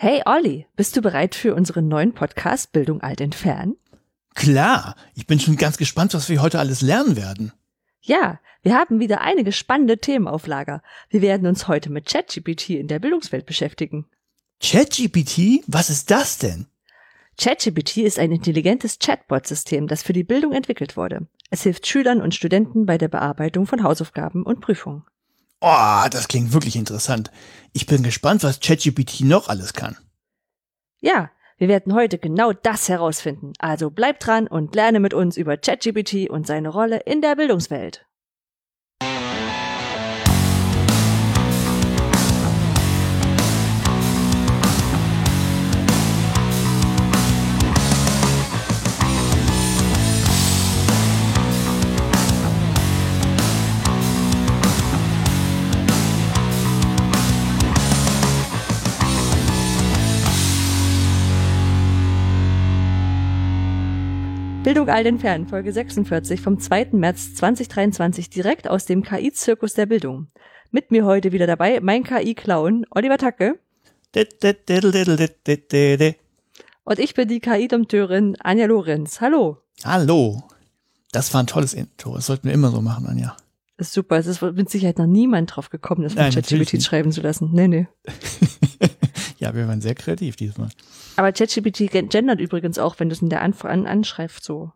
Hey Olli, bist du bereit für unseren neuen Podcast Bildung alt entfernen? Klar, ich bin schon ganz gespannt, was wir heute alles lernen werden. Ja, wir haben wieder einige spannende Themen auf Lager. Wir werden uns heute mit ChatGPT in der Bildungswelt beschäftigen. ChatGPT? Was ist das denn? ChatGPT ist ein intelligentes Chatbot-System, das für die Bildung entwickelt wurde. Es hilft Schülern und Studenten bei der Bearbeitung von Hausaufgaben und Prüfungen. Oh, das klingt wirklich interessant. Ich bin gespannt, was ChatGPT noch alles kann. Ja, wir werden heute genau das herausfinden. Also bleib dran und lerne mit uns über ChatGPT und seine Rolle in der Bildungswelt. Bildung all den Fern, Folge 46 vom 2. März 2023, direkt aus dem KI-Zirkus der Bildung. Mit mir heute wieder dabei mein KI-Clown Oliver Tacke. Und ich bin die KI-Dompteurin Anja Lorenz. Hallo. Hallo. Das war ein tolles Intro. Das sollten wir immer so machen, Anja. Das ist super. Es ist mit Sicherheit noch niemand drauf gekommen, das mit ChatGPT schreiben zu lassen. Nee, nee. ja, wir waren sehr kreativ diesmal. Aber ChatGPT gendert übrigens auch, wenn du es in der Anf an Anschrift so.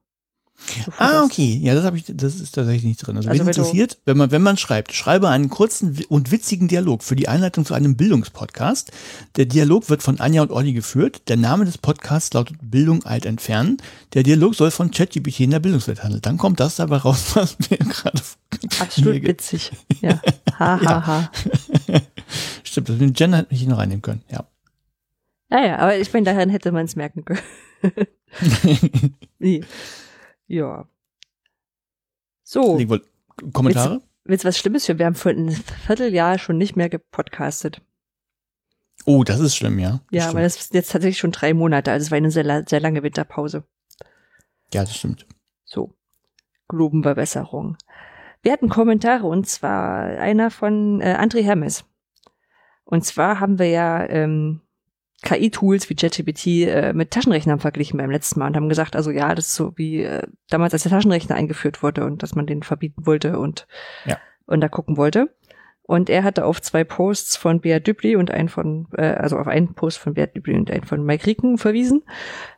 so ah, okay. Ja, das habe ich, das ist tatsächlich nicht drin. Also, also wenn interessiert, wenn man, wenn man schreibt, schreibe einen kurzen und witzigen Dialog für die Einleitung zu einem Bildungspodcast. Der Dialog wird von Anja und Olli geführt. Der Name des Podcasts lautet Bildung alt entfernen. Der Dialog soll von ChatGPT in der Bildungswelt handeln. Dann kommt das dabei raus, was mir gerade Absolut witzig. Ja. Ha, ha, ha. Stimmt, das mit dem Gender hätte ich noch reinnehmen können, ja. Ja, ja, aber ich meine, daran hätte man es merken können. ja. So. Kommentare? Willst, willst du was Schlimmes hören? Wir haben vor einem Vierteljahr schon nicht mehr gepodcastet. Oh, das ist schlimm, ja. Das ja, aber das ist jetzt tatsächlich schon drei Monate. Also es war eine sehr, sehr lange Winterpause. Ja, das stimmt. So. Globenverbesserung. Wir hatten Kommentare und zwar einer von äh, André Hermes. Und zwar haben wir ja ähm, KI-Tools wie ChatGPT äh, mit Taschenrechnern verglichen beim letzten Mal und haben gesagt, also ja, das ist so wie äh, damals, als der Taschenrechner eingeführt wurde und dass man den verbieten wollte und, ja. und da gucken wollte. Und er hatte auf zwei Posts von Beat Dübli und einen von, äh, also auf einen Post von Beat Dübli und einen von Mike Rieken verwiesen.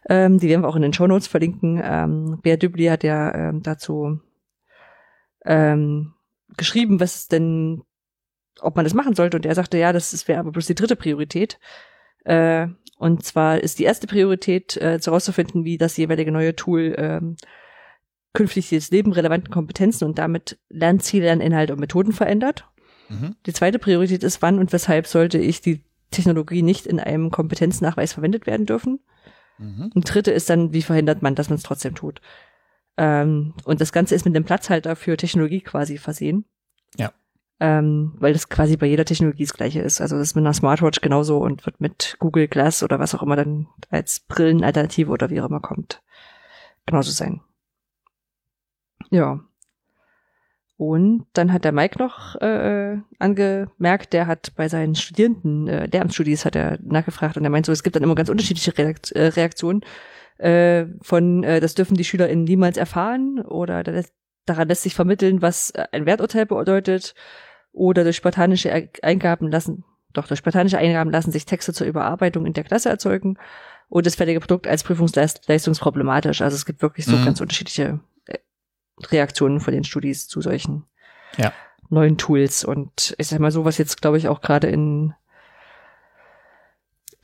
Ähm, die werden wir auch in den Show Notes verlinken. Ähm, Beat Dübli hat ja ähm, dazu ähm, geschrieben, was denn, ob man das machen sollte. Und er sagte, ja, das wäre aber bloß die dritte Priorität. Äh, und zwar ist die erste Priorität, äh, herauszufinden, wie das jeweilige neue Tool ähm, künftig das Leben relevanten Kompetenzen und damit Lernziele, Lerninhalte und Methoden verändert. Mhm. Die zweite Priorität ist, wann und weshalb sollte ich die Technologie nicht in einem Kompetenznachweis verwendet werden dürfen. Mhm. Und dritte ist dann, wie verhindert man, dass man es trotzdem tut. Ähm, und das Ganze ist mit einem Platzhalter für Technologie quasi versehen. Ja ähm, weil das quasi bei jeder Technologie das gleiche ist. Also das ist mit einer Smartwatch genauso und wird mit Google Glass oder was auch immer dann als Brillenalternative oder wie auch immer kommt, genauso sein. Ja. Und dann hat der Mike noch äh, angemerkt, der hat bei seinen Studierenden, äh, Lehramtsstudis hat er nachgefragt und er meint so, es gibt dann immer ganz unterschiedliche Reakt äh, Reaktionen äh, von, äh, das dürfen die SchülerInnen niemals erfahren oder das, daran lässt sich vermitteln, was ein Werturteil bedeutet oder durch spartanische Eingaben lassen, doch durch spartanische Eingaben lassen sich Texte zur Überarbeitung in der Klasse erzeugen und das fertige Produkt als prüfungsleistungsproblematisch. Also es gibt wirklich so mhm. ganz unterschiedliche äh, Reaktionen von den Studis zu solchen ja. neuen Tools. Und ich sag mal so, was jetzt, glaube ich, auch gerade in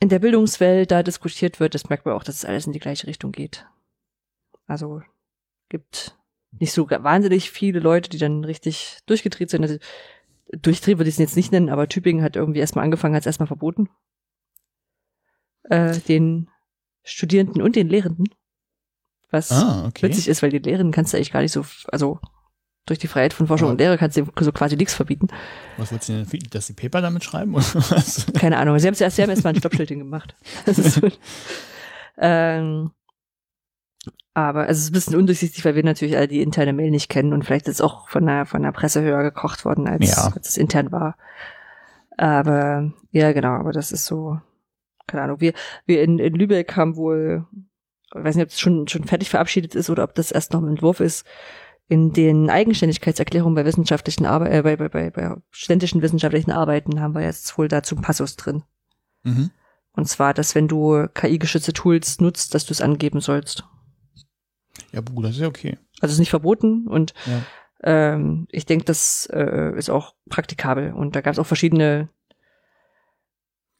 in der Bildungswelt da diskutiert wird, das merkt man auch, dass es alles in die gleiche Richtung geht. Also gibt nicht so wahnsinnig viele Leute, die dann richtig durchgedreht sind. Also, durchdreht würde ich es jetzt nicht nennen, aber Tübingen hat irgendwie erstmal angefangen, hat es erstmal verboten. Äh, den Studierenden und den Lehrenden. Was ah, okay. witzig ist, weil die Lehrenden kannst du eigentlich gar nicht so, also durch die Freiheit von Forschung oh. und Lehre kannst du so quasi nichts verbieten. Was wolltest du denn, dass die Paper damit schreiben oder was? Keine Ahnung. Sie haben es erst, sie haben erst mal ein Stoppschild gemacht. Das ist so, ähm, aber also es ist ein bisschen undurchsichtig, weil wir natürlich alle die interne Mail nicht kennen und vielleicht ist es auch von der, von der Presse höher gekocht worden, als, ja. als es intern war. Aber ja, genau, aber das ist so keine Ahnung, wir, wir in, in Lübeck haben wohl, ich weiß nicht, ob es schon, schon fertig verabschiedet ist oder ob das erst noch im Entwurf ist, in den Eigenständigkeitserklärungen bei wissenschaftlichen Arbeit, äh, bei, bei, bei, bei studentischen wissenschaftlichen Arbeiten haben wir jetzt wohl dazu einen Passus drin. Mhm. Und zwar, dass wenn du KI-geschützte Tools nutzt, dass du es angeben sollst. Ja, Bruder, das ist ja okay. Also es ist nicht verboten und ja. ähm, ich denke, das äh, ist auch praktikabel. Und da gab es auch verschiedene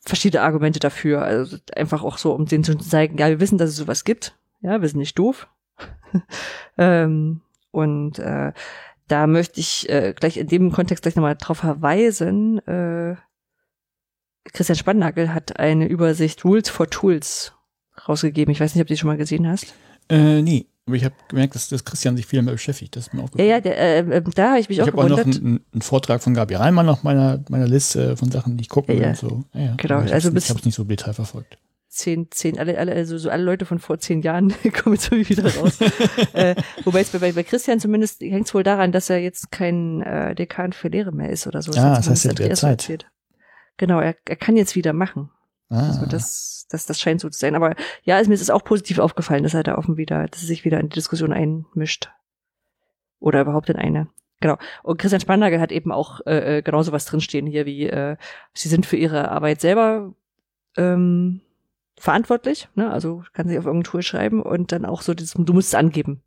verschiedene Argumente dafür. Also einfach auch so, um denen zu zeigen, ja, wir wissen, dass es sowas gibt. Ja, wir sind nicht doof. ähm, und äh, da möchte ich äh, gleich in dem Kontext gleich nochmal drauf verweisen. Äh, Christian Spannagel hat eine Übersicht Rules for Tools rausgegeben. Ich weiß nicht, ob du die schon mal gesehen hast. Äh, nee. Aber ich habe gemerkt, dass, dass Christian sich viel damit beschäftigt. Das ist mir auch Ja, ja, der, äh, äh da habe ich mich ich auch Ich habe auch noch einen, einen, Vortrag von Gabi Reimann auf meiner, meiner Liste von Sachen, die ich gucken will ja, und so. Ja, ja. Genau, ich also. Ich habe es nicht so detail verfolgt. Zehn, zehn, alle, alle, also so alle Leute von vor zehn Jahren kommen jetzt irgendwie wieder raus. äh, wobei es bei, bei Christian zumindest hängt es wohl daran, dass er jetzt kein äh, Dekan für Lehre mehr ist oder so. Ja, das heißt ja derzeit. Erzählt. Genau, er, er kann jetzt wieder machen. Ah. Also das, das, das scheint so zu sein. Aber ja, also mir ist es auch positiv aufgefallen, dass er da offen wieder, dass er sich wieder in die Diskussion einmischt. Oder überhaupt in eine. Genau. Und Christian Spannagel hat eben auch äh, äh, genauso was drinstehen hier, wie äh, sie sind für ihre Arbeit selber ähm, verantwortlich, ne? Also kann sich auf irgendein Tool schreiben und dann auch so, dieses, du musst es angeben.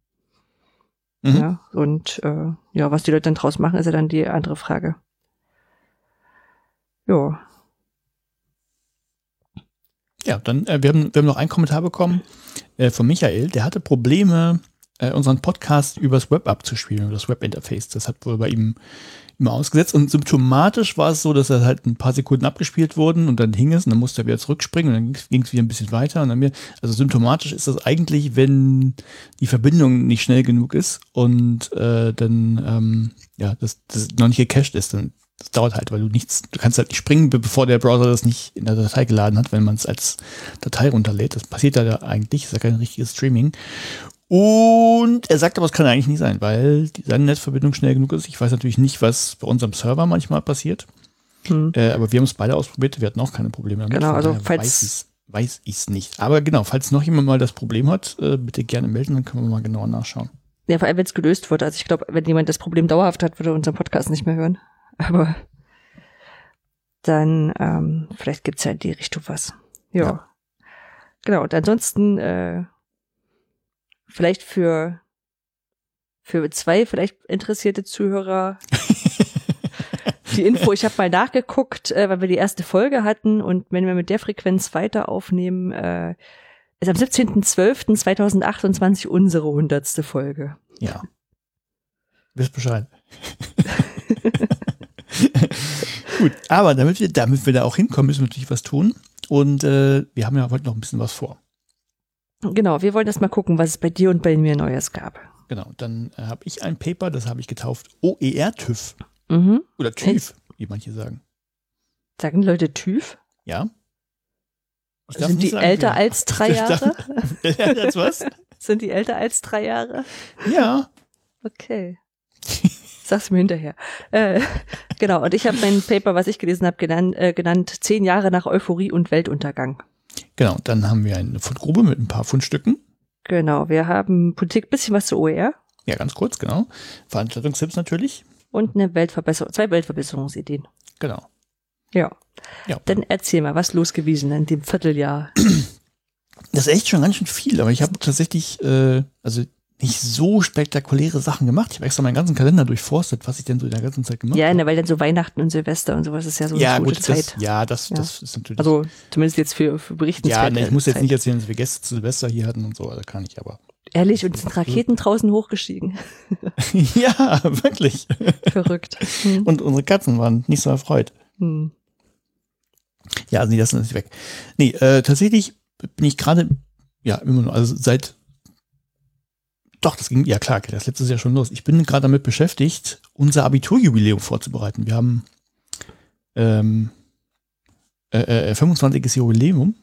Mhm. Ja, und äh, ja, was die Leute dann draus machen, ist ja dann die andere Frage. Ja. Ja, dann, äh, wir, haben, wir haben noch einen Kommentar bekommen äh, von Michael, der hatte Probleme, äh, unseren Podcast übers Web abzuspielen, über das Webinterface. Das hat wohl bei ihm immer ausgesetzt. Und symptomatisch war es so, dass er halt ein paar Sekunden abgespielt wurden und dann hing es und dann musste er wieder zurückspringen und dann ging es wieder ein bisschen weiter. Und dann wieder, also symptomatisch ist das eigentlich, wenn die Verbindung nicht schnell genug ist und äh, dann ähm, ja, das, das noch nicht gecached ist, dann das dauert halt, weil du nichts, du kannst halt nicht springen, bevor der Browser das nicht in der Datei geladen hat, wenn man es als Datei runterlädt. Das passiert da eigentlich, ist ja kein richtiges Streaming. Und er sagt aber, es kann eigentlich nicht sein, weil die, seine Netzverbindung schnell genug ist. Ich weiß natürlich nicht, was bei unserem Server manchmal passiert. Hm. Äh, aber wir haben es beide ausprobiert, wir hatten auch keine Probleme damit. Genau, also falls weiß ich es nicht. Aber genau, falls noch jemand mal das Problem hat, äh, bitte gerne melden, dann können wir mal genauer nachschauen. Ja, vor allem, wenn es gelöst wird. Also ich glaube, wenn jemand das Problem dauerhaft hat, würde er unseren Podcast nicht mehr hören. Aber dann ähm, vielleicht gibt's ja in die Richtung was. Ja. ja. Genau. Und ansonsten äh, vielleicht für für zwei vielleicht interessierte Zuhörer die Info. Ich habe mal nachgeguckt, äh, weil wir die erste Folge hatten und wenn wir mit der Frequenz weiter aufnehmen, äh, ist am 17.12.2028 unsere hundertste Folge. Ja. Wisst Bescheid. Gut, aber damit wir, damit wir da auch hinkommen, müssen wir natürlich was tun. Und äh, wir haben ja heute noch ein bisschen was vor. Genau, wir wollen erst mal gucken, was es bei dir und bei mir Neues gab. Genau, dann äh, habe ich ein Paper, das habe ich getauft OER-TÜV. Mhm. Oder TÜV, wie manche sagen. Sagen Leute TÜV? Ja. Sind die sagen, älter als drei Jahre? als was? Sind die älter als drei Jahre? Ja. Okay. Sag's mir hinterher. Äh, genau, und ich habe mein Paper, was ich gelesen habe, genannt, äh, genannt Zehn Jahre nach Euphorie und Weltuntergang. Genau, dann haben wir eine Fundgrube mit ein paar Fundstücken. Genau, wir haben Politik, bisschen was zu OER. Ja, ganz kurz, genau. Veranstaltungstipps natürlich. Und eine Weltverbesserung, zwei Weltverbesserungsideen. Genau. Ja. ja. Dann erzähl mal, was los gewesen in dem Vierteljahr? Das ist echt schon ganz schön viel, aber ich habe tatsächlich, äh, also nicht so spektakuläre Sachen gemacht. Ich habe extra meinen ganzen Kalender durchforstet, was ich denn so in der ganzen Zeit gemacht habe. Ja, ne, weil dann so Weihnachten und Silvester und sowas ist ja so ja, eine gute gut, Zeit. Das, ja, das, ja. das ist natürlich. Also zumindest jetzt für, für Berichten. Ja, ne, ich muss jetzt nicht erzählen, dass wir Gäste zu Silvester hier hatten und so, also kann ich aber. Ehrlich, und sind Raketen draußen hochgestiegen. ja, wirklich. Verrückt. Hm. Und unsere Katzen waren nicht so erfreut. Hm. Ja, also nee, das ist weg. Nee, äh, tatsächlich bin ich gerade, ja, immer noch, also seit doch, das ging, ja klar, das letztes Jahr schon los. Ich bin gerade damit beschäftigt, unser Abiturjubiläum vorzubereiten. Wir haben ähm, äh, äh, 25. Jubiläum.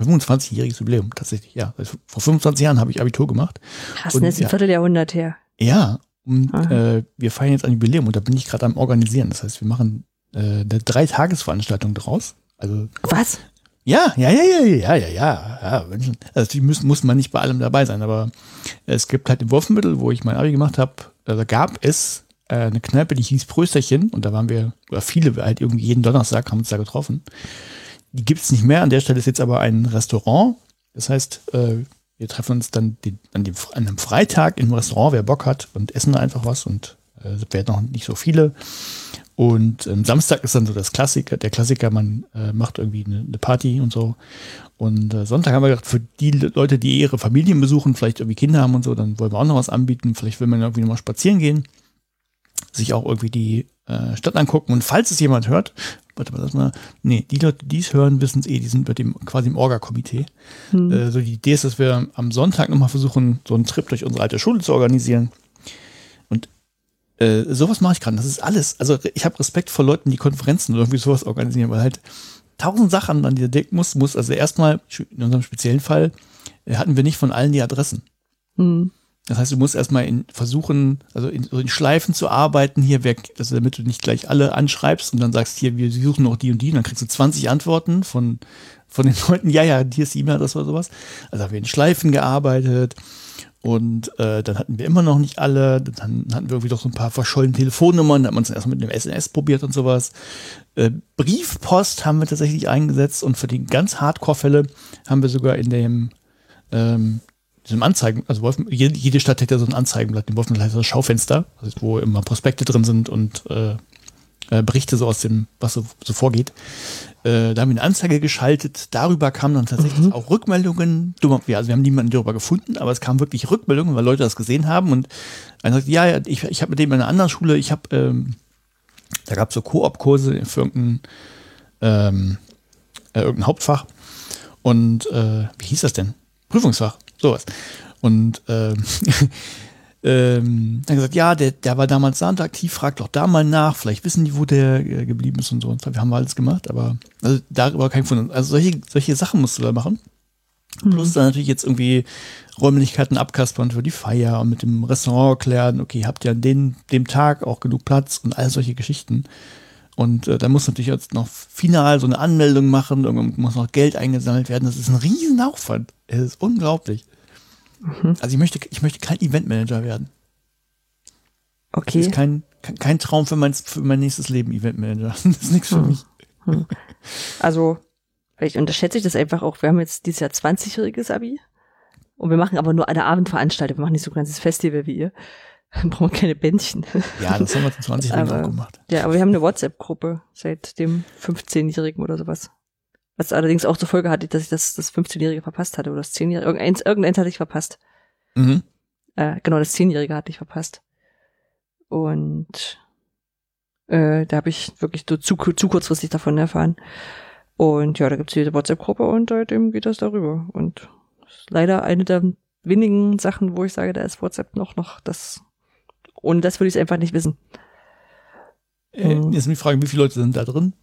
25-jähriges Jubiläum, tatsächlich, ja. Vor 25 Jahren habe ich Abitur gemacht. Krass, und, das ist ein ja, Vierteljahrhundert her. Ja, und äh, wir feiern jetzt ein Jubiläum und da bin ich gerade am Organisieren. Das heißt, wir machen äh, eine Dreitagesveranstaltung draus. Also, Was? Ja, ja, ja, ja, ja, ja, ja. ja. Also die müssen, muss man nicht bei allem dabei sein, aber es gibt halt im Wurfmittel, wo ich mein Abi gemacht habe, da gab es äh, eine Kneipe, die hieß Prösterchen und da waren wir, oder viele halt irgendwie jeden Donnerstag haben uns da getroffen. Die gibt es nicht mehr, an der Stelle ist jetzt aber ein Restaurant. Das heißt, äh, wir treffen uns dann die, an, dem, an einem Freitag im Restaurant, wer Bock hat und essen einfach was und äh, werden noch nicht so viele. Und ähm, Samstag ist dann so das Klassiker, der Klassiker, man äh, macht irgendwie eine, eine, Party und so. Und äh, Sonntag haben wir gedacht, für die Leute, die ihre Familien besuchen, vielleicht irgendwie Kinder haben und so, dann wollen wir auch noch was anbieten. Vielleicht will man irgendwie noch mal spazieren gehen, sich auch irgendwie die äh, Stadt angucken. Und falls es jemand hört, warte mal, das mal, nee, die Leute, die es hören, wissen es eh, die sind bei dem quasi im Orga-Komitee. Hm. Äh, so die Idee ist, dass wir am Sonntag nochmal versuchen, so einen Trip durch unsere alte Schule zu organisieren. Äh, sowas mache ich gerade. Das ist alles. Also ich habe Respekt vor Leuten, die Konferenzen oder irgendwie sowas organisieren, weil halt tausend Sachen an die denken muss, muss. Also erstmal, in unserem speziellen Fall, äh, hatten wir nicht von allen die Adressen. Mhm. Das heißt, du musst erstmal in, versuchen, also in, in Schleifen zu arbeiten, hier weg, also damit du nicht gleich alle anschreibst und dann sagst, hier, wir suchen noch die und die, und dann kriegst du 20 Antworten von, von den Leuten, ja, ja, hier ist die E-Mail-Adresse oder sowas. Also haben wir in Schleifen gearbeitet, und äh, dann hatten wir immer noch nicht alle. Dann hatten wir irgendwie doch so ein paar verschollene Telefonnummern. Dann hat man es erstmal mit einem SNS probiert und sowas. Äh, Briefpost haben wir tatsächlich eingesetzt. Und für die ganz Hardcore-Fälle haben wir sogar in dem ähm, diesem Anzeigen, also Wolf, jede, Stadt hätte ja so ein Anzeigenblatt, den Wolfenblatt heißt das Schaufenster, also wo immer Prospekte drin sind und äh, äh, Berichte so aus dem, was so, so vorgeht. Äh, da haben wir eine Anzeige geschaltet. Darüber kamen dann tatsächlich mhm. auch Rückmeldungen. Also wir haben niemanden darüber gefunden, aber es kamen wirklich Rückmeldungen, weil Leute das gesehen haben. Und einer sagt, ja, ich, ich habe mit dem in einer anderen Schule, ich habe, ähm, da gab es so Koop-Kurse für irgendein, ähm, äh, irgendein Hauptfach. Und äh, wie hieß das denn? Prüfungsfach, sowas. Und äh, ähm, dann gesagt, ja, der, der war damals da aktiv, fragt doch da mal nach, vielleicht wissen die, wo der äh, geblieben ist und so. Und wir haben alles gemacht, aber also, darüber kein Fund. Also solche, solche Sachen musst du da machen. Mhm. Plus dann natürlich jetzt irgendwie Räumlichkeiten abkaspern für die Feier und mit dem Restaurant klären, okay, habt ihr an den, dem Tag auch genug Platz und all solche Geschichten. Und äh, da muss natürlich jetzt noch final so eine Anmeldung machen, muss noch Geld eingesammelt werden. Das ist ein riesen Aufwand. Es ist unglaublich. Mhm. Also ich möchte, ich möchte kein Eventmanager werden. Okay. Das ist kein, kein Traum für mein, für mein nächstes Leben, Eventmanager. Das ist nichts für hm. mich. Hm. Also, vielleicht unterschätze ich das einfach auch. Wir haben jetzt dieses Jahr 20-jähriges Abi. Und wir machen aber nur eine Abendveranstaltung. Wir machen nicht so ein ganzes Festival wie ihr. Dann brauchen wir keine Bändchen. Ja, das haben wir zum 20 jährigen auch gemacht. Ja, aber wir haben eine WhatsApp-Gruppe seit dem 15-Jährigen oder sowas. Was allerdings auch zur Folge hatte, dass ich das, das 15-Jährige verpasst hatte oder das 10-Jährige. Irgendeins, irgendeins hatte ich verpasst. Mhm. Äh, genau, das 10-Jährige hatte ich verpasst. Und äh, da habe ich wirklich so zu, zu kurzfristig davon erfahren. Und ja, da gibt's diese WhatsApp-Gruppe und seitdem geht das darüber. Und das ist leider eine der wenigen Sachen, wo ich sage, da ist WhatsApp noch, noch das. Und das würde ich einfach nicht wissen. Äh, jetzt die Frage, wie viele Leute sind da drin?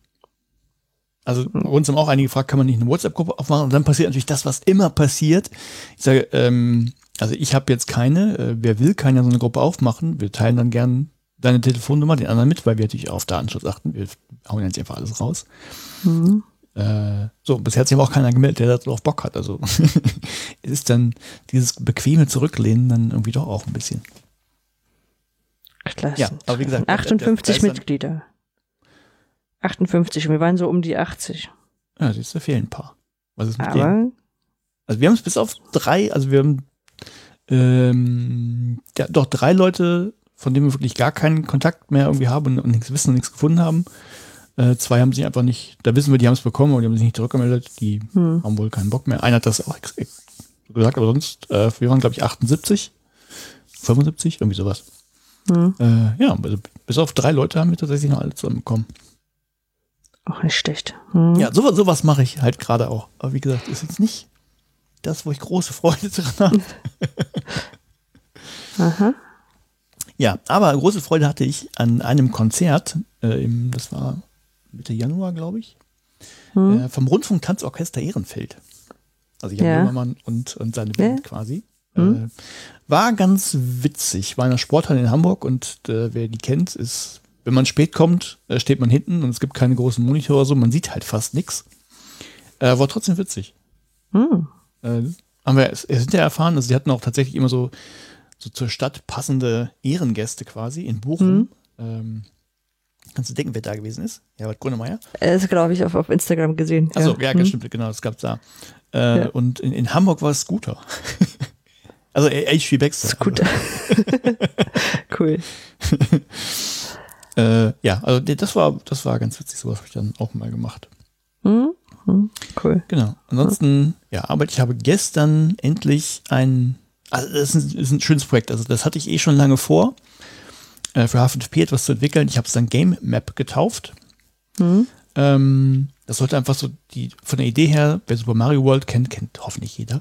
Also uns haben auch einige gefragt, kann man nicht eine WhatsApp-Gruppe aufmachen? Und dann passiert natürlich das, was immer passiert. Ich sage, ähm, also ich habe jetzt keine, äh, wer will, kann ja so eine Gruppe aufmachen. Wir teilen dann gern deine Telefonnummer den anderen mit, weil wir natürlich auf Datenschutz achten. Wir hauen jetzt einfach alles raus. Mhm. Äh, so, bisher hat sich aber auch keiner gemeldet, der darauf Bock hat. Also ist dann dieses bequeme Zurücklehnen dann irgendwie doch auch ein bisschen. Klasse. Ja, aber wie gesagt, 58 Mitglieder. 58 und wir waren so um die 80. Ja, siehst du, fehlen ein paar. Was ist mit Aber denen? Also wir haben es bis auf drei, also wir haben ähm, ja, doch drei Leute, von denen wir wirklich gar keinen Kontakt mehr irgendwie haben und, und nichts wissen und nichts gefunden haben. Äh, zwei haben sich einfach nicht, da wissen wir, die haben es bekommen, aber die haben sich nicht zurückgemeldet. Die hm. haben wohl keinen Bock mehr. Einer hat das auch gesagt, aber sonst, äh, wir waren, glaube ich, 78, 75, irgendwie sowas. Hm. Äh, ja, also bis auf drei Leute haben wir tatsächlich noch alle zusammenbekommen. Auch nicht schlecht. Hm. Ja, sowas, sowas mache ich halt gerade auch. Aber wie gesagt, ist jetzt nicht das, wo ich große Freude dran habe. Aha. Ja, aber große Freude hatte ich an einem Konzert, äh, im, das war Mitte Januar, glaube ich, hm. äh, vom Rundfunk-Tanzorchester Ehrenfeld. Also Jan ja. Böhmermann und, und seine Band ja. quasi. Hm. Äh, war ganz witzig. War in der Sporthalle in Hamburg und äh, wer die kennt, ist wenn man spät kommt, äh, steht man hinten und es gibt keine großen Monitore, so man sieht halt fast nichts. Äh, war trotzdem witzig. Hm. Äh, haben wir hinterher erfahren, also sie hatten auch tatsächlich immer so, so zur Stadt passende Ehrengäste quasi in Bochum. Hm. Ähm, kannst du denken, wer da gewesen ist? Herbert Grönemeyer? Das glaube ich auf, auf Instagram gesehen. Achso, ja, ja hm. stimmt, genau, das gab es da. Äh, ja. Und in, in Hamburg war es Scooter. also HP Baxter. Scooter. cool. Äh, ja, also das war, das war ganz witzig, sowas habe ich dann auch mal gemacht. Hm? Hm, cool. Genau. Ansonsten, ja, aber ich habe gestern endlich ein, also das ist ein, ist ein schönes Projekt. Also das hatte ich eh schon lange vor, äh, für H5P etwas zu entwickeln. Ich habe es dann Game Map getauft. Mhm. Ähm, das sollte einfach so die, von der Idee her, wer Super Mario World kennt, kennt hoffentlich jeder.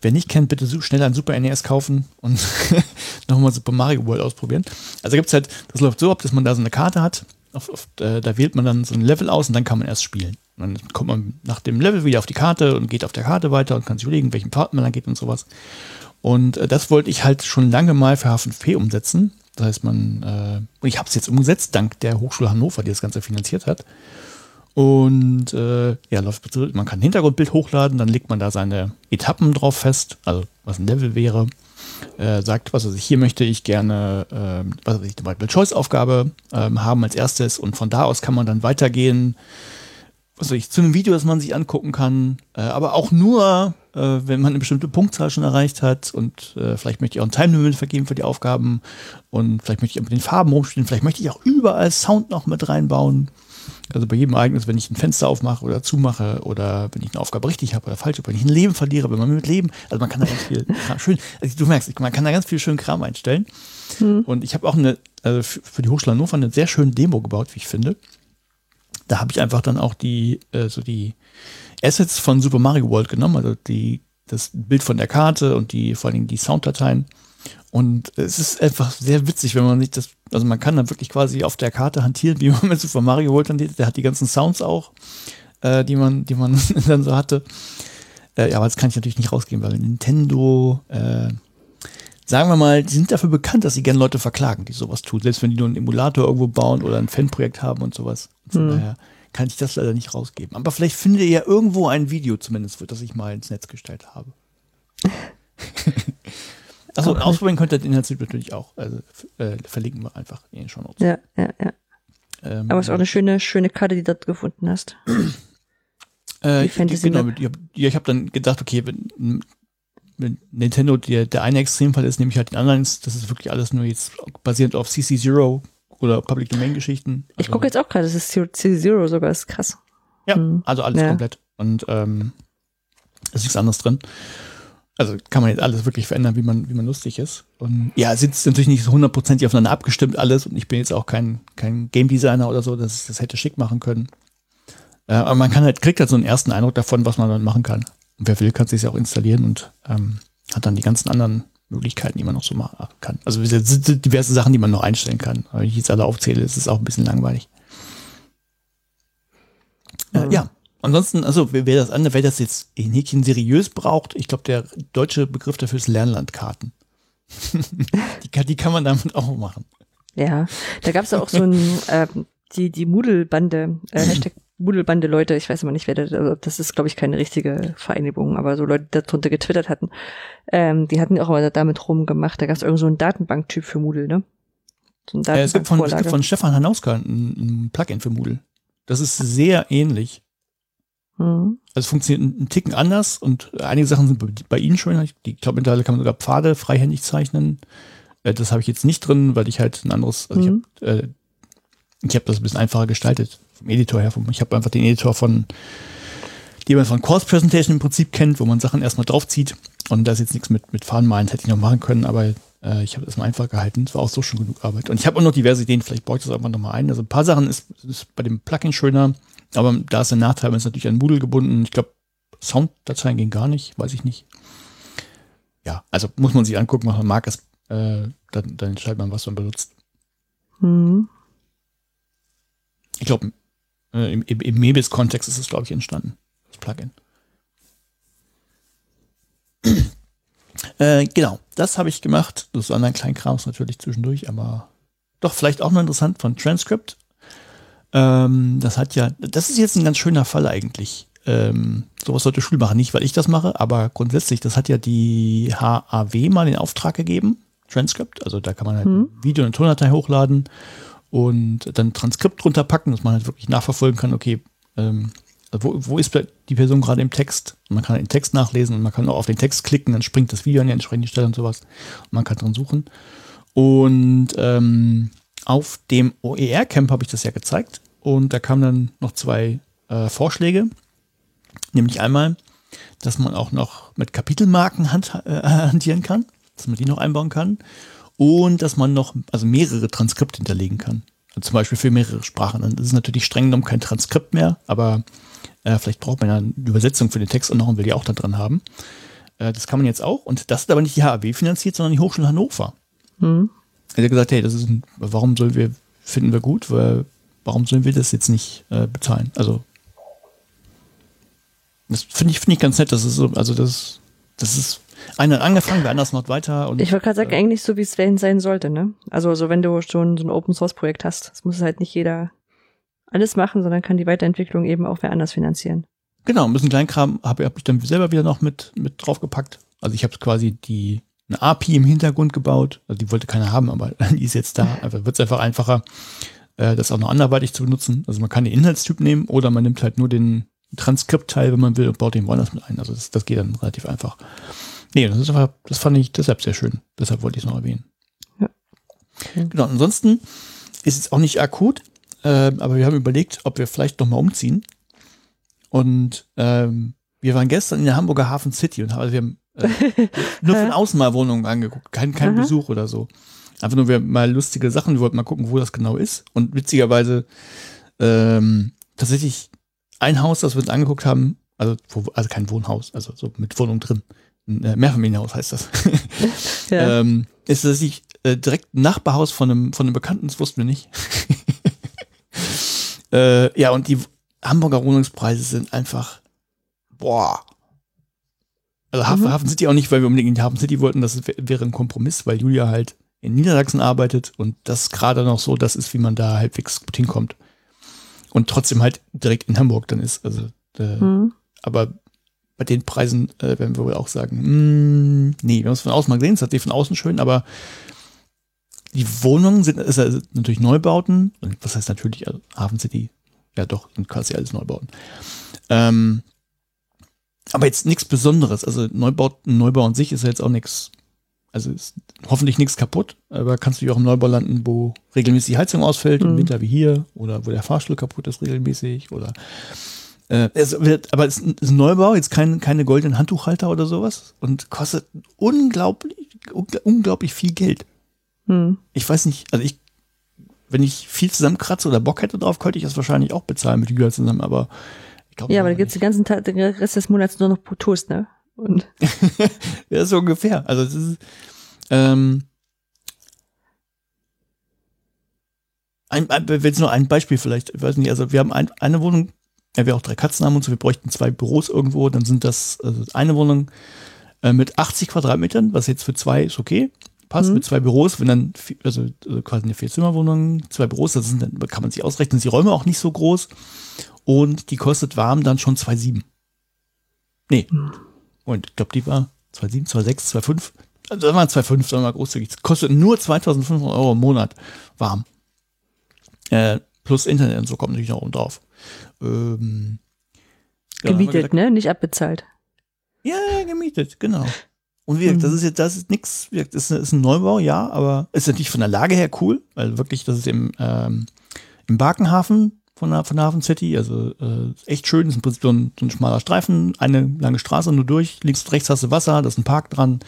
Wer nicht kennt, bitte schnell ein Super NES kaufen und nochmal Super Mario World ausprobieren. Also gibt es halt, das läuft so ab, dass man da so eine Karte hat. Auf, auf, äh, da wählt man dann so ein Level aus und dann kann man erst spielen. Dann kommt man nach dem Level wieder auf die Karte und geht auf der Karte weiter und kann sich überlegen, welchen Pfad man dann geht und sowas. Und äh, das wollte ich halt schon lange mal für H5P umsetzen. Das heißt, man, äh, ich habe es jetzt umgesetzt, dank der Hochschule Hannover, die das Ganze finanziert hat. Und äh, ja, läuft, man kann ein Hintergrundbild hochladen, dann legt man da seine Etappen drauf fest, also was ein Level wäre. Äh, sagt, was weiß ich, hier möchte ich gerne, äh, was weiß ich, eine Multiple-Choice-Aufgabe äh, haben als erstes und von da aus kann man dann weitergehen was weiß ich, zu einem Video, das man sich angucken kann, äh, aber auch nur, äh, wenn man eine bestimmte Punktzahl schon erreicht hat und äh, vielleicht möchte ich auch ein Time Limit vergeben für die Aufgaben und vielleicht möchte ich auch mit den Farben rumspielen, vielleicht möchte ich auch überall Sound noch mit reinbauen. Also bei jedem Ereignis, wenn ich ein Fenster aufmache oder zumache oder wenn ich eine Aufgabe richtig habe oder falsch habe, wenn ich ein Leben verliere, wenn man mit Leben, also man kann da ganz viel Kram, schön, also du merkst, man kann da ganz viel schönen Kram einstellen. Mhm. Und ich habe auch eine, also für die Hochschule Hannover eine sehr schöne Demo gebaut, wie ich finde da habe ich einfach dann auch die, äh, so die Assets von Super Mario World genommen, also die, das Bild von der Karte und die, vor allen Dingen die Sounddateien. Und es ist einfach sehr witzig, wenn man sich das, also man kann dann wirklich quasi auf der Karte hantieren, wie man mit Super Mario World hantiert. Der hat die ganzen Sounds auch, äh, die man, die man dann so hatte. Äh, ja, aber das kann ich natürlich nicht rausgeben, weil Nintendo, äh, sagen wir mal, die sind dafür bekannt, dass sie gerne Leute verklagen, die sowas tun. Selbst wenn die nur einen Emulator irgendwo bauen oder ein Fanprojekt haben und sowas. Und von hm. daher kann ich das leider nicht rausgeben. Aber vielleicht findet ihr ja irgendwo ein Video zumindest, das ich mal ins Netz gestellt habe. Achso, okay. ausprobieren könnt ihr den natürlich auch. Also äh, verlinken wir einfach in den Show Notes. Ja, ja, ja. Ähm, Aber es ist auch eine schöne, schöne Karte, die du dort gefunden hast. Äh, genau, ja, ich habe dann gedacht, okay, wenn, Nintendo der, der eine Extremfall ist, nämlich halt den anderen, das ist wirklich alles nur jetzt basierend auf CC Zero oder Public Domain Geschichten. Also, ich gucke jetzt auch gerade, das ist CC Zero sogar, ist krass. Ja, hm. also alles ja. komplett. Und ähm, ist nichts anderes drin. Also kann man jetzt alles wirklich verändern, wie man, wie man lustig ist. Und ja, es ist natürlich nicht so hundertprozentig aufeinander abgestimmt alles und ich bin jetzt auch kein, kein Game Designer oder so, dass ich das hätte schick machen können. Äh, aber man kann halt, kriegt halt so einen ersten Eindruck davon, was man dann machen kann. Und wer will, kann sich auch installieren und ähm, hat dann die ganzen anderen Möglichkeiten, die man noch so machen kann. Also es sind diverse Sachen, die man noch einstellen kann. Aber wenn ich jetzt alle aufzähle, ist es auch ein bisschen langweilig. Äh, ja, ansonsten, also wer das andere, wer das jetzt in Häkchen seriös braucht, ich glaube, der deutsche Begriff dafür ist Lernlandkarten. die, kann, die kann man damit auch machen. Ja, da gab es auch so ein, äh, die, die Moodle-Bande, äh, Hashtag Moodle-Bande Leute, ich weiß immer nicht, wer das, also das ist, glaube ich, keine richtige Vereinigung, aber so Leute, die darunter getwittert hatten, ähm, die hatten auch immer damit rumgemacht. Da gab es irgend so einen Datenbanktyp für Moodle, ne? So äh, es, gibt von, es gibt von Stefan Hanauska ein, ein Plugin für Moodle. Das ist sehr ähnlich. Mhm. Also es funktioniert einen Ticken anders und einige Sachen sind bei, bei Ihnen schon. Ich glaube, mittlerweile kann man sogar Pfade freihändig zeichnen. Äh, das habe ich jetzt nicht drin, weil ich halt ein anderes, also mhm. ich habe äh, ich hab das ein bisschen einfacher gestaltet vom Editor her. Vom, ich habe einfach den Editor von, den man von Course Presentation im Prinzip kennt, wo man Sachen erstmal draufzieht. Und da ist jetzt nichts mit, mit Fahnenmalen, hätte ich noch machen können, aber äh, ich habe das mal einfach gehalten. Das war auch so schon genug Arbeit. Und ich habe auch noch diverse Ideen, vielleicht baue ich das einfach nochmal ein. Also ein paar Sachen ist, ist bei dem Plugin schöner, aber da ist der Nachteil, man ist natürlich an Moodle gebunden. Ich glaube, Sounddateien gehen gar nicht, weiß ich nicht. Ja, also muss man sich angucken, was man mag, ist, äh, dann, dann entscheidet man, was man benutzt. Mhm. Ich glaube, äh, Im, im Mebis-Kontext ist es, glaube ich, entstanden, das Plugin. äh, genau, das habe ich gemacht. Das ist anderen kleinen Krams natürlich zwischendurch, aber doch vielleicht auch noch interessant von Transcript. Ähm, das hat ja, das ist jetzt ein ganz schöner Fall eigentlich. ähm, sowas sollte Schule machen. Nicht, weil ich das mache, aber grundsätzlich, das hat ja die HAW mal den Auftrag gegeben, Transcript. Also da kann man halt hm. Video- und Tondatei hochladen und dann Transkript drunter packen, dass man halt wirklich nachverfolgen kann, okay, ähm, wo, wo ist die Person gerade im Text? Und man kann den Text nachlesen und man kann auch auf den Text klicken, dann springt das Video an die entsprechende Stelle und sowas. Und man kann drin suchen. Und ähm, auf dem OER-Camp habe ich das ja gezeigt und da kamen dann noch zwei äh, Vorschläge. Nämlich einmal, dass man auch noch mit Kapitelmarken hand, äh, hantieren kann, dass man die noch einbauen kann. Und dass man noch, also mehrere Transkripte hinterlegen kann. Also zum Beispiel für mehrere Sprachen. Dann ist es natürlich streng genommen kein Transkript mehr, aber äh, vielleicht braucht man ja eine Übersetzung für den Text und noch und will die auch da dran haben. Äh, das kann man jetzt auch. Und das ist aber nicht die HAW finanziert, sondern die Hochschule Hannover. Mhm. Er hat gesagt, hey, das ist ein, warum sollen wir, finden wir gut, weil, warum sollen wir das jetzt nicht äh, bezahlen? Also, das finde ich, finde ich ganz nett, das ist so, also das, das ist, einer angefangen, der andere macht weiter. Und, ich wollte gerade sagen, äh, eigentlich so, wie es sein sollte, ne? Also, also wenn du schon so ein Open-Source-Projekt hast, das muss halt nicht jeder alles machen, sondern kann die Weiterentwicklung eben auch wer anders finanzieren. Genau, ein bisschen Kleinkram habe hab ich dann selber wieder noch mit, mit draufgepackt. Also ich habe quasi die eine API im Hintergrund gebaut. Also die wollte keiner haben, aber die ist jetzt da. Also wird es einfach einfacher, äh, das auch noch anderweitig zu benutzen. Also man kann den Inhaltstyp nehmen oder man nimmt halt nur den Transkriptteil, wenn man will, und baut den woanders mit ein. Also das, das geht dann relativ einfach. Nee, das ist einfach, das fand ich deshalb sehr schön. Deshalb wollte ich es noch erwähnen. Ja. Okay. Genau, ansonsten ist es auch nicht akut, äh, aber wir haben überlegt, ob wir vielleicht noch mal umziehen. Und ähm, wir waren gestern in der Hamburger Hafen City und haben, also wir haben äh, nur von außen mal Wohnungen angeguckt, kein, kein Besuch oder so. Einfach nur wir mal lustige Sachen, wir wollten mal gucken, wo das genau ist. Und witzigerweise ähm, tatsächlich ein Haus, das wir uns angeguckt haben, also, also kein Wohnhaus, also so mit Wohnung drin. Ein äh, Mehrfamilienhaus heißt das. ja. ähm, ist tatsächlich äh, direkt ein Nachbarhaus von einem, von einem Bekannten, das wussten wir nicht. äh, ja, und die Hamburger Wohnungspreise sind einfach, boah, also Hafen, mhm. Hafen City auch nicht, weil wir unbedingt in die Hafen City wollten. Das wäre ein Kompromiss, weil Julia halt in Niedersachsen arbeitet und das gerade noch so das ist, wie man da halbwegs gut hinkommt. Und trotzdem halt direkt in Hamburg dann ist. Also, äh, mhm. aber bei den Preisen äh, werden wir wohl auch sagen, mh, hm, nee, wir haben es von außen mal gesehen, es hat von außen schön, aber die Wohnungen sind ist also natürlich Neubauten. Was heißt natürlich, also Hafen City, ja doch, sind quasi alles Neubauten. Ähm, aber jetzt nichts Besonderes. Also Neubau, Neubau an sich ist ja jetzt auch nichts, also ist hoffentlich nichts kaputt, aber kannst du auch im Neubau landen, wo regelmäßig die Heizung ausfällt, mhm. im Winter wie hier, oder wo der Fahrstuhl kaputt ist regelmäßig, oder äh, es wird, aber es ist ein Neubau, jetzt kein, keine goldenen Handtuchhalter oder sowas und kostet unglaublich, unglaublich viel Geld. Mhm. Ich weiß nicht, also ich, wenn ich viel zusammenkratze oder Bock hätte drauf, könnte ich das wahrscheinlich auch bezahlen mit Julia zusammen, aber Glaub, ja, aber da gibt's den ganzen Tag, den Rest des Monats nur noch Toast, ne? Und ja, so ungefähr. Also das ist ähm, ein, ein, jetzt nur ein Beispiel vielleicht, ich weiß nicht, also wir haben ein, eine Wohnung, ja, wir auch drei Katzen haben und so, wir bräuchten zwei Büros irgendwo, dann sind das also eine Wohnung äh, mit 80 Quadratmetern, was jetzt für zwei ist okay, passt, mhm. mit zwei Büros, wenn dann, also, also quasi eine Vierzimmerwohnung, zwei Büros, das sind, dann kann man sich ausrechnen, sind die Räume auch nicht so groß und die kostet warm dann schon 2,7. Nee. Und ich glaube, die war 2,7, 2,6, 2,5. Also das waren 2,5, sagen wir mal großzügig. Das kostet nur 2500 Euro im Monat warm. Äh, plus Internet und so kommt natürlich noch oben drauf. Ähm, ja, gemietet, gesagt, ne? Nicht abbezahlt. Ja, gemietet, genau. Und wie gesagt, das mhm. ist jetzt, das ist nichts, das ist, ist ein Neubau, ja, aber ist natürlich von der Lage her cool, weil wirklich, das ist im, ähm, im Barkenhafen von von Hafen City. Also äh, echt schön, ist im Prinzip so ein, so ein schmaler Streifen, eine lange Straße nur durch, links und rechts hast du Wasser, da ist ein Park dran.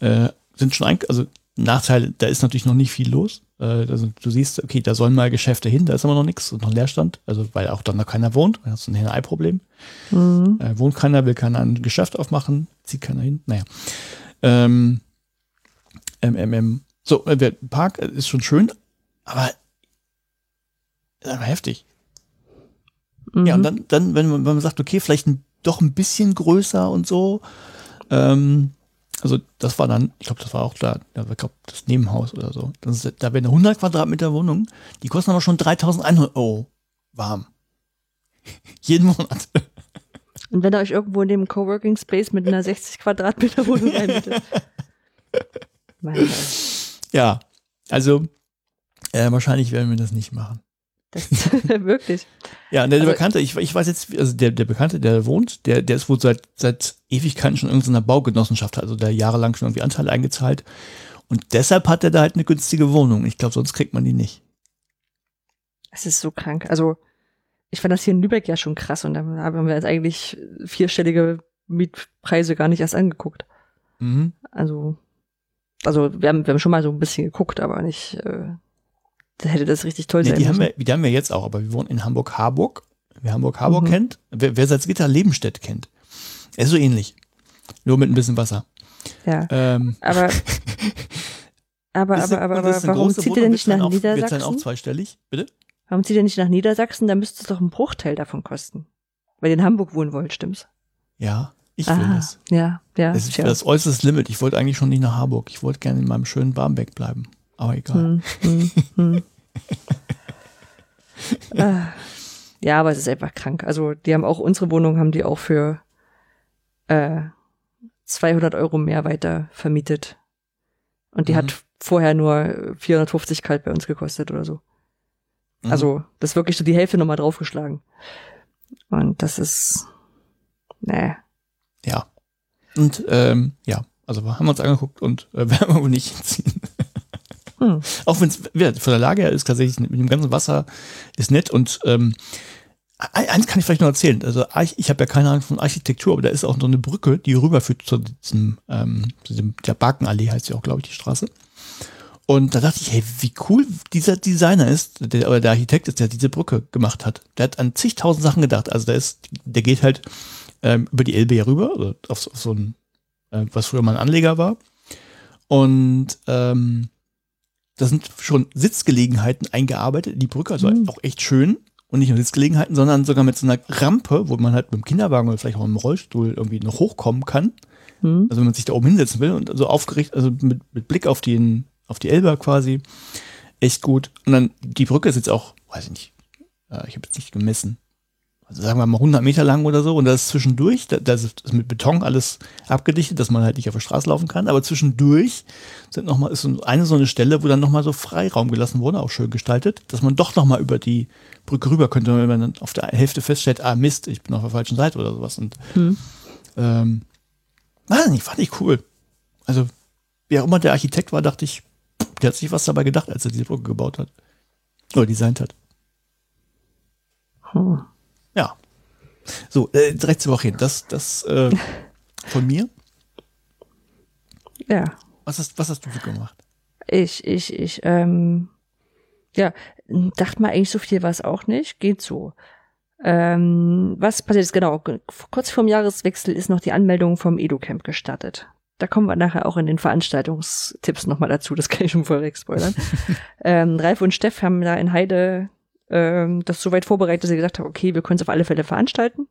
Äh, sind schon ein, also Nachteil, da ist natürlich noch nicht viel los. Äh, also du siehst, okay, da sollen mal Geschäfte hin, da ist aber noch nichts, noch Leerstand, also weil auch dann noch keiner wohnt, da hast du ein Henne-Ei-Problem. Mhm. Äh, wohnt keiner, will keiner ein Geschäft aufmachen, zieht keiner hin, naja. Ähm, MMM. So, äh, der Park ist schon schön, aber einfach heftig. Mhm. Ja, und dann, dann wenn, man, wenn man sagt, okay, vielleicht ein, doch ein bisschen größer und so, ähm, also das war dann, ich glaube, das war auch da, ich glaube, das Nebenhaus oder so. Das ist, da wäre eine 100 Quadratmeter Wohnung, die kosten aber schon 3100 Euro warm. Jeden Monat. Und wenn ihr euch irgendwo in dem Coworking Space mit einer 60 Quadratmeter Wohnung einbietet. ja, also äh, wahrscheinlich werden wir das nicht machen. Das, wirklich. Ja, der, also, Bekannte, ich, ich weiß jetzt, also der, der Bekannte, der wohnt, der, der ist wohl seit, seit Ewigkeiten schon in irgendeiner Baugenossenschaft, also der jahrelang schon irgendwie Anteile eingezahlt. Und deshalb hat er da halt eine günstige Wohnung. Ich glaube, sonst kriegt man die nicht. Es ist so krank. Also, ich fand das hier in Lübeck ja schon krass und da haben wir jetzt eigentlich vierstellige Mietpreise gar nicht erst angeguckt. Mhm. Also, also wir haben, wir haben schon mal so ein bisschen geguckt, aber nicht, äh, da hätte das richtig toll nee, sein die müssen. Haben wir, die haben wir jetzt auch, aber wir wohnen in Hamburg-Harburg. Wer Hamburg-Harburg mhm. kennt, wer, wer Salzgitter Lebenstedt kennt, ist so ähnlich. Nur mit ein bisschen Wasser. Ja. Ähm. Aber, aber, aber, aber, aber warum zieht ihr denn nicht nach auch, Niedersachsen? Wird dann auch zweistellig, bitte? Warum zieht ihr nicht nach Niedersachsen? Da müsste es doch einen Bruchteil davon kosten. Weil ihr in Hamburg wohnen wollt, stimmt's? Ja, ich will Aha, das. Ja, ja. Das ist das äußerste Limit. Ich wollte eigentlich schon nicht nach Harburg. Ich wollte gerne in meinem schönen Barmbek bleiben. Aber egal. Hm, hm, hm. ah, ja, aber es ist einfach krank. Also, die haben auch unsere Wohnung, haben die auch für äh, 200 Euro mehr weiter vermietet. Und die mhm. hat vorher nur 450 kalt bei uns gekostet oder so. Mhm. Also, das ist wirklich so die Hälfte nochmal draufgeschlagen. Und das ist, nee. Ja. Und, ähm, ja, also haben wir uns angeguckt und äh, werden wir wohl nicht hinziehen. Hm. Auch wenn es von der Lage her ist tatsächlich mit dem ganzen Wasser ist nett und ähm, Eins kann ich vielleicht noch erzählen. Also ich habe ja keine Ahnung von Architektur, aber da ist auch so eine Brücke, die rüberführt zu diesem, ähm, zu diesem der Barkenallee heißt ja auch, glaube ich, die Straße. Und da dachte ich, hey, wie cool dieser Designer ist, der, oder der Architekt ist, der diese Brücke gemacht hat. Der hat an zigtausend Sachen gedacht. Also da ist, der geht halt ähm, über die Elbe rüber, also auf, auf so ein, äh, was früher mal ein Anleger war. Und ähm, da sind schon Sitzgelegenheiten eingearbeitet in die Brücke, also mhm. auch echt schön und nicht nur Sitzgelegenheiten, sondern sogar mit so einer Rampe, wo man halt mit dem Kinderwagen oder vielleicht auch mit dem Rollstuhl irgendwie noch hochkommen kann. Mhm. Also wenn man sich da oben hinsetzen will und so aufgerichtet, also mit, mit Blick auf den, auf die Elbe quasi, echt gut. Und dann die Brücke ist jetzt auch, weiß ich nicht, äh, ich habe jetzt nicht gemessen, also sagen wir mal 100 Meter lang oder so und das ist zwischendurch, da, das ist mit Beton alles abgedichtet, dass man halt nicht auf der Straße laufen kann, aber zwischendurch sind noch mal, ist so eine so eine Stelle, wo dann nochmal so Freiraum gelassen wurde, auch schön gestaltet, dass man doch nochmal über die Brücke rüber könnte, wenn man dann auf der Hälfte feststellt, ah Mist, ich bin auf der falschen Seite oder sowas und hm. ähm, weiß nicht, fand ich cool. Also, wer auch immer der Architekt war, dachte ich, der hat sich was dabei gedacht, als er diese Brücke gebaut hat. Oder designt hat. Hm. Ja. So, äh, direkt zur Woche hin. Das, das äh, von mir. Ja. Was hast, was hast du gemacht? Ich, ich, ich, ähm, ja, dachte mal eigentlich so viel war es auch nicht. Geht so. Ähm, was passiert ist genau? Kurz vorm Jahreswechsel ist noch die Anmeldung vom EduCamp gestartet. Da kommen wir nachher auch in den Veranstaltungstipps nochmal dazu, das kann ich schon vorweg spoilern. ähm, Ralf und Steff haben da in Heide ähm, das so weit vorbereitet, dass sie gesagt haben, okay, wir können es auf alle Fälle veranstalten.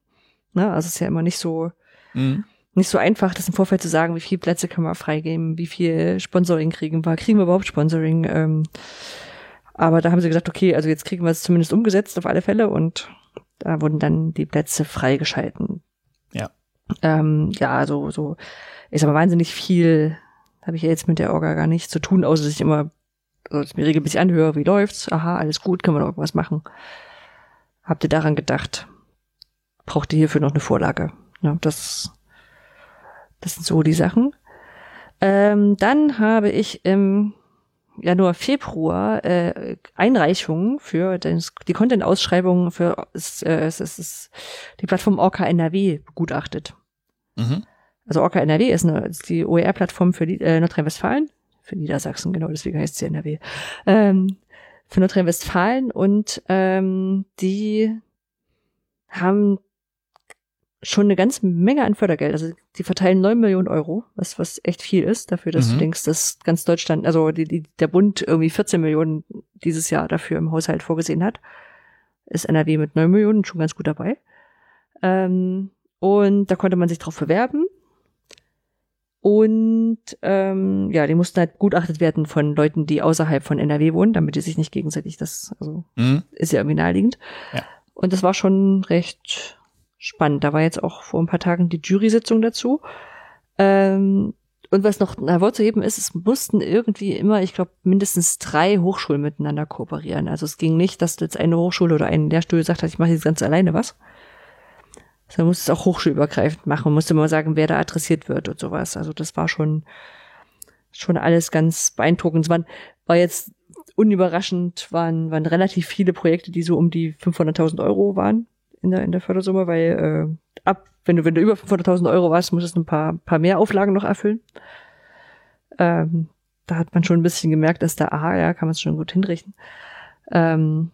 Ne? Also es ist ja immer nicht so, mhm. nicht so einfach, das im Vorfeld zu sagen, wie viele Plätze können wir freigeben, wie viel Sponsoring kriegen wir, kriegen wir überhaupt Sponsoring. Ähm, aber da haben sie gesagt, okay, also jetzt kriegen wir es zumindest umgesetzt auf alle Fälle und da wurden dann die Plätze freigeschalten. Ja. Ähm, ja, so, so, ist aber wahnsinnig viel, habe ich ja jetzt mit der Orga gar nicht zu tun, außer dass ich immer also mir regelmäßig anhöre, wie läuft's? Aha, alles gut, können wir noch irgendwas machen? Habt ihr daran gedacht? Braucht ihr hierfür noch eine Vorlage? Ja, das, das sind so die Sachen. Ähm, dann habe ich im Januar, Februar äh, Einreichungen für das, die Content-Ausschreibung für es, äh, es, es ist die Plattform Orca NRW begutachtet. Mhm. Also Orca NRW ist, eine, ist die OER-Plattform für die, äh, Nordrhein-Westfalen für Niedersachsen, genau, deswegen heißt sie NRW, ähm, für Nordrhein-Westfalen und ähm, die haben schon eine ganze Menge an Fördergeld. Also die verteilen neun Millionen Euro, was, was echt viel ist, dafür, dass mhm. du denkst, dass ganz Deutschland, also die, die, der Bund irgendwie 14 Millionen dieses Jahr dafür im Haushalt vorgesehen hat, ist NRW mit neun Millionen schon ganz gut dabei. Ähm, und da konnte man sich drauf bewerben. Und ähm, ja, die mussten halt gutachtet werden von Leuten, die außerhalb von NRW wohnen, damit die sich nicht gegenseitig das, also mhm. ist ja irgendwie naheliegend. Ja. Und das war schon recht spannend. Da war jetzt auch vor ein paar Tagen die Jury-Sitzung dazu. Ähm, und was noch hervorzuheben ist, es mussten irgendwie immer, ich glaube, mindestens drei Hochschulen miteinander kooperieren. Also es ging nicht, dass jetzt eine Hochschule oder ein Lehrstuhl gesagt hat, ich mache jetzt ganz alleine was. Sondern musste es auch hochschulübergreifend machen. Man musste immer sagen, wer da adressiert wird und sowas. Also das war schon, schon alles ganz beeindruckend. Es waren, war jetzt unüberraschend, waren, waren relativ viele Projekte, die so um die 500.000 Euro waren in der, in der Fördersumme, weil äh, ab wenn du, wenn du über 500.000 Euro warst, musstest du ein paar, paar mehr Auflagen noch erfüllen. Ähm, da hat man schon ein bisschen gemerkt, dass da, aha, ja, kann man es schon gut hinrichten. Ähm,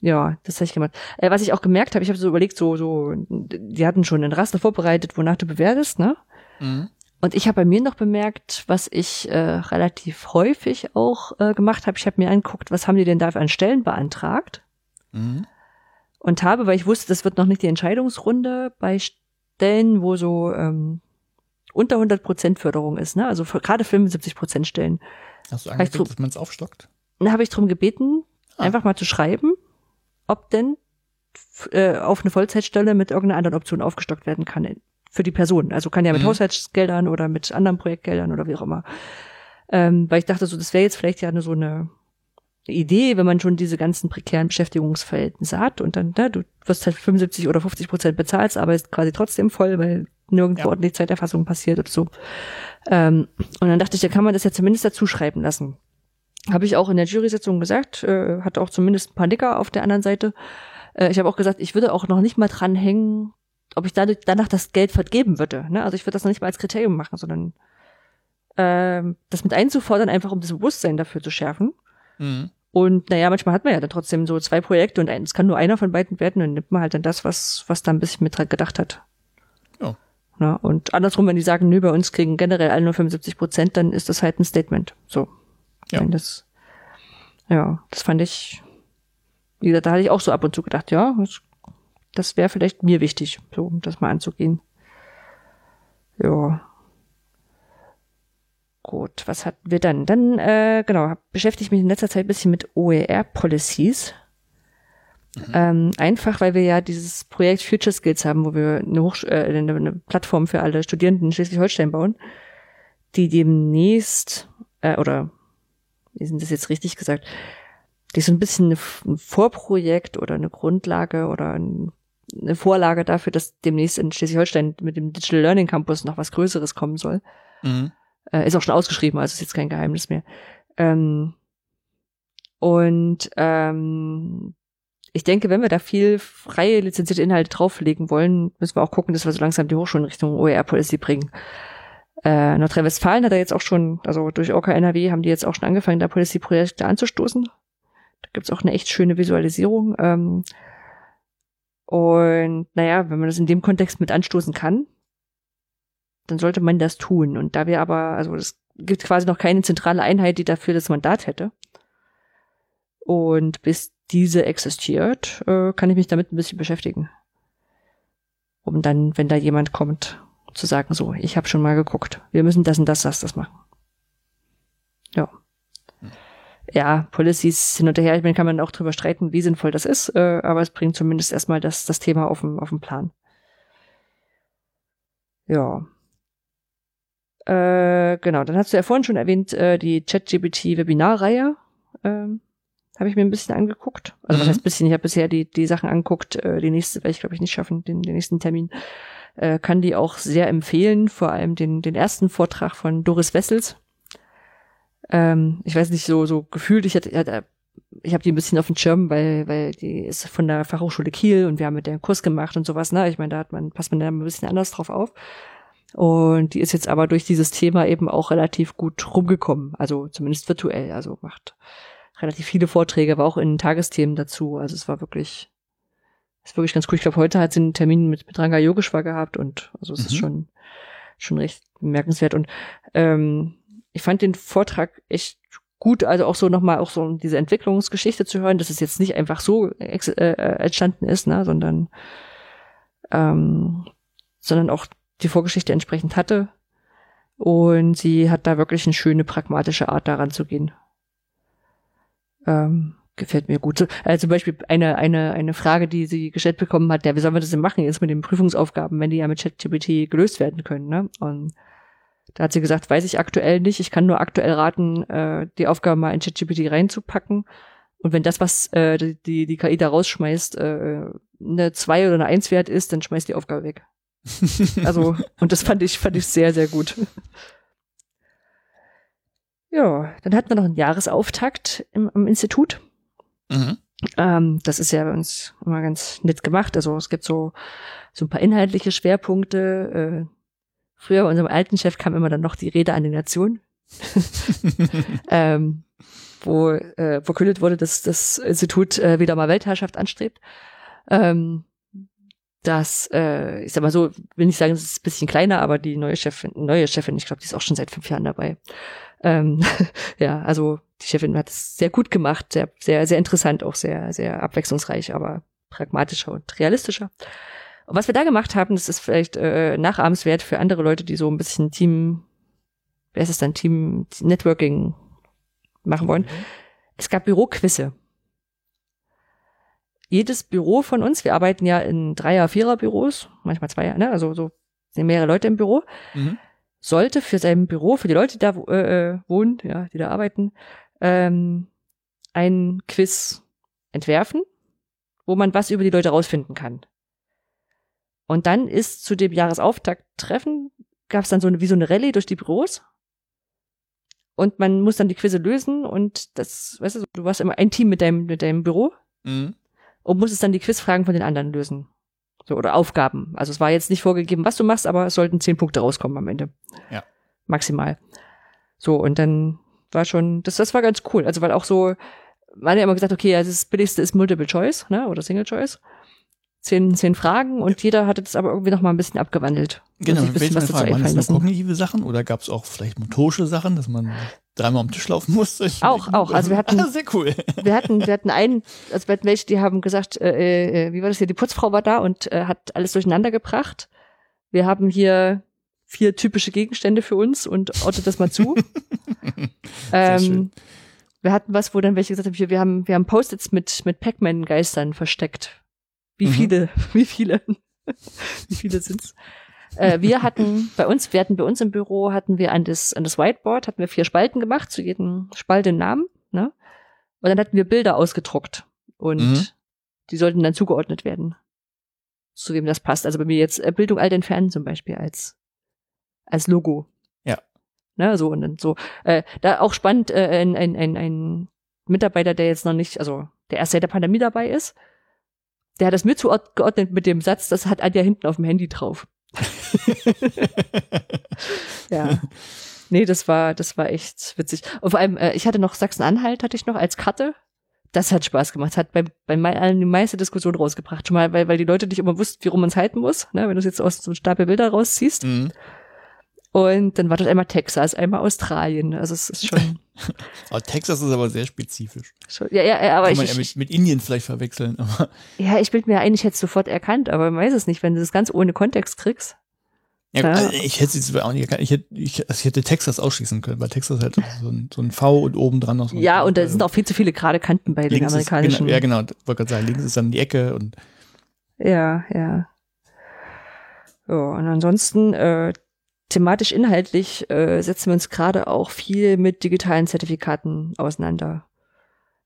ja, das habe ich gemacht. Äh, was ich auch gemerkt habe, ich habe so überlegt, so, so, die hatten schon ein Raster vorbereitet, wonach du bewertest, ne? Mhm. Und ich habe bei mir noch bemerkt, was ich äh, relativ häufig auch äh, gemacht habe. Ich habe mir angeguckt, was haben die denn da an Stellen beantragt? Mhm. Und habe, weil ich wusste, das wird noch nicht die Entscheidungsrunde, bei Stellen, wo so ähm, unter 100 Prozent Förderung ist, ne? Also gerade 75 Prozent Stellen. Hast du angekündigt, dass man es aufstockt? Dann habe ich darum gebeten, ah. einfach mal zu schreiben, ob denn äh, auf eine Vollzeitstelle mit irgendeiner anderen Option aufgestockt werden kann für die Person. Also kann ja mit mhm. Haushaltsgeldern oder mit anderen Projektgeldern oder wie auch immer. Ähm, weil ich dachte so, das wäre jetzt vielleicht ja eine, so eine Idee, wenn man schon diese ganzen prekären Beschäftigungsverhältnisse hat und dann, ne, du wirst halt 75 oder 50 Prozent bezahlt, aber ist quasi trotzdem voll, weil nirgendwo ja. ordentlich Zeiterfassung passiert oder so. Ähm, und dann dachte ich, da kann man das ja zumindest dazu schreiben lassen. Habe ich auch in der Jury-Sitzung gesagt, äh, hatte auch zumindest ein paar Nicker auf der anderen Seite. Äh, ich habe auch gesagt, ich würde auch noch nicht mal dranhängen, ob ich dadurch, danach das Geld vergeben würde. Ne? Also ich würde das noch nicht mal als Kriterium machen, sondern äh, das mit einzufordern, einfach um das Bewusstsein dafür zu schärfen. Mhm. Und naja, manchmal hat man ja dann trotzdem so zwei Projekte und es kann nur einer von beiden werden und nimmt man halt dann das, was, was da ein bisschen mit gedacht hat. Ja. ja. Und andersrum, wenn die sagen, nö, bei uns kriegen generell alle nur 75 Prozent, dann ist das halt ein Statement. So. Ja. Das, ja, das fand ich, wie gesagt, da hatte ich auch so ab und zu gedacht, ja, das, das wäre vielleicht mir wichtig, so, das mal anzugehen. Ja. Gut, was hatten wir dann? Dann, äh, genau, beschäftige ich mich in letzter Zeit ein bisschen mit OER-Policies. Mhm. Ähm, einfach, weil wir ja dieses Projekt Future Skills haben, wo wir eine, Hochsch äh, eine, eine Plattform für alle Studierenden in Schleswig-Holstein bauen, die demnächst, äh, oder wie sind das jetzt richtig gesagt, die so ein bisschen ein Vorprojekt oder eine Grundlage oder ein, eine Vorlage dafür, dass demnächst in Schleswig-Holstein mit dem Digital Learning Campus noch was Größeres kommen soll. Mhm. Äh, ist auch schon ausgeschrieben, also ist jetzt kein Geheimnis mehr. Ähm, und ähm, ich denke, wenn wir da viel freie lizenzierte Inhalte drauflegen wollen, müssen wir auch gucken, dass wir so langsam die Hochschulen Richtung OER-Policy bringen. Äh, Nordrhein-Westfalen hat da jetzt auch schon, also durch OK NRW haben die jetzt auch schon angefangen, da Policy-Projekte anzustoßen. Da gibt's auch eine echt schöne Visualisierung. Ähm, und naja, wenn man das in dem Kontext mit anstoßen kann, dann sollte man das tun. Und da wir aber, also es gibt quasi noch keine zentrale Einheit, die dafür das Mandat hätte. Und bis diese existiert, äh, kann ich mich damit ein bisschen beschäftigen. Um dann, wenn da jemand kommt, zu sagen, so, ich habe schon mal geguckt, wir müssen das und das, das, das machen. Ja. Ja, Policies hin und her, ich meine, kann man auch drüber streiten, wie sinnvoll das ist, äh, aber es bringt zumindest erstmal das, das Thema auf den, auf den Plan. Ja. Äh, genau, dann hast du ja vorhin schon erwähnt, äh, die ChatGPT-Webinarreihe. Ähm, habe ich mir ein bisschen angeguckt. Also mhm. was heißt bisschen, ich habe bisher die, die Sachen angeguckt, äh, die nächste werde ich, glaube ich, nicht schaffen, den, den nächsten Termin. Äh, kann die auch sehr empfehlen, vor allem den, den ersten Vortrag von Doris Wessels. Ähm, ich weiß nicht, so, so gefühlt, ich hatte, hatte ich habe die ein bisschen auf dem Schirm, weil, weil die ist von der Fachhochschule Kiel und wir haben mit der einen Kurs gemacht und sowas, ne? Ich meine, da hat man, passt man da ein bisschen anders drauf auf. Und die ist jetzt aber durch dieses Thema eben auch relativ gut rumgekommen, also zumindest virtuell, also macht relativ viele Vorträge, aber auch in Tagesthemen dazu. Also es war wirklich, ist wirklich ganz cool. Ich glaube, heute hat sie einen Termin mit, mit Ranga Yogeshwar gehabt und also es mhm. ist schon, schon recht bemerkenswert. Und ähm, ich fand den Vortrag echt gut, also auch so nochmal auch so diese Entwicklungsgeschichte zu hören, dass es jetzt nicht einfach so äh, äh, entstanden ist, ne, sondern ähm, sondern auch die Vorgeschichte entsprechend hatte. Und sie hat da wirklich eine schöne pragmatische Art daran zu gehen. Ähm, gefällt mir gut. Äh, zum Beispiel eine, eine, eine Frage, die sie gestellt bekommen hat, ja, wie sollen wir das denn machen jetzt mit den Prüfungsaufgaben, wenn die ja mit ChatGPT gelöst werden können, ne? Und da hat sie gesagt, weiß ich aktuell nicht, ich kann nur aktuell raten, äh, die Aufgabe mal in ChatGPT reinzupacken. Und wenn das, was äh, die, die KI da rausschmeißt, äh, eine 2 oder eine 1 wert ist, dann schmeißt die Aufgabe weg. also, und das fand ich, fand ich sehr, sehr gut. Ja, dann hatten wir noch einen Jahresauftakt im, im Institut. Mhm. Ähm, das ist ja bei uns immer ganz nett gemacht. Also es gibt so, so ein paar inhaltliche Schwerpunkte. Äh, früher bei unserem alten Chef kam immer dann noch die Rede an die Nation. ähm, wo äh, verkündet wurde, dass das Institut äh, wieder mal Weltherrschaft anstrebt. Ähm, das, äh, ich sag mal so, will nicht sagen, es ist ein bisschen kleiner, aber die neue Chefin, neue Chefin, ich glaube, die ist auch schon seit fünf Jahren dabei. Ähm, ja, also die Chefin hat es sehr gut gemacht, sehr, sehr, sehr interessant, auch sehr, sehr abwechslungsreich, aber pragmatischer und realistischer. Und was wir da gemacht haben, das ist vielleicht äh, nachahmenswert für andere Leute, die so ein bisschen Team, wer ist es dann, Team Networking machen wollen. Mhm. Es gab Büroquisse. Jedes Büro von uns, wir arbeiten ja in Dreier-, Vierer-Büros, manchmal Zweier, ne? also so sind mehrere Leute im Büro, mhm. Sollte für sein Büro, für die Leute, die da äh, äh, wohnen, ja, die da arbeiten, ähm, ein Quiz entwerfen, wo man was über die Leute rausfinden kann. Und dann ist zu dem Jahresauftakt-Treffen, gab es dann so eine, wie so eine Rallye durch die Büros und man muss dann die Quizze lösen und das, weißt du, du warst immer ein Team mit deinem, mit deinem Büro mhm. und musstest dann die Quizfragen von den anderen lösen. So, oder Aufgaben. Also es war jetzt nicht vorgegeben, was du machst, aber es sollten zehn Punkte rauskommen am Ende. Ja. Maximal. So, und dann war schon, das, das war ganz cool. Also, weil auch so, man hat ja immer gesagt, okay, also das Billigste ist Multiple Choice, ne, oder Single Choice zehn, zehn Fragen und jeder hatte das aber irgendwie noch mal ein bisschen abgewandelt. Genau, ein bisschen was dazu Waren das nur kognitive Sachen oder gab es auch vielleicht motorische Sachen, dass man dreimal am Tisch laufen musste? Auch, auch. Also wir hatten, ah, sehr cool. Wir hatten, wir hatten einen, also wir hatten welche, die haben gesagt, äh, äh, wie war das hier, die Putzfrau war da und äh, hat alles durcheinander gebracht. Wir haben hier vier typische Gegenstände für uns und ortet das mal zu. ähm, wir hatten was, wo dann welche gesagt haben, wir haben, wir haben Post-its mit, mit Pac-Man-Geistern versteckt wie mhm. viele, wie viele, wie viele sind's? Äh, wir hatten bei uns, wir hatten bei uns im Büro, hatten wir an das, an das Whiteboard, hatten wir vier Spalten gemacht, zu jedem Spalt den Namen, ne? Und dann hatten wir Bilder ausgedruckt und mhm. die sollten dann zugeordnet werden, zu wem das passt. Also bei mir jetzt äh, Bildung alt entfernen zum Beispiel als, als Logo. Ja. Ne, so und dann so. Äh, da auch spannend, äh, ein, ein, ein, ein Mitarbeiter, der jetzt noch nicht, also der erst seit der Pandemie dabei ist, der hat das mir zugeordnet mit dem Satz, das hat Anja hinten auf dem Handy drauf. ja. Nee, das war, das war echt witzig. Und vor allem, äh, ich hatte noch Sachsen-Anhalt, hatte ich noch als Karte. Das hat Spaß gemacht. Das hat bei, bei allen die meiste Diskussion rausgebracht. Schon mal, weil, weil die Leute nicht immer wussten, wie rum man es halten muss, ne? wenn du es jetzt aus so einem Stapel Bilder rausziehst. Mhm. Und dann war das einmal Texas, einmal Australien. Also es ist schon. aber Texas ist aber sehr spezifisch. Schon, ja, ja, aber Kann ich. man ja mit, mit Indien vielleicht verwechseln. Aber. Ja, ich bin mir eigentlich jetzt sofort erkannt, aber man weiß es nicht, wenn du das ganz ohne Kontext kriegst. Ja, ja. Also ich hätte es auch nicht erkannt. Ich hätte, ich, also ich hätte Texas ausschließen können, weil Texas halt so ein, so ein V und oben dran noch so Ja, und da sind auch viel zu viele gerade Kanten bei den amerikanischen. Ist, genau, ja, genau. Wollte gerade sagen, links ist dann die Ecke und. Ja, ja. So, und ansonsten, äh, thematisch inhaltlich äh, setzen wir uns gerade auch viel mit digitalen Zertifikaten auseinander.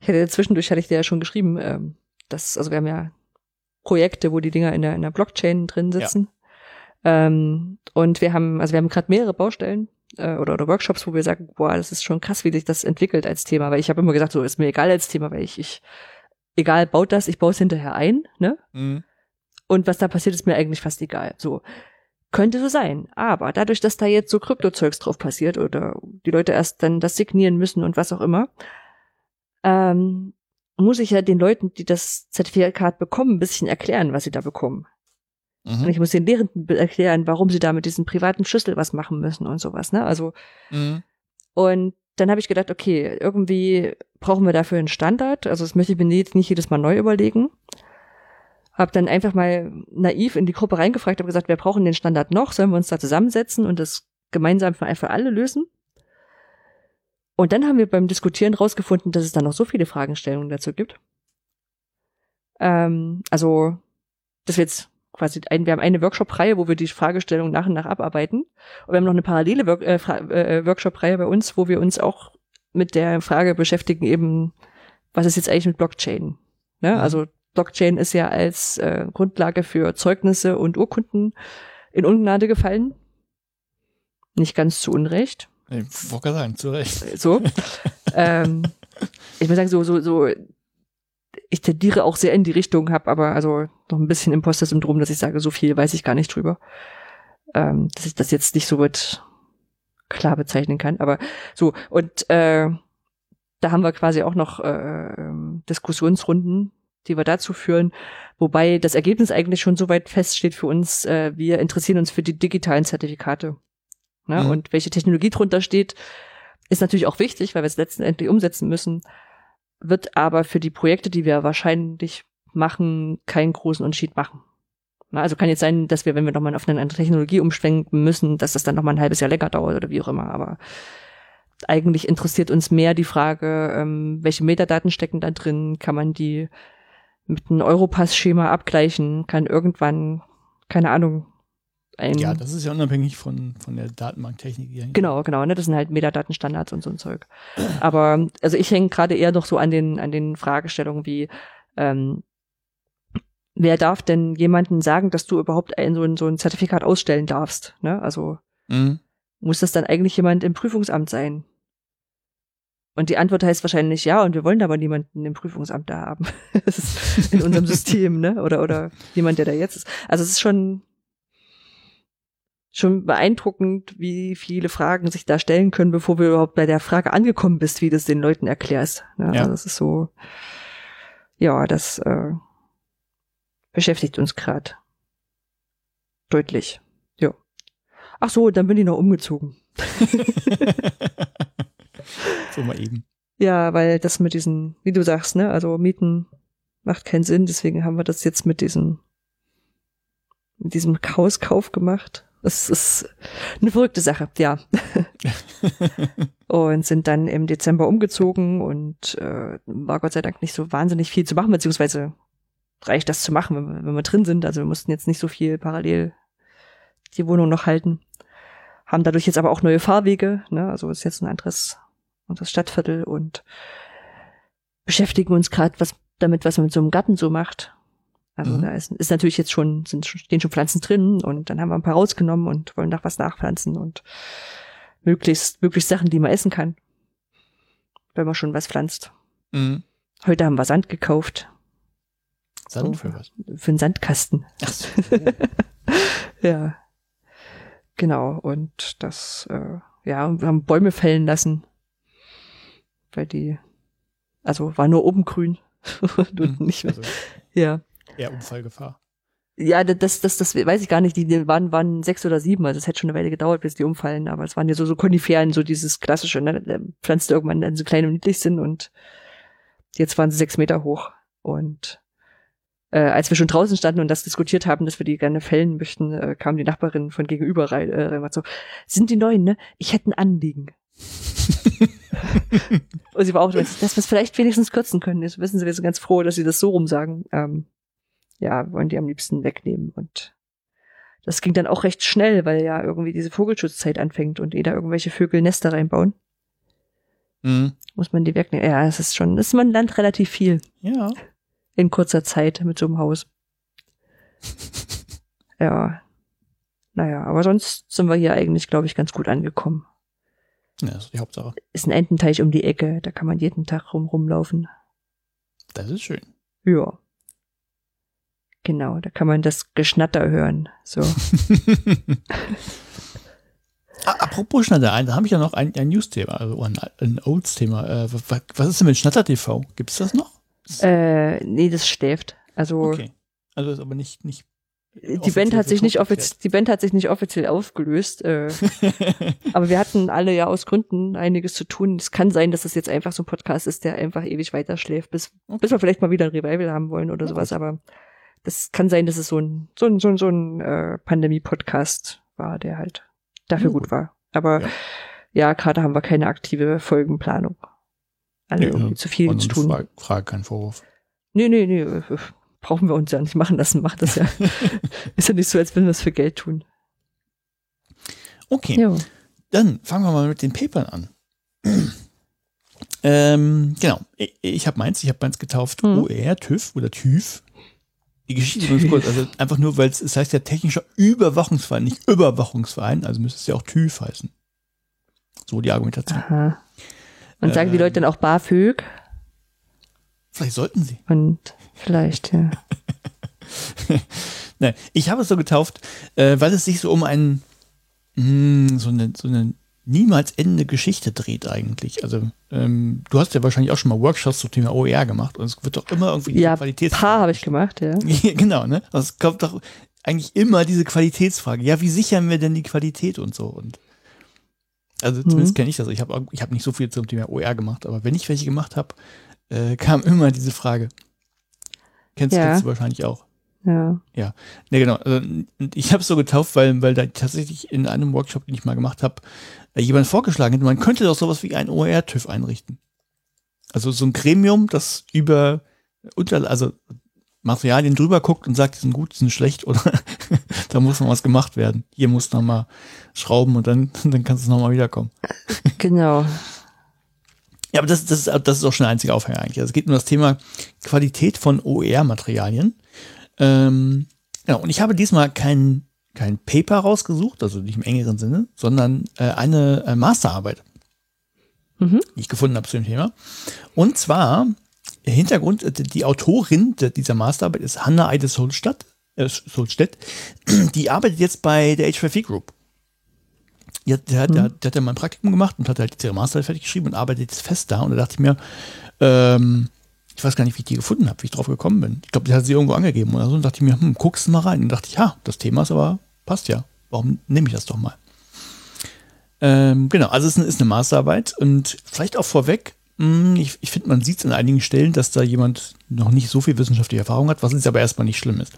Ich hatte zwischendurch hatte ich dir ja schon geschrieben, ähm, dass also wir haben ja Projekte, wo die Dinger in der in der Blockchain drin sitzen. Ja. Ähm, und wir haben also wir haben gerade mehrere Baustellen äh, oder oder Workshops, wo wir sagen, boah, das ist schon krass, wie sich das entwickelt als Thema, weil ich habe immer gesagt, so ist mir egal als Thema, weil ich ich egal baut das, ich baue es hinterher ein, ne? Mhm. Und was da passiert, ist mir eigentlich fast egal. So. Könnte so sein. Aber dadurch, dass da jetzt so Kryptozeugs drauf passiert oder die Leute erst dann das signieren müssen und was auch immer, ähm, muss ich ja den Leuten, die das Zertifikat bekommen, ein bisschen erklären, was sie da bekommen. Mhm. Und ich muss den Lehrenden erklären, warum sie da mit diesem privaten Schlüssel was machen müssen und sowas, ne? Also, mhm. und dann habe ich gedacht, okay, irgendwie brauchen wir dafür einen Standard. Also das möchte ich mir nicht jedes Mal neu überlegen. Hab dann einfach mal naiv in die Gruppe reingefragt, habe gesagt, wir brauchen den Standard noch, sollen wir uns da zusammensetzen und das gemeinsam für einfach alle lösen? Und dann haben wir beim Diskutieren rausgefunden, dass es da noch so viele Fragestellungen dazu gibt. Ähm, also, das jetzt quasi ein, wir haben eine Workshop-Reihe, wo wir die Fragestellung nach und nach abarbeiten. Und wir haben noch eine parallele Work äh, äh, Workshop-Reihe bei uns, wo wir uns auch mit der Frage beschäftigen, eben, was ist jetzt eigentlich mit Blockchain? Ne? Also Blockchain ist ja als äh, Grundlage für Zeugnisse und Urkunden in Ungnade gefallen. Nicht ganz zu Unrecht. Ich wollte sagen, zu Recht. So. ähm, ich würde sagen, so, so, so ich tendiere auch sehr in die Richtung, habe aber also noch ein bisschen Imposter-Syndrom, dass ich sage, so viel weiß ich gar nicht drüber. Ähm, dass ich das jetzt nicht so weit klar bezeichnen kann. Aber so, und äh, da haben wir quasi auch noch äh, Diskussionsrunden, die wir dazu führen, wobei das Ergebnis eigentlich schon so weit feststeht für uns, äh, wir interessieren uns für die digitalen Zertifikate. Ne? Mhm. Und welche Technologie drunter steht, ist natürlich auch wichtig, weil wir es letztendlich umsetzen müssen wird aber für die Projekte, die wir wahrscheinlich machen, keinen großen Unterschied machen. Also kann jetzt sein, dass wir, wenn wir nochmal auf eine andere Technologie umschwenken müssen, dass das dann nochmal ein halbes Jahr länger dauert oder wie auch immer. Aber eigentlich interessiert uns mehr die Frage, ähm, welche Metadaten stecken da drin? Kann man die mit einem Europass-Schema abgleichen? Kann irgendwann, keine Ahnung, ein. Ja, das ist ja unabhängig von, von der Datenbanktechnik. Genau, genau, ne? Das sind halt Metadatenstandards und so ein Zeug. Aber also ich hänge gerade eher noch so an den, an den Fragestellungen wie, ähm, wer darf denn jemanden sagen, dass du überhaupt ein, so, ein, so ein Zertifikat ausstellen darfst? Ne? Also mhm. muss das dann eigentlich jemand im Prüfungsamt sein? Und die Antwort heißt wahrscheinlich ja, und wir wollen aber niemanden im Prüfungsamt da haben. in unserem System, ne? Oder, oder jemand, der da jetzt ist. Also es ist schon, schon beeindruckend, wie viele Fragen sich da stellen können, bevor wir überhaupt bei der Frage angekommen bist, wie du es den Leuten erklärst. Ja, ja. Also das ist so, ja, das äh, beschäftigt uns gerade deutlich. Ja. Ach so, dann bin ich noch umgezogen. so mal eben. Ja, weil das mit diesen, wie du sagst, ne, also Mieten macht keinen Sinn, deswegen haben wir das jetzt mit diesem mit diesem Hauskauf gemacht. Das ist eine verrückte Sache, ja. und sind dann im Dezember umgezogen und äh, war Gott sei Dank nicht so wahnsinnig viel zu machen, beziehungsweise reicht das zu machen, wenn wir, wenn wir drin sind. Also wir mussten jetzt nicht so viel parallel die Wohnung noch halten. Haben dadurch jetzt aber auch neue Fahrwege, ne? also ist jetzt ein anderes, anderes Stadtviertel und beschäftigen uns gerade was damit, was man mit so einem Garten so macht. Also mhm. da ist, ist natürlich jetzt schon, sind stehen schon Pflanzen drin und dann haben wir ein paar rausgenommen und wollen nach was nachpflanzen und möglichst, möglichst Sachen, die man essen kann. Wenn man schon was pflanzt. Mhm. Heute haben wir Sand gekauft. Sand für was? Für einen Sandkasten. Ach so. ja. Genau. Und das, äh, ja, wir haben Bäume fällen lassen. Weil die, also war nur oben grün. und mhm. nicht mehr. Also. Ja. Eher Unfallgefahr. Ja, das, das, das weiß ich gar nicht. Die waren, waren sechs oder sieben, also es hätte schon eine Weile gedauert, bis die umfallen, aber es waren ja so, so Koniferen, so dieses klassische, ne? Pflanzt irgendwann dann so klein und niedlich sind und jetzt waren sie sechs Meter hoch. Und äh, als wir schon draußen standen und das diskutiert haben, dass wir die gerne fällen möchten, äh, kam die Nachbarin von gegenüber rein, äh, rein so, sind die neuen, ne? Ich hätte ein Anliegen. und sie war auch, dass wir es vielleicht wenigstens kürzen können. Jetzt wissen sie, wir sind ganz froh, dass sie das so rum sagen. Ähm, ja, wollen die am liebsten wegnehmen. Und das ging dann auch recht schnell, weil ja irgendwie diese Vogelschutzzeit anfängt und jeder irgendwelche Vögel Nester reinbauen. Mhm. Muss man die wegnehmen. Ja, es ist schon, ist man Land relativ viel. Ja. In kurzer Zeit mit so einem Haus. ja. Naja, aber sonst sind wir hier eigentlich, glaube ich, ganz gut angekommen. Ja, das ist die Hauptsache. Ist ein Ententeich um die Ecke, da kann man jeden Tag rum rumlaufen. Das ist schön. Ja. Genau, da kann man das Geschnatter hören. So. Apropos Schnatter, da habe ich ja noch ein, ein News-Thema, also ein, ein Olds-Thema. Äh, was, was, ist denn mit Schnatter TV? Gibt es das noch? Äh, nee, das schläft. Also. Okay. Also ist aber nicht, nicht die Band hat sich nicht offiziell, die Band hat sich nicht offiziell aufgelöst. Äh, aber wir hatten alle ja aus Gründen einiges zu tun. Es kann sein, dass das jetzt einfach so ein Podcast ist, der einfach ewig weiter schläft, bis, okay. bis wir vielleicht mal wieder ein Revival haben wollen oder sowas. Aber das kann sein, dass es so ein, so ein, so ein, so ein äh, Pandemie-Podcast war, der halt dafür oh. gut war. Aber ja. ja, gerade haben wir keine aktive Folgenplanung. Also nee, ja, zu viel zu tun. Frage, Frage, kein Vorwurf. Nee, nee, nee, brauchen wir uns ja nicht machen lassen, macht das ja. ist ja nicht so, als wenn wir es für Geld tun. Okay. Jo. Dann fangen wir mal mit den Papern an. ähm, genau. Ich, ich habe meins, ich habe meins getauft hm. OR, TÜV oder TÜV. Die Geschichte ist kurz, also einfach nur, weil es, es heißt ja technischer Überwachungsverein, nicht Überwachungsverein, also müsste es ja auch TÜV heißen. So die Argumentation. Aha. Und sagen die Leute dann auch BAföG? Vielleicht sollten sie. Und vielleicht, ja. Nein, ich habe es so getauft, äh, weil es sich so um einen, hm, so eine, so eine niemals endende Geschichte dreht eigentlich. Also ähm, du hast ja wahrscheinlich auch schon mal Workshops zum Thema OER gemacht und es wird doch immer irgendwie ja, Qualitätsfrage. paar habe ich gemacht, ja. genau, ne? Also es kommt doch eigentlich immer diese Qualitätsfrage. Ja, wie sichern wir denn die Qualität und so und also zumindest mhm. kenne ich das. Ich habe ich hab nicht so viel zum Thema OER gemacht, aber wenn ich welche gemacht habe, äh, kam immer diese Frage. Kennst, ja. kennst du wahrscheinlich auch. Ja. Ja. Ne, genau. Also, ich habe es so getauft, weil, weil da tatsächlich in einem Workshop, den ich mal gemacht habe, äh, jemand vorgeschlagen hat, man könnte doch sowas wie ein OER-TÜV einrichten. Also so ein Gremium, das über unter, also Materialien drüber guckt und sagt, die sind gut, die sind schlecht oder da muss noch was gemacht werden. Hier muss noch mal schrauben und dann, dann kannst du noch mal wiederkommen. Genau. Ja, aber das, das, ist, das ist auch schon der einzige Aufhänger eigentlich. Also es geht um das Thema Qualität von OER-Materialien. Ähm, ja, und ich habe diesmal kein, kein Paper rausgesucht, also nicht im engeren Sinne, sondern äh, eine äh, Masterarbeit, mhm. die ich gefunden habe zu dem Thema. Und zwar, Hintergrund, äh, die Autorin dieser Masterarbeit ist Hanna Eide Solstadt, äh, Solstedt. Die arbeitet jetzt bei der H5V Group. Ja, der, hat, mhm. der, der hat ja mal ein Praktikum gemacht und hat halt ihre Masterarbeit fertig geschrieben und arbeitet jetzt fest da. Und da dachte ich mir, ähm, ich weiß gar nicht, wie ich die gefunden habe, wie ich drauf gekommen bin. Ich glaube, die hat sie irgendwo angegeben oder so. Und dachte ich mir, hm, guckst du mal rein. Und dachte ich, ja, das Thema ist aber, passt ja. Warum nehme ich das doch mal? Ähm, genau, also es ist eine Masterarbeit und vielleicht auch vorweg, hm, ich, ich finde, man sieht es an einigen Stellen, dass da jemand noch nicht so viel wissenschaftliche Erfahrung hat, was jetzt aber erstmal nicht schlimm ist.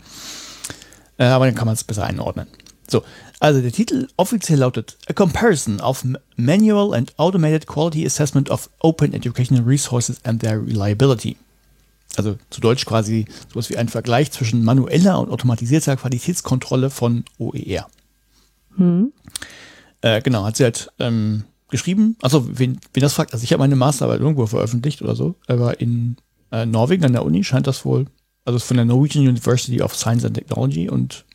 Äh, aber dann kann man es besser einordnen. So, also der Titel offiziell lautet A Comparison of Manual and Automated Quality Assessment of Open Educational Resources and Their Reliability. Also zu Deutsch quasi sowas wie ein Vergleich zwischen manueller und automatisierter Qualitätskontrolle von OER. Hm. Äh, genau, hat sie halt ähm, geschrieben. Also, wen, wen das fragt, also ich habe meine Masterarbeit irgendwo veröffentlicht oder so, aber in äh, Norwegen an der Uni scheint das wohl, also von der Norwegian University of Science and Technology und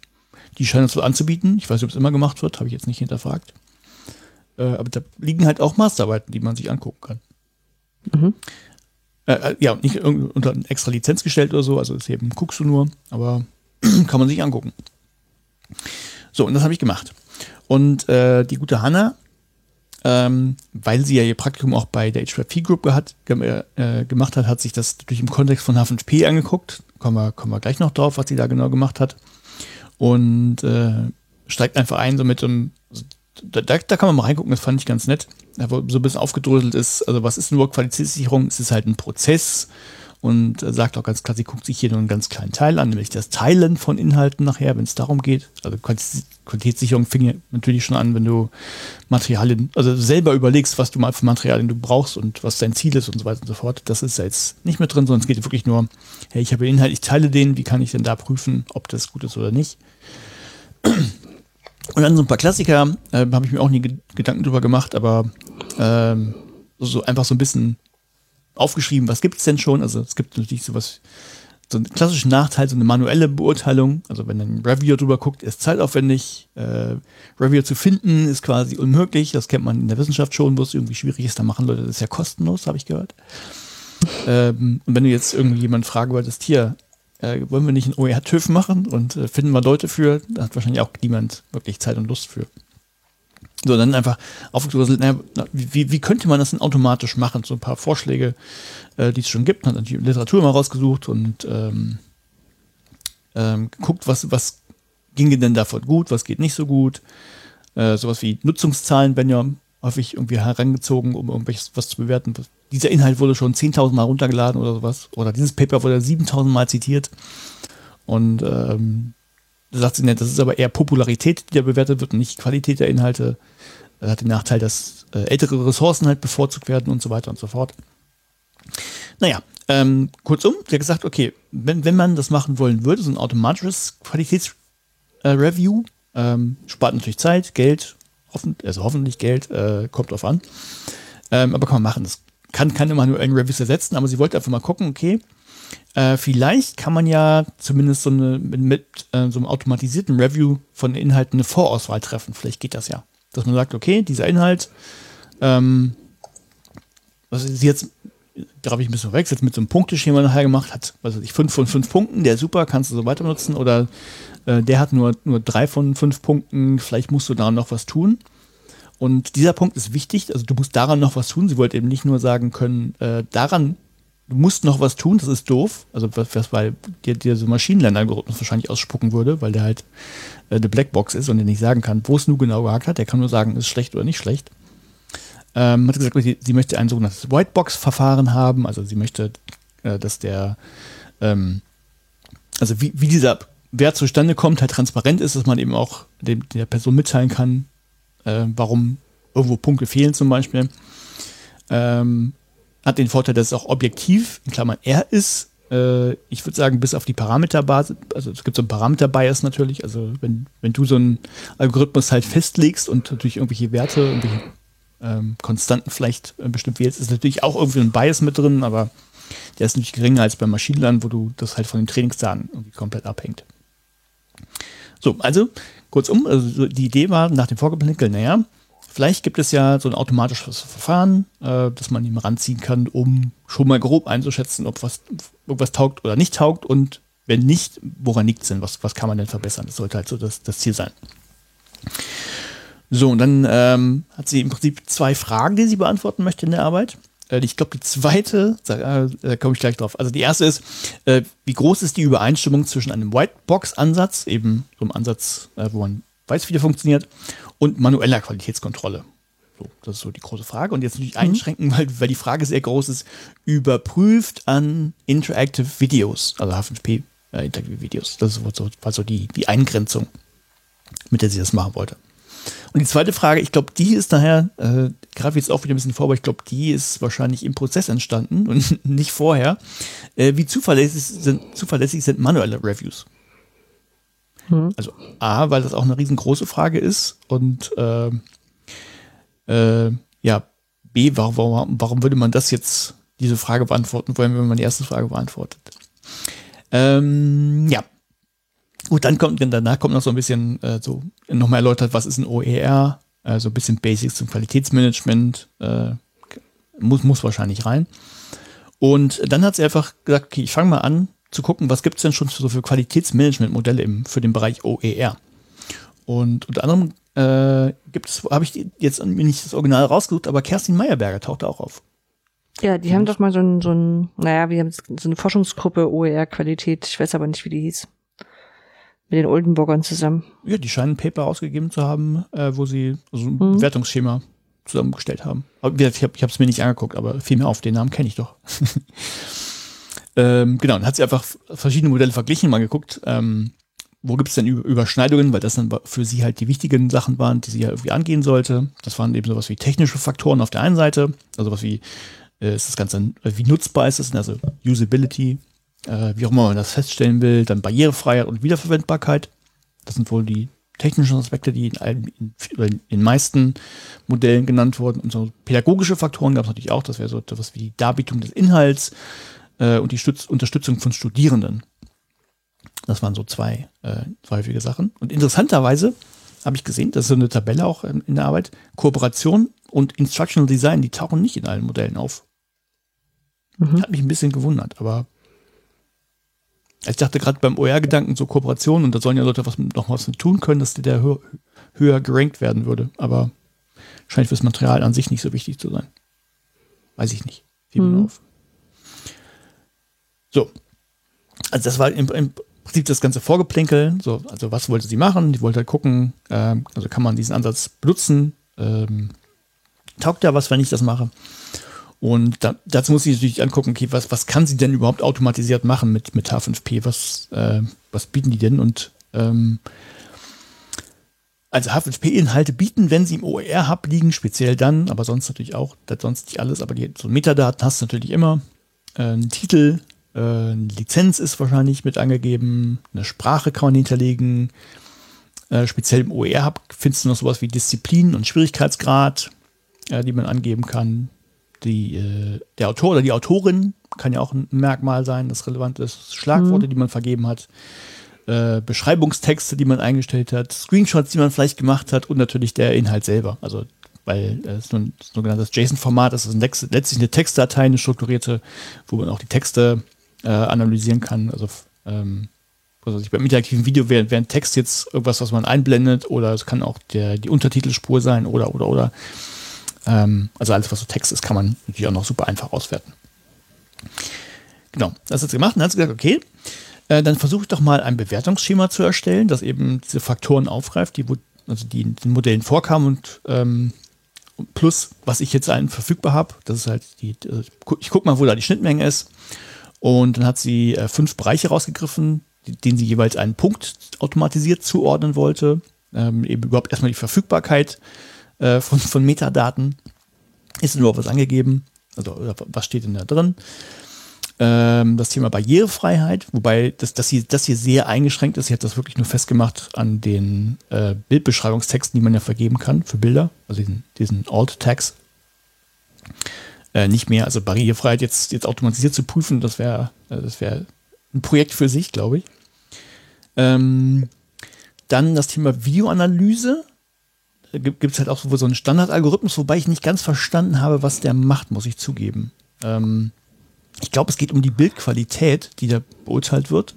die scheinen es wohl anzubieten. Ich weiß nicht, ob es immer gemacht wird, habe ich jetzt nicht hinterfragt. Äh, aber da liegen halt auch Masterarbeiten, die man sich angucken kann. Mhm. Äh, äh ja, nicht unter eine extra Lizenz gestellt oder so, also das eben guckst du nur, aber kann man sich angucken. So, und das habe ich gemacht. Und äh, die gute Hanna, ähm, weil sie ja ihr Praktikum auch bei der H5P Group gehat, äh, gemacht hat, hat sich das natürlich im Kontext von H5P angeguckt. Kommen wir, kommen wir gleich noch drauf, was sie da genau gemacht hat und äh, steigt einfach ein, so mit dem, da, da, kann man mal reingucken, das fand ich ganz nett, wo so ein bisschen aufgedröselt ist, also was ist nur Qualitätssicherung? Es ist halt ein Prozess und äh, sagt auch ganz klar, sie guckt sich hier nur einen ganz kleinen Teil an, nämlich das Teilen von Inhalten nachher, wenn es darum geht. Also Qualitätssicherung fing natürlich schon an, wenn du Materialien, also selber überlegst, was du mal für Materialien du brauchst und was dein Ziel ist und so weiter und so fort. Das ist ja jetzt nicht mehr drin, sondern es geht wirklich nur, hey, ich habe Inhalt, ich teile den, wie kann ich denn da prüfen, ob das gut ist oder nicht. Und dann so ein paar Klassiker, äh, habe ich mir auch nie Gedanken drüber gemacht, aber ähm, so einfach so ein bisschen aufgeschrieben, was gibt es denn schon? Also es gibt natürlich sowas, so einen klassischen Nachteil, so eine manuelle Beurteilung. Also wenn ein Reviewer drüber guckt, ist zeitaufwendig. Äh, Reviewer zu finden ist quasi unmöglich. Das kennt man in der Wissenschaft schon, wo es irgendwie schwierig ist. Da machen Leute das ist ja kostenlos, habe ich gehört. ähm, und wenn du jetzt irgendwie jemanden fragen wolltest, hier, äh, wollen wir nicht einen OER-TÜV machen und äh, finden wir Leute für, da hat wahrscheinlich auch niemand wirklich Zeit und Lust für. So, dann einfach aufgedröselt, naja, wie, wie könnte man das denn automatisch machen? So ein paar Vorschläge, äh, die es schon gibt, hat dann die Literatur mal rausgesucht und ähm, ähm, geguckt, was, was ginge denn davon gut, was geht nicht so gut. Äh, sowas wie Nutzungszahlen werden ja häufig irgendwie herangezogen, um irgendwas was zu bewerten, dieser Inhalt wurde schon 10.000 Mal runtergeladen oder sowas. Oder dieses Paper wurde 7.000 Mal zitiert. Und ähm, da sagt sie, ne, das ist aber eher Popularität, die da bewertet wird und nicht Qualität der Inhalte. Das hat den Nachteil, dass äh, ältere Ressourcen halt bevorzugt werden und so weiter und so fort. Naja, ähm, kurzum, der gesagt, okay, wenn, wenn man das machen wollen würde, so ein automatisches Qualitätsreview, äh, ähm, spart natürlich Zeit, Geld, hoffen, also hoffentlich Geld, äh, kommt drauf an. Ähm, aber kann man machen. Das kann keine manuellen Reviews ersetzen, aber sie wollte einfach mal gucken, okay, äh, vielleicht kann man ja zumindest so eine, mit, mit äh, so einem automatisierten Review von Inhalten eine Vorauswahl treffen. Vielleicht geht das ja. Dass man sagt, okay, dieser Inhalt, ähm, was sie jetzt, glaube ich, ein bisschen weg, jetzt mit so einem Punkteschema nachher gemacht hat, was weiß ich, fünf von fünf Punkten, der ist super, kannst du so weiter benutzen, oder äh, der hat nur, nur drei von fünf Punkten, vielleicht musst du da noch was tun. Und dieser Punkt ist wichtig, also du musst daran noch was tun. Sie wollte eben nicht nur sagen können, äh, daran du musst noch was tun, das ist doof. Also was, was bei dir, dir so Maschinenlernalgorithmus wahrscheinlich ausspucken würde, weil der halt äh, eine Blackbox ist und der nicht sagen kann, wo es nur genau gehakt hat. Der kann nur sagen, ist schlecht oder nicht schlecht. Ähm, hat gesagt, sie, sie möchte ein sogenanntes Whitebox-Verfahren haben. Also sie möchte, äh, dass der, ähm, also wie, wie dieser Wert zustande kommt, halt transparent ist, dass man eben auch dem, der Person mitteilen kann, äh, warum irgendwo Punkte fehlen zum Beispiel. Ähm, hat den Vorteil, dass es auch objektiv, in Klammern R ist. Äh, ich würde sagen, bis auf die Parameterbasis, also es gibt so einen Parameter-Bias natürlich, also wenn, wenn du so einen Algorithmus halt festlegst und natürlich irgendwelche Werte, irgendwelche ähm, Konstanten vielleicht äh, bestimmt wählst, ist natürlich auch irgendwie ein Bias mit drin, aber der ist natürlich geringer als beim Maschinenlernen, wo du das halt von den Trainingsdaten irgendwie komplett abhängt. So, also kurzum, also die Idee war nach dem Vorgeplänkel, naja, Vielleicht gibt es ja so ein automatisches Verfahren, äh, das man ihm ranziehen kann, um schon mal grob einzuschätzen, ob was, irgendwas taugt oder nicht taugt und wenn nicht, woran liegt es denn? Was, was kann man denn verbessern? Das sollte halt so das, das Ziel sein. So, und dann ähm, hat sie im Prinzip zwei Fragen, die sie beantworten möchte in der Arbeit. Äh, ich glaube, die zweite, da äh, komme ich gleich drauf. Also die erste ist, äh, wie groß ist die Übereinstimmung zwischen einem Whitebox-Ansatz, eben so einem Ansatz, äh, wo man weiß, wie der funktioniert, und manueller Qualitätskontrolle? So, das ist so die große Frage. Und jetzt natürlich mhm. einschränken, weil, weil die Frage sehr groß ist, überprüft an Interactive Videos, also H5P äh, Interactive Videos. Das ist so, war so die, die Eingrenzung, mit der sie das machen wollte. Und die zweite Frage, ich glaube, die ist daher, äh, gerade jetzt auch wieder ein bisschen vor, aber ich glaube, die ist wahrscheinlich im Prozess entstanden und nicht vorher. Äh, wie zuverlässig sind, zuverlässig sind manuelle Reviews? Mhm. Also A, weil das auch eine riesengroße Frage ist und äh, äh, ja, B, warum, warum würde man das jetzt, diese Frage beantworten wollen, wenn man die erste Frage beantwortet? Ähm, ja. Gut, dann kommt, danach kommt noch so ein bisschen äh, so nochmal erläutert, was ist ein OER, äh, so ein bisschen Basics zum Qualitätsmanagement, äh, muss, muss wahrscheinlich rein. Und dann hat sie einfach gesagt, okay, ich fange mal an, zu gucken, was gibt es denn schon so für Qualitätsmanagementmodelle für den Bereich OER. Und unter anderem äh, habe ich jetzt nicht das Original rausgesucht, aber Kerstin Meyerberger taucht auch auf. Ja, die haben doch mal so ein, so ein, naja, wir haben so eine Forschungsgruppe OER-Qualität, ich weiß aber nicht, wie die hieß. Mit den Oldenburgern zusammen. Ja, die scheinen ein Paper ausgegeben zu haben, äh, wo sie so ein mhm. Bewertungsschema zusammengestellt haben. Ich habe es mir nicht angeguckt, aber fiel mir auf, den Namen kenne ich doch. Ähm, genau, dann hat sie einfach verschiedene Modelle verglichen, mal geguckt, ähm, wo gibt es denn Überschneidungen, weil das dann für sie halt die wichtigen Sachen waren, die sie ja irgendwie angehen sollte. Das waren eben sowas wie technische Faktoren auf der einen Seite, also was wie äh, ist das Ganze, äh, wie nutzbar ist es, also Usability, äh, wie auch immer man das feststellen will, dann Barrierefreiheit und Wiederverwendbarkeit. Das sind wohl die technischen Aspekte, die in, allen, in, den meisten Modellen genannt wurden. Und so pädagogische Faktoren gab es natürlich auch, das wäre so etwas wie die Darbietung des Inhalts, äh, und die Stütz Unterstützung von Studierenden. Das waren so zwei, äh, zwei häufige Sachen. Und interessanterweise habe ich gesehen, das ist so eine Tabelle auch in, in der Arbeit, Kooperation und Instructional Design, die tauchen nicht in allen Modellen auf. Mhm. Hat mich ein bisschen gewundert, aber ich dachte gerade beim OR-Gedanken so Kooperation und da sollen ja Leute was noch was tun können, dass der höher, höher gerankt werden würde. Aber scheint fürs Material an sich nicht so wichtig zu sein. Weiß ich nicht. Fiel mhm. auf. So. Also das war im, im Prinzip das ganze Vorgeplänkel. So, also was wollte sie machen? Die wollte halt gucken, äh, also kann man diesen Ansatz benutzen? Ähm, taugt ja was, wenn ich das mache? Und da, dazu muss ich natürlich angucken, okay, was, was kann sie denn überhaupt automatisiert machen mit, mit H5P? Was, äh, was bieten die denn? Und ähm, also H5P-Inhalte bieten, wenn sie im OER-Hub liegen, speziell dann, aber sonst natürlich auch, sonst nicht alles, aber die, so Metadaten hast du natürlich immer. Äh, ein Titel, äh, eine Lizenz ist wahrscheinlich mit angegeben, eine Sprache kann man hinterlegen. Äh, speziell im OER-Hub findest du noch sowas wie Disziplin und Schwierigkeitsgrad, äh, die man angeben kann. Die, äh, der Autor oder die Autorin kann ja auch ein Merkmal sein, das relevant ist. Schlagworte, mhm. die man vergeben hat äh, Beschreibungstexte, die man eingestellt hat, Screenshots, die man vielleicht gemacht hat und natürlich der Inhalt selber. Also weil äh, es ein sogenanntes JSON-Format ist, ist letztlich eine Textdatei, eine strukturierte, wo man auch die Texte äh, analysieren kann. Also ähm, also ich beim interaktiven Video wäre wär ein Text jetzt irgendwas, was man einblendet, oder es kann auch der, die Untertitelspur sein, oder, oder, oder. Ähm, also alles, was so Text ist, kann man natürlich auch noch super einfach auswerten. Genau, das hat sie gemacht und dann hat sie gesagt, okay, äh, dann versuche ich doch mal ein Bewertungsschema zu erstellen, das eben diese Faktoren aufgreift, die, also die in den Modellen vorkamen und ähm, plus, was ich jetzt einen verfügbar habe. Das ist halt die, also ich gucke mal, wo da die Schnittmenge ist. Und dann hat sie äh, fünf Bereiche rausgegriffen, denen sie jeweils einen Punkt automatisiert zuordnen wollte. Ähm, eben überhaupt erstmal die Verfügbarkeit äh, von, von Metadaten. Ist überhaupt was angegeben? Also, was steht denn da drin? ähm, das Thema Barrierefreiheit, wobei das, das, hier, das hier sehr eingeschränkt ist. Sie hat das wirklich nur festgemacht an den äh, Bildbeschreibungstexten, die man ja vergeben kann für Bilder, also diesen, diesen Alt-Tags. Äh, nicht mehr, also Barrierefreiheit jetzt, jetzt automatisiert zu prüfen, das wäre äh, das wär ein Projekt für sich, glaube ich. Ähm, dann das Thema Videoanalyse. Gibt es halt auch so, so einen Standardalgorithmus, wobei ich nicht ganz verstanden habe, was der macht, muss ich zugeben. Ähm, ich glaube, es geht um die Bildqualität, die da beurteilt wird.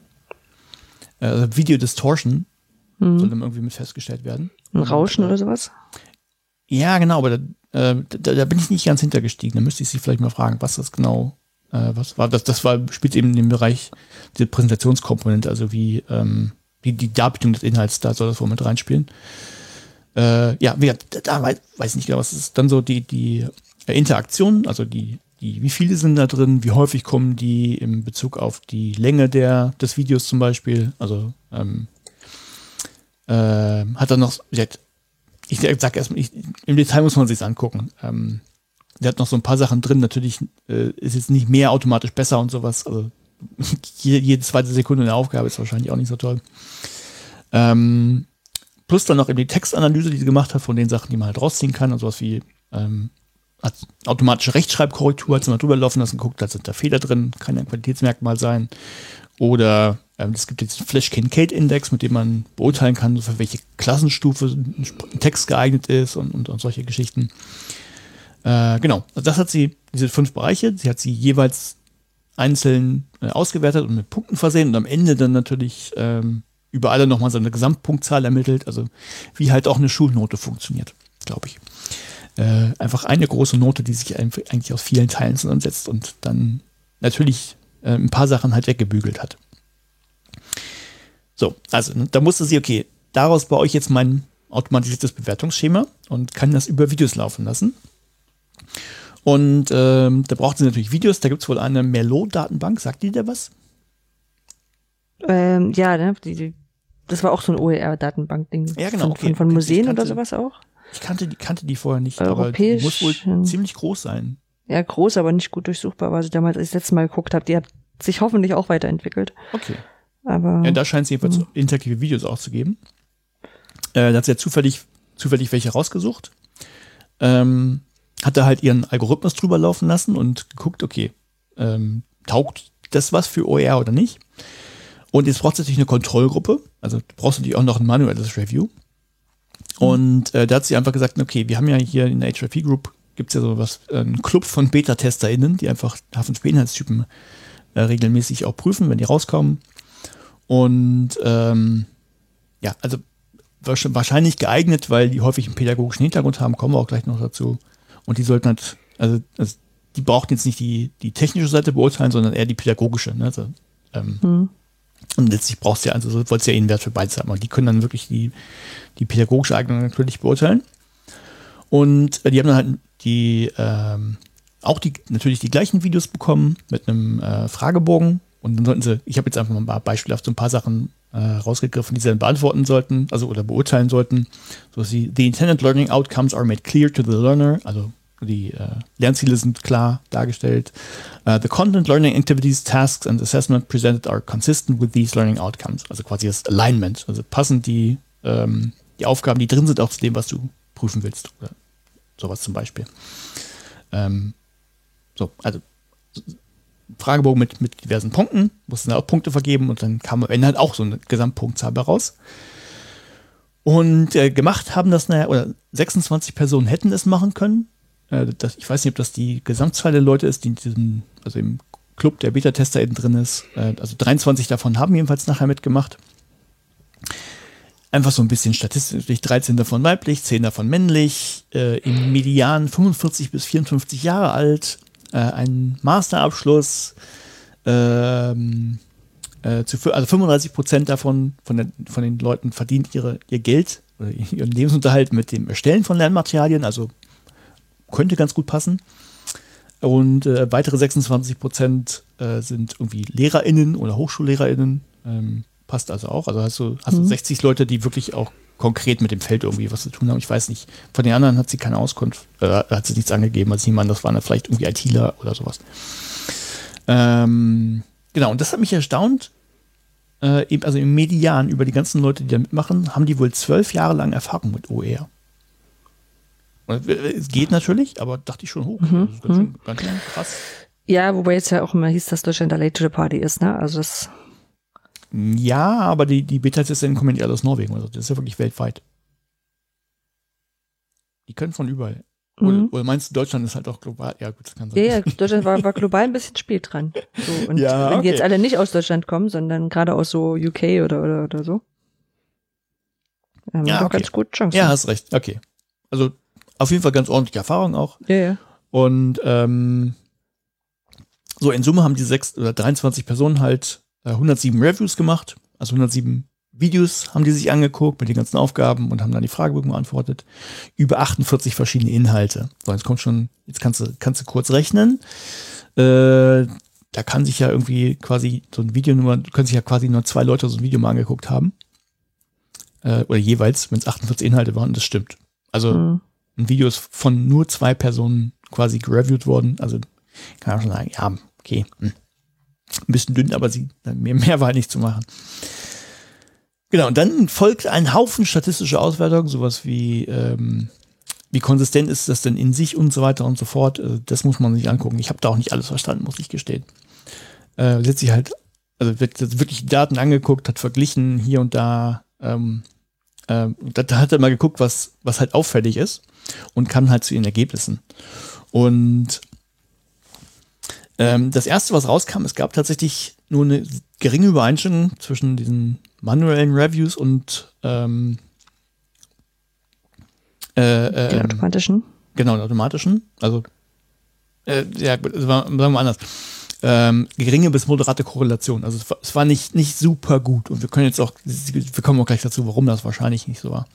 Äh, Video Distortion mhm. soll dann irgendwie mit festgestellt werden. Ein Rauschen Und, oder sowas? Ja, genau, aber da, äh, da, da, bin ich nicht ganz hintergestiegen. Da müsste ich Sie vielleicht mal fragen, was das genau äh, was war. Das, das war, spielt eben in dem Bereich der Präsentationskomponente, also wie, ähm, wie die Darbietung des Inhalts, da soll das wohl mit reinspielen. Äh, ja, da, da weiß, weiß nicht genau, was ist dann so die, die Interaktion, also die die, wie viele sind da drin, wie häufig kommen die in Bezug auf die Länge der, des Videos zum Beispiel. Also ähm, äh, hat er noch, ich sag erstmal, ich, im Detail muss man sich angucken. Ähm, der hat noch so ein paar Sachen drin. Natürlich äh, ist jetzt nicht mehr automatisch besser und sowas. Also jede, zweite Sekunde eine Aufgabe ist wahrscheinlich auch nicht so toll. Ähm, plus dann noch eben die Textanalyse, die sie gemacht hat von den Sachen, die man halt rausziehen kann und sowas wie ähm, automatische Rechtschreibkorrektur, hat sie mal drüber laufen lassen, geguckt, da sind da Fehler drin, kann ein Qualitätsmerkmal sein. Oder ähm, es gibt jetzt einen Flash-Kincaid-Index, mit dem man beurteilen kann, für welche Klassenstufe ein Text geeignet ist und, und, und solche Geschichten. Äh, genau, also das hat sie, diese fünf Bereiche, sie hat sie jeweils einzeln äh, ausgewertet und mit Punkten versehen und am Ende dann natürlich ähm, über alle nochmal seine Gesamtpunktzahl ermittelt, also wie halt auch eine Schulnote funktioniert, glaube ich äh, einfach eine große Note, die sich eigentlich aus vielen Teilen zusammensetzt und dann natürlich äh, ein paar Sachen halt weggebügelt hat. So, also da musste sie, okay, daraus baue ich jetzt mein automatisiertes Bewertungsschema und kann das über Videos laufen lassen. Und ähm, da braucht sie natürlich Videos, da gibt es wohl eine Merlot-Datenbank, sagt die dir was? Ähm, ja, ne? Die, die, das war auch so ein OER-Datenbank-Ding. Ja, genau. Von, okay. von, Museen oder sowas auch? Ich kannte die, kannte die vorher nicht, Europäisch, aber die muss wohl ziemlich groß sein. Ja, groß, aber nicht gut durchsuchbar, was ich damals als letztes Mal geguckt habe. Die hat sich hoffentlich auch weiterentwickelt. Okay. Aber. Ja, da scheint es jedenfalls mh. interaktive Videos auch zu geben. Äh, da hat sie ja zufällig, zufällig welche rausgesucht. Ähm, hat da halt ihren Algorithmus drüber laufen lassen und geguckt, okay, ähm, taugt das was für OER oder nicht? Und jetzt braucht es natürlich eine Kontrollgruppe. Also brauchst du natürlich auch noch ein manuelles Review. Und äh, da hat sie einfach gesagt, okay, wir haben ja hier in der HRP Group gibt es ja so was, einen Club von Beta-TesterInnen, die einfach H5P-Inhaltstypen äh, regelmäßig auch prüfen, wenn die rauskommen. Und ähm, ja, also wahrscheinlich geeignet, weil die häufig einen pädagogischen Hintergrund haben, kommen wir auch gleich noch dazu. Und die sollten halt, also, also die brauchten jetzt nicht die, die technische Seite beurteilen, sondern eher die pädagogische. Ne? Also, ähm, hm. Und letztlich brauchst du ja, also wolltest du ja eh einen Wert für beides haben. Und die können dann wirklich die, die pädagogische Eignung natürlich beurteilen. Und äh, die haben dann halt die, ähm, auch die, natürlich die gleichen Videos bekommen mit einem äh, Fragebogen. Und dann sollten sie, ich habe jetzt einfach mal beispielhaft so ein paar Sachen äh, rausgegriffen, die sie dann beantworten sollten, also oder beurteilen sollten. So dass sie, the intended learning outcomes are made clear to the learner, also die äh, Lernziele sind klar dargestellt. Uh, the content, learning activities, tasks and assessment presented are consistent with these learning outcomes. Also quasi das Alignment. Also passen die, ähm, die Aufgaben, die drin sind, auch zu dem, was du prüfen willst. Oder sowas zum Beispiel. Ähm, so, also Fragebogen mit, mit diversen Punkten, mussten da auch Punkte vergeben und dann kam am Ende halt auch so eine Gesamtpunktzahl raus. Und äh, gemacht haben das, naja, oder 26 Personen hätten es machen können. Äh, das, ich weiß nicht, ob das die Gesamtzahl der Leute ist, die in diesem, also im Club der Beta-Tester eben drin ist. Äh, also 23 davon haben jedenfalls nachher mitgemacht. Einfach so ein bisschen statistisch, 13 davon weiblich, 10 davon männlich, äh, im Median 45 bis 54 Jahre alt, äh, einen Masterabschluss, ähm, äh, zu, also 35 Prozent davon, von den, von den Leuten verdient ihre, ihr Geld oder ihren Lebensunterhalt mit dem Erstellen von Lernmaterialien, also könnte ganz gut passen. Und äh, weitere 26 Prozent äh, sind irgendwie LehrerInnen oder HochschullehrerInnen. Ähm, passt also auch. Also hast du, hast du 60 mhm. Leute, die wirklich auch konkret mit dem Feld irgendwie was zu tun haben. Ich weiß nicht. Von den anderen hat sie keine Auskunft, äh, hat sie nichts angegeben. Also niemand, das waren vielleicht irgendwie ITler oder sowas. Ähm, genau, und das hat mich erstaunt. Äh, also im Median über die ganzen Leute, die da mitmachen, haben die wohl zwölf Jahre lang Erfahrung mit OER. Es geht natürlich, aber dachte ich schon hoch. Mhm. Das ist ganz, schön, mhm. ganz schön krass. Ja, wobei jetzt ja auch immer hieß, dass Deutschland der Late to the Party ist, ne? Also das ja, aber die, die Beta-Testen kommen ja aus Norwegen. Also das ist ja wirklich weltweit. Die können von überall. Mhm. Oder, oder, meinst du, Deutschland ist halt auch global? Ja, gut, das kann sein. Ja, ja Deutschland war, war global ein bisschen spät dran. So, und ja, wenn die jetzt alle nicht aus Deutschland kommen, sondern gerade aus so UK oder, oder, oder so, haben ja, okay. ganz gut Chancen. Ja, hast recht. Okay. Also auf jeden Fall ganz ordentliche Erfahrung auch. Ja, ja. Und ähm, so in Summe haben die sechs oder 23 Personen halt 107 äh, Reviews gemacht, also 107 Videos haben die sich angeguckt mit den ganzen Aufgaben und haben dann die Fragebögen beantwortet. Über 48 verschiedene Inhalte. So, jetzt kommt schon, jetzt kannst du, kannst du kurz rechnen. Äh, da kann sich ja irgendwie quasi so ein Video nur, können sich ja quasi nur zwei Leute so ein Video mal angeguckt haben. Äh, oder jeweils, wenn es 48 Inhalte waren, das stimmt. Also mhm. Ein Video ist von nur zwei Personen quasi gereviewt worden. Also kann man schon sagen, ja, okay. Hm ein bisschen dünn, aber sie, mehr, mehr war nicht zu machen. Genau, und dann folgt ein Haufen statistische Auswertungen, sowas wie, ähm, wie konsistent ist das denn in sich und so weiter und so fort. Also das muss man sich angucken. Ich habe da auch nicht alles verstanden, muss ich gestehen. Äh, sich halt, also wird wirklich Daten angeguckt, hat verglichen hier und da. Ähm, äh, da hat er mal geguckt, was, was halt auffällig ist und kam halt zu ihren Ergebnissen. Und ähm, das erste, was rauskam, es gab tatsächlich nur eine geringe Übereinstimmung zwischen diesen manuellen Reviews und ähm, äh, äh, den automatischen. Genau, den automatischen. Also, äh, ja, sagen wir mal anders. Ähm, geringe bis moderate Korrelation. Also es war, nicht, nicht super gut. Und wir können jetzt auch, wir kommen auch gleich dazu, warum das wahrscheinlich nicht so war.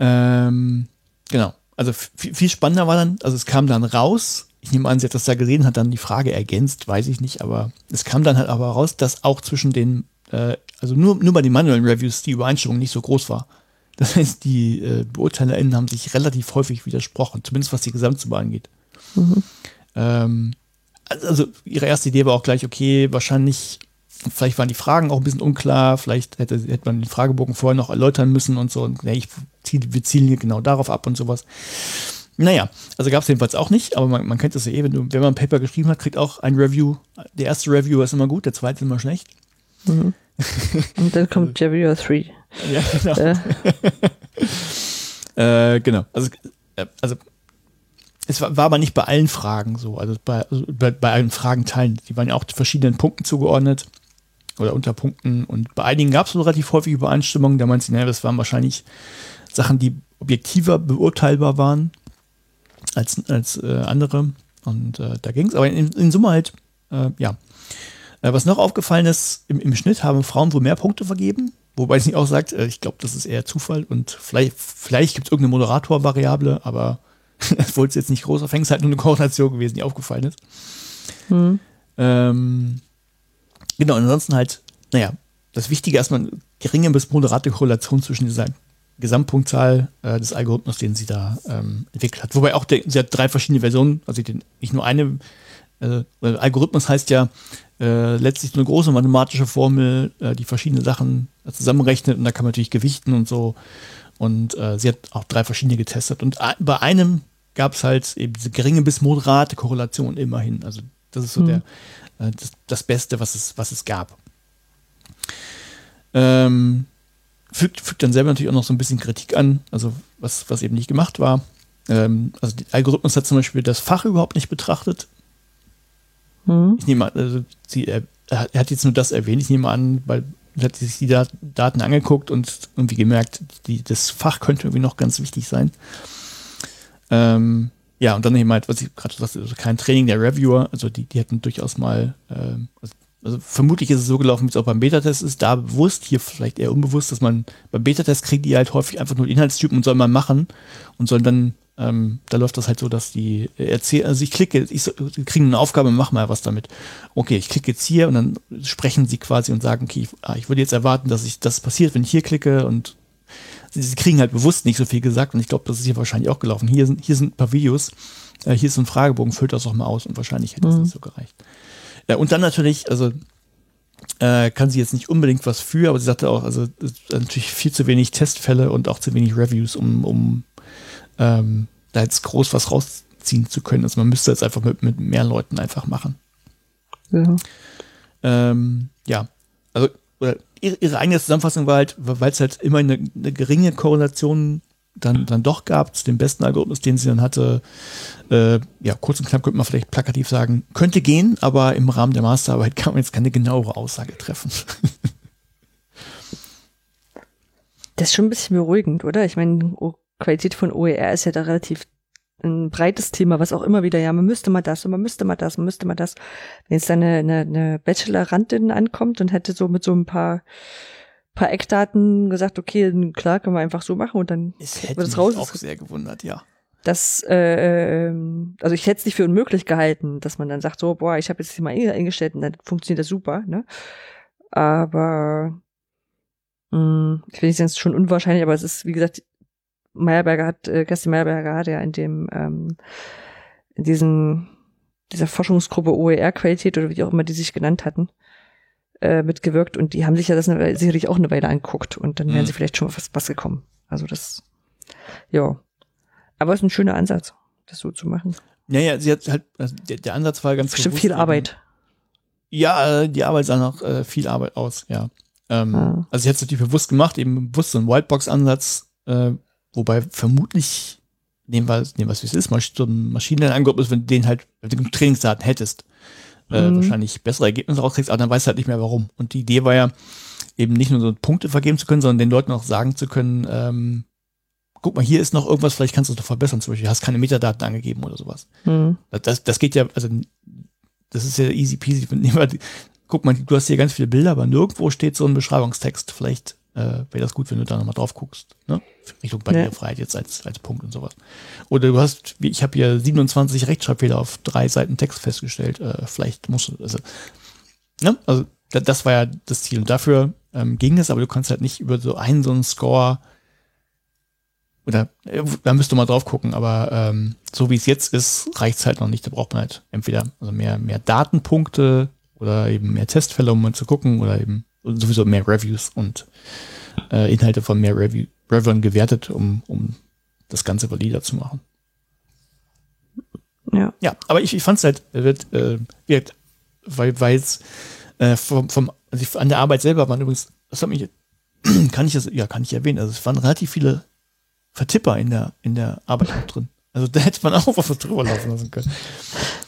Ähm, genau. Also viel spannender war dann, also es kam dann raus, ich nehme an, sie hat das da gesehen, hat dann die Frage ergänzt, weiß ich nicht, aber es kam dann halt aber raus, dass auch zwischen den, äh, also nur, nur bei den manuellen Reviews die Übereinstimmung nicht so groß war. Das heißt, die äh, BeurteilerInnen haben sich relativ häufig widersprochen, zumindest was die Gesamtsumme angeht. Mhm. Ähm, also ihre erste Idee war auch gleich, okay, wahrscheinlich, vielleicht waren die Fragen auch ein bisschen unklar, vielleicht hätte, hätte man den Fragebogen vorher noch erläutern müssen und so. Und ja, ich wir zielen hier genau darauf ab und sowas. Naja, also gab es jedenfalls auch nicht, aber man, man kennt das ja eh, wenn, du, wenn man ein Paper geschrieben hat, kriegt auch ein Review. Der erste Review ist immer gut, der zweite ist immer schlecht. Mhm. Und dann kommt Reviewer 3. Ja, genau. Äh. äh, genau. Also, äh, also es war, war, aber nicht bei allen Fragen so, also bei, also bei, bei allen Fragenteilen. Die waren ja auch verschiedenen Punkten zugeordnet oder Unterpunkten und bei einigen gab es relativ häufig Übereinstimmungen. Da meinte sie, naja, das waren wahrscheinlich Sachen, die objektiver beurteilbar waren als, als äh, andere. Und äh, da ging es. Aber in, in, Summe halt, äh, ja. Äh, was noch aufgefallen ist, im, im, Schnitt haben Frauen wohl mehr Punkte vergeben. Wobei sie auch sagt, äh, ich glaube, das ist eher Zufall und vielleicht, vielleicht gibt es irgendeine Moderator-Variable, aber wollte es jetzt nicht groß aufhängen. Es ist halt nur eine Koordination gewesen, die aufgefallen ist. Mhm. Ähm, genau, ansonsten halt, naja, das Wichtige erstmal geringe bis moderate Korrelation zwischen dieser Gesamtpunktzahl äh, des Algorithmus, den sie da ähm, entwickelt hat. Wobei auch der, sie hat drei verschiedene Versionen, also den, nicht nur eine. Äh, Algorithmus heißt ja äh, letztlich eine große mathematische Formel, äh, die verschiedene Sachen zusammenrechnet und da kann man natürlich gewichten und so. Und äh, sie hat auch drei verschiedene getestet. Und bei einem gab es halt eben diese geringe bis moderate Korrelation immerhin. Also das ist so mhm. der, äh, das, das, Beste, was es, was es gab. Ähm, fügt, fügt dann selber natürlich auch noch so ein bisschen Kritik an, also was, was eben nicht gemacht war. Ähm, also der Algorithmus hat zum Beispiel das Fach überhaupt nicht betrachtet. Mhm. Ich nehme an, also sie, er, er, hat jetzt nur das erwähnt, ich nehme an, weil hat sich die Daten angeguckt und irgendwie gemerkt, die, das Fach könnte irgendwie noch ganz wichtig sein. Ähm, ja, und dann eben halt, was ich gerade sagte, also kein Training der Reviewer, also die, die hätten durchaus mal, ähm, also also vermutlich ist es so gelaufen, wie es auch beim Beta-Test ist, da bewusst, hier vielleicht eher unbewusst, dass man beim Beta-Test kriegt die halt häufig einfach nur Inhaltstypen und soll man machen und sollen dann, ähm, da läuft das halt so, dass die erzählen, also ich klicke, ich so, kriege eine Aufgabe, mach mal was damit. Okay, ich klicke jetzt hier und dann sprechen sie quasi und sagen, okay, ich, ah, ich würde jetzt erwarten, dass ich das passiert, wenn ich hier klicke und sie, sie kriegen halt bewusst nicht so viel gesagt und ich glaube, das ist hier wahrscheinlich auch gelaufen. Hier sind, hier sind ein paar Videos, äh, hier ist so ein Fragebogen, füllt das auch mal aus und wahrscheinlich hätte es mhm. nicht so gereicht. Ja, und dann natürlich, also äh, kann sie jetzt nicht unbedingt was für, aber sie sagte auch, also natürlich viel zu wenig Testfälle und auch zu wenig Reviews, um, um ähm, da jetzt groß was rausziehen zu können. Also man müsste jetzt einfach mit, mit mehr Leuten einfach machen. Ja. Ähm, ja, also ihre, ihre eigene Zusammenfassung war halt, weil es halt immer eine, eine geringe Korrelation dann, dann doch gab, zu dem besten Algorithmus, den sie dann hatte. Äh, ja, kurz und knapp könnte man vielleicht plakativ sagen, könnte gehen, aber im Rahmen der Masterarbeit kann man jetzt keine genauere Aussage treffen. das ist schon ein bisschen beruhigend, oder? Ich meine, Qualität von OER ist ja da relativ ein breites Thema, was auch immer wieder, ja, man müsste mal das und man müsste mal das, man müsste mal das. Wenn jetzt eine, eine, eine Bachelorandin ankommt und hätte so mit so ein paar paar Eckdaten gesagt, okay, klar, können wir einfach so machen und dann es hätte wird es raus. auch sehr gewundert, ja. Das, äh, ähm, also ich hätte es nicht für unmöglich gehalten, dass man dann sagt, so, boah, ich habe jetzt hier mal eingestellt und dann funktioniert das super, ne? Aber mh, hm, ich finde es schon unwahrscheinlich, aber es ist, wie gesagt, Meyerberger hat, äh, Kerstin Meyerberger hat ja in dem, ähm, in diesen, dieser Forschungsgruppe OER-Qualität oder wie auch immer die sich genannt hatten, äh, mitgewirkt und die haben sich ja das eine, sicherlich auch eine Weile angeguckt und dann wären mhm. sie vielleicht schon was, was gekommen. Also das, ja. Aber es ist ein schöner Ansatz, das so zu machen. Ja, ja, sie hat halt, also der, der Ansatz war ganz Bestimmt viel Arbeit. Ja, äh, die Arbeit sah noch äh, viel Arbeit aus, ja. Ähm, ah. Also sie hat es natürlich bewusst gemacht, eben bewusst so ein Whitebox-Ansatz, äh, wobei vermutlich, nehmen wir, nehmen wir es wie es ist, so ein Maschinenlernalgorithmus, wenn du den halt, wenn du Trainingsdaten hättest, äh, mhm. wahrscheinlich bessere Ergebnisse rauskriegst, aber dann weißt du halt nicht mehr warum. Und die Idee war ja, eben nicht nur so Punkte vergeben zu können, sondern den Leuten auch sagen zu können, ähm, guck mal, hier ist noch irgendwas, vielleicht kannst du es noch verbessern, zum Beispiel, du hast keine Metadaten angegeben oder sowas. Mhm. Das, das geht ja, also das ist ja easy peasy. Guck mal, du hast hier ganz viele Bilder, aber nirgendwo steht so ein Beschreibungstext. Vielleicht äh, wäre das gut, wenn du da nochmal drauf guckst. Ne? Richtung Barrierefreiheit ja. jetzt als, als Punkt und sowas. Oder du hast, wie ich habe hier 27 Rechtschreibfehler auf drei Seiten Text festgestellt. Äh, vielleicht musst du, also, ne? also das war ja das Ziel. Und dafür ähm, ging es, aber du kannst halt nicht über so einen so einen Score oder äh, da müsst du mal drauf gucken, aber ähm, so wie es jetzt ist, reicht es halt noch nicht. Da braucht man halt entweder also mehr, mehr Datenpunkte oder eben mehr Testfälle, um mal zu gucken, oder eben sowieso mehr Reviews und äh, Inhalte von mehr Review, Reviewern gewertet, um, um das Ganze valider zu machen. Ja. Ja, aber ich, ich fand es halt, wird, äh, wird, weil, weil es äh, vom, vom, also an der Arbeit selber waren übrigens, das hat mich, kann ich das, ja, kann ich erwähnen, also es waren relativ viele Vertipper in der, in der Arbeit drin. Also da hätte man auch was drüber laufen lassen können.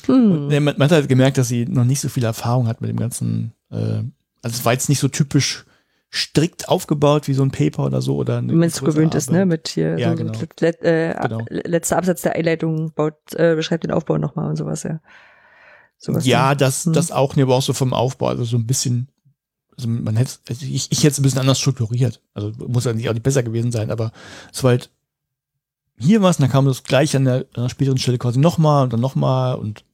Hm. Man, man, hat halt gemerkt, dass sie noch nicht so viel Erfahrung hat mit dem ganzen äh, also es war jetzt nicht so typisch strikt aufgebaut wie so ein Paper oder so oder wenn es gewöhnt ist, ne, mit hier ja, so genau. let, äh, genau. letzter Absatz der Einleitung baut äh, beschreibt den Aufbau nochmal und sowas, ja. Sowas ja, das hm. das auch, ne, aber auch so vom Aufbau, also so ein bisschen also man hätte also ich, ich hätte es ein bisschen anders strukturiert. Also muss ja nicht auch nicht besser gewesen sein, aber es war halt hier was, und dann kam das gleich an der, an der späteren Stelle quasi nochmal und dann nochmal und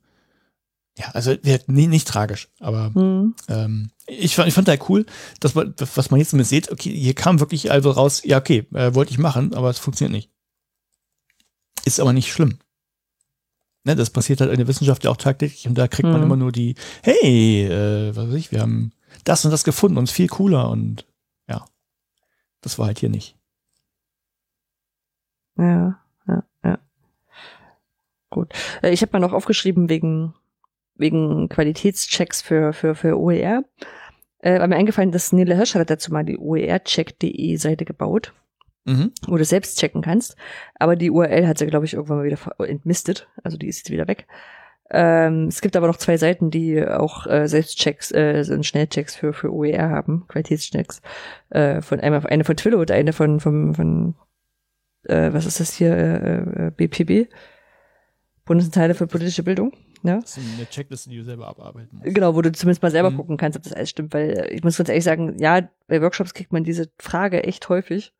Ja, also nie, nicht tragisch, aber mhm. ähm, ich fand, ich fand halt cool, dass man, was man jetzt mit sieht, okay, hier kam wirklich also raus, ja, okay, äh, wollte ich machen, aber es funktioniert nicht. Ist aber nicht schlimm. Ne, das passiert halt in der Wissenschaft ja auch tagtäglich und da kriegt man mhm. immer nur die, hey, äh, was weiß ich, wir haben das und das gefunden und viel cooler und ja, das war halt hier nicht. Ja, ja, ja. Gut. Äh, ich habe mal noch aufgeschrieben wegen wegen Qualitätschecks für, für, für OER. Äh, war mir eingefallen, dass Nele Hirsch hat dazu mal die oercheck.de Seite gebaut, mhm. wo du selbst checken kannst. Aber die URL hat sie, glaube ich, irgendwann mal wieder entmistet. Also die ist jetzt wieder weg. Ähm, es gibt aber noch zwei Seiten, die auch äh, Selbstchecks, äh, so Schnellchecks für, für OER haben, Qualitätschecks. Äh, von einmal eine von Twillo und eine von, von, von äh, was ist das hier, äh, BPB, äh, Bundesanteile für politische Bildung. Ja? Das ist eine Checkliste, die du selber abarbeiten musst. Genau, wo du zumindest mal selber mhm. gucken kannst, ob das alles stimmt, weil äh, ich muss ganz ehrlich sagen, ja, bei Workshops kriegt man diese Frage echt häufig.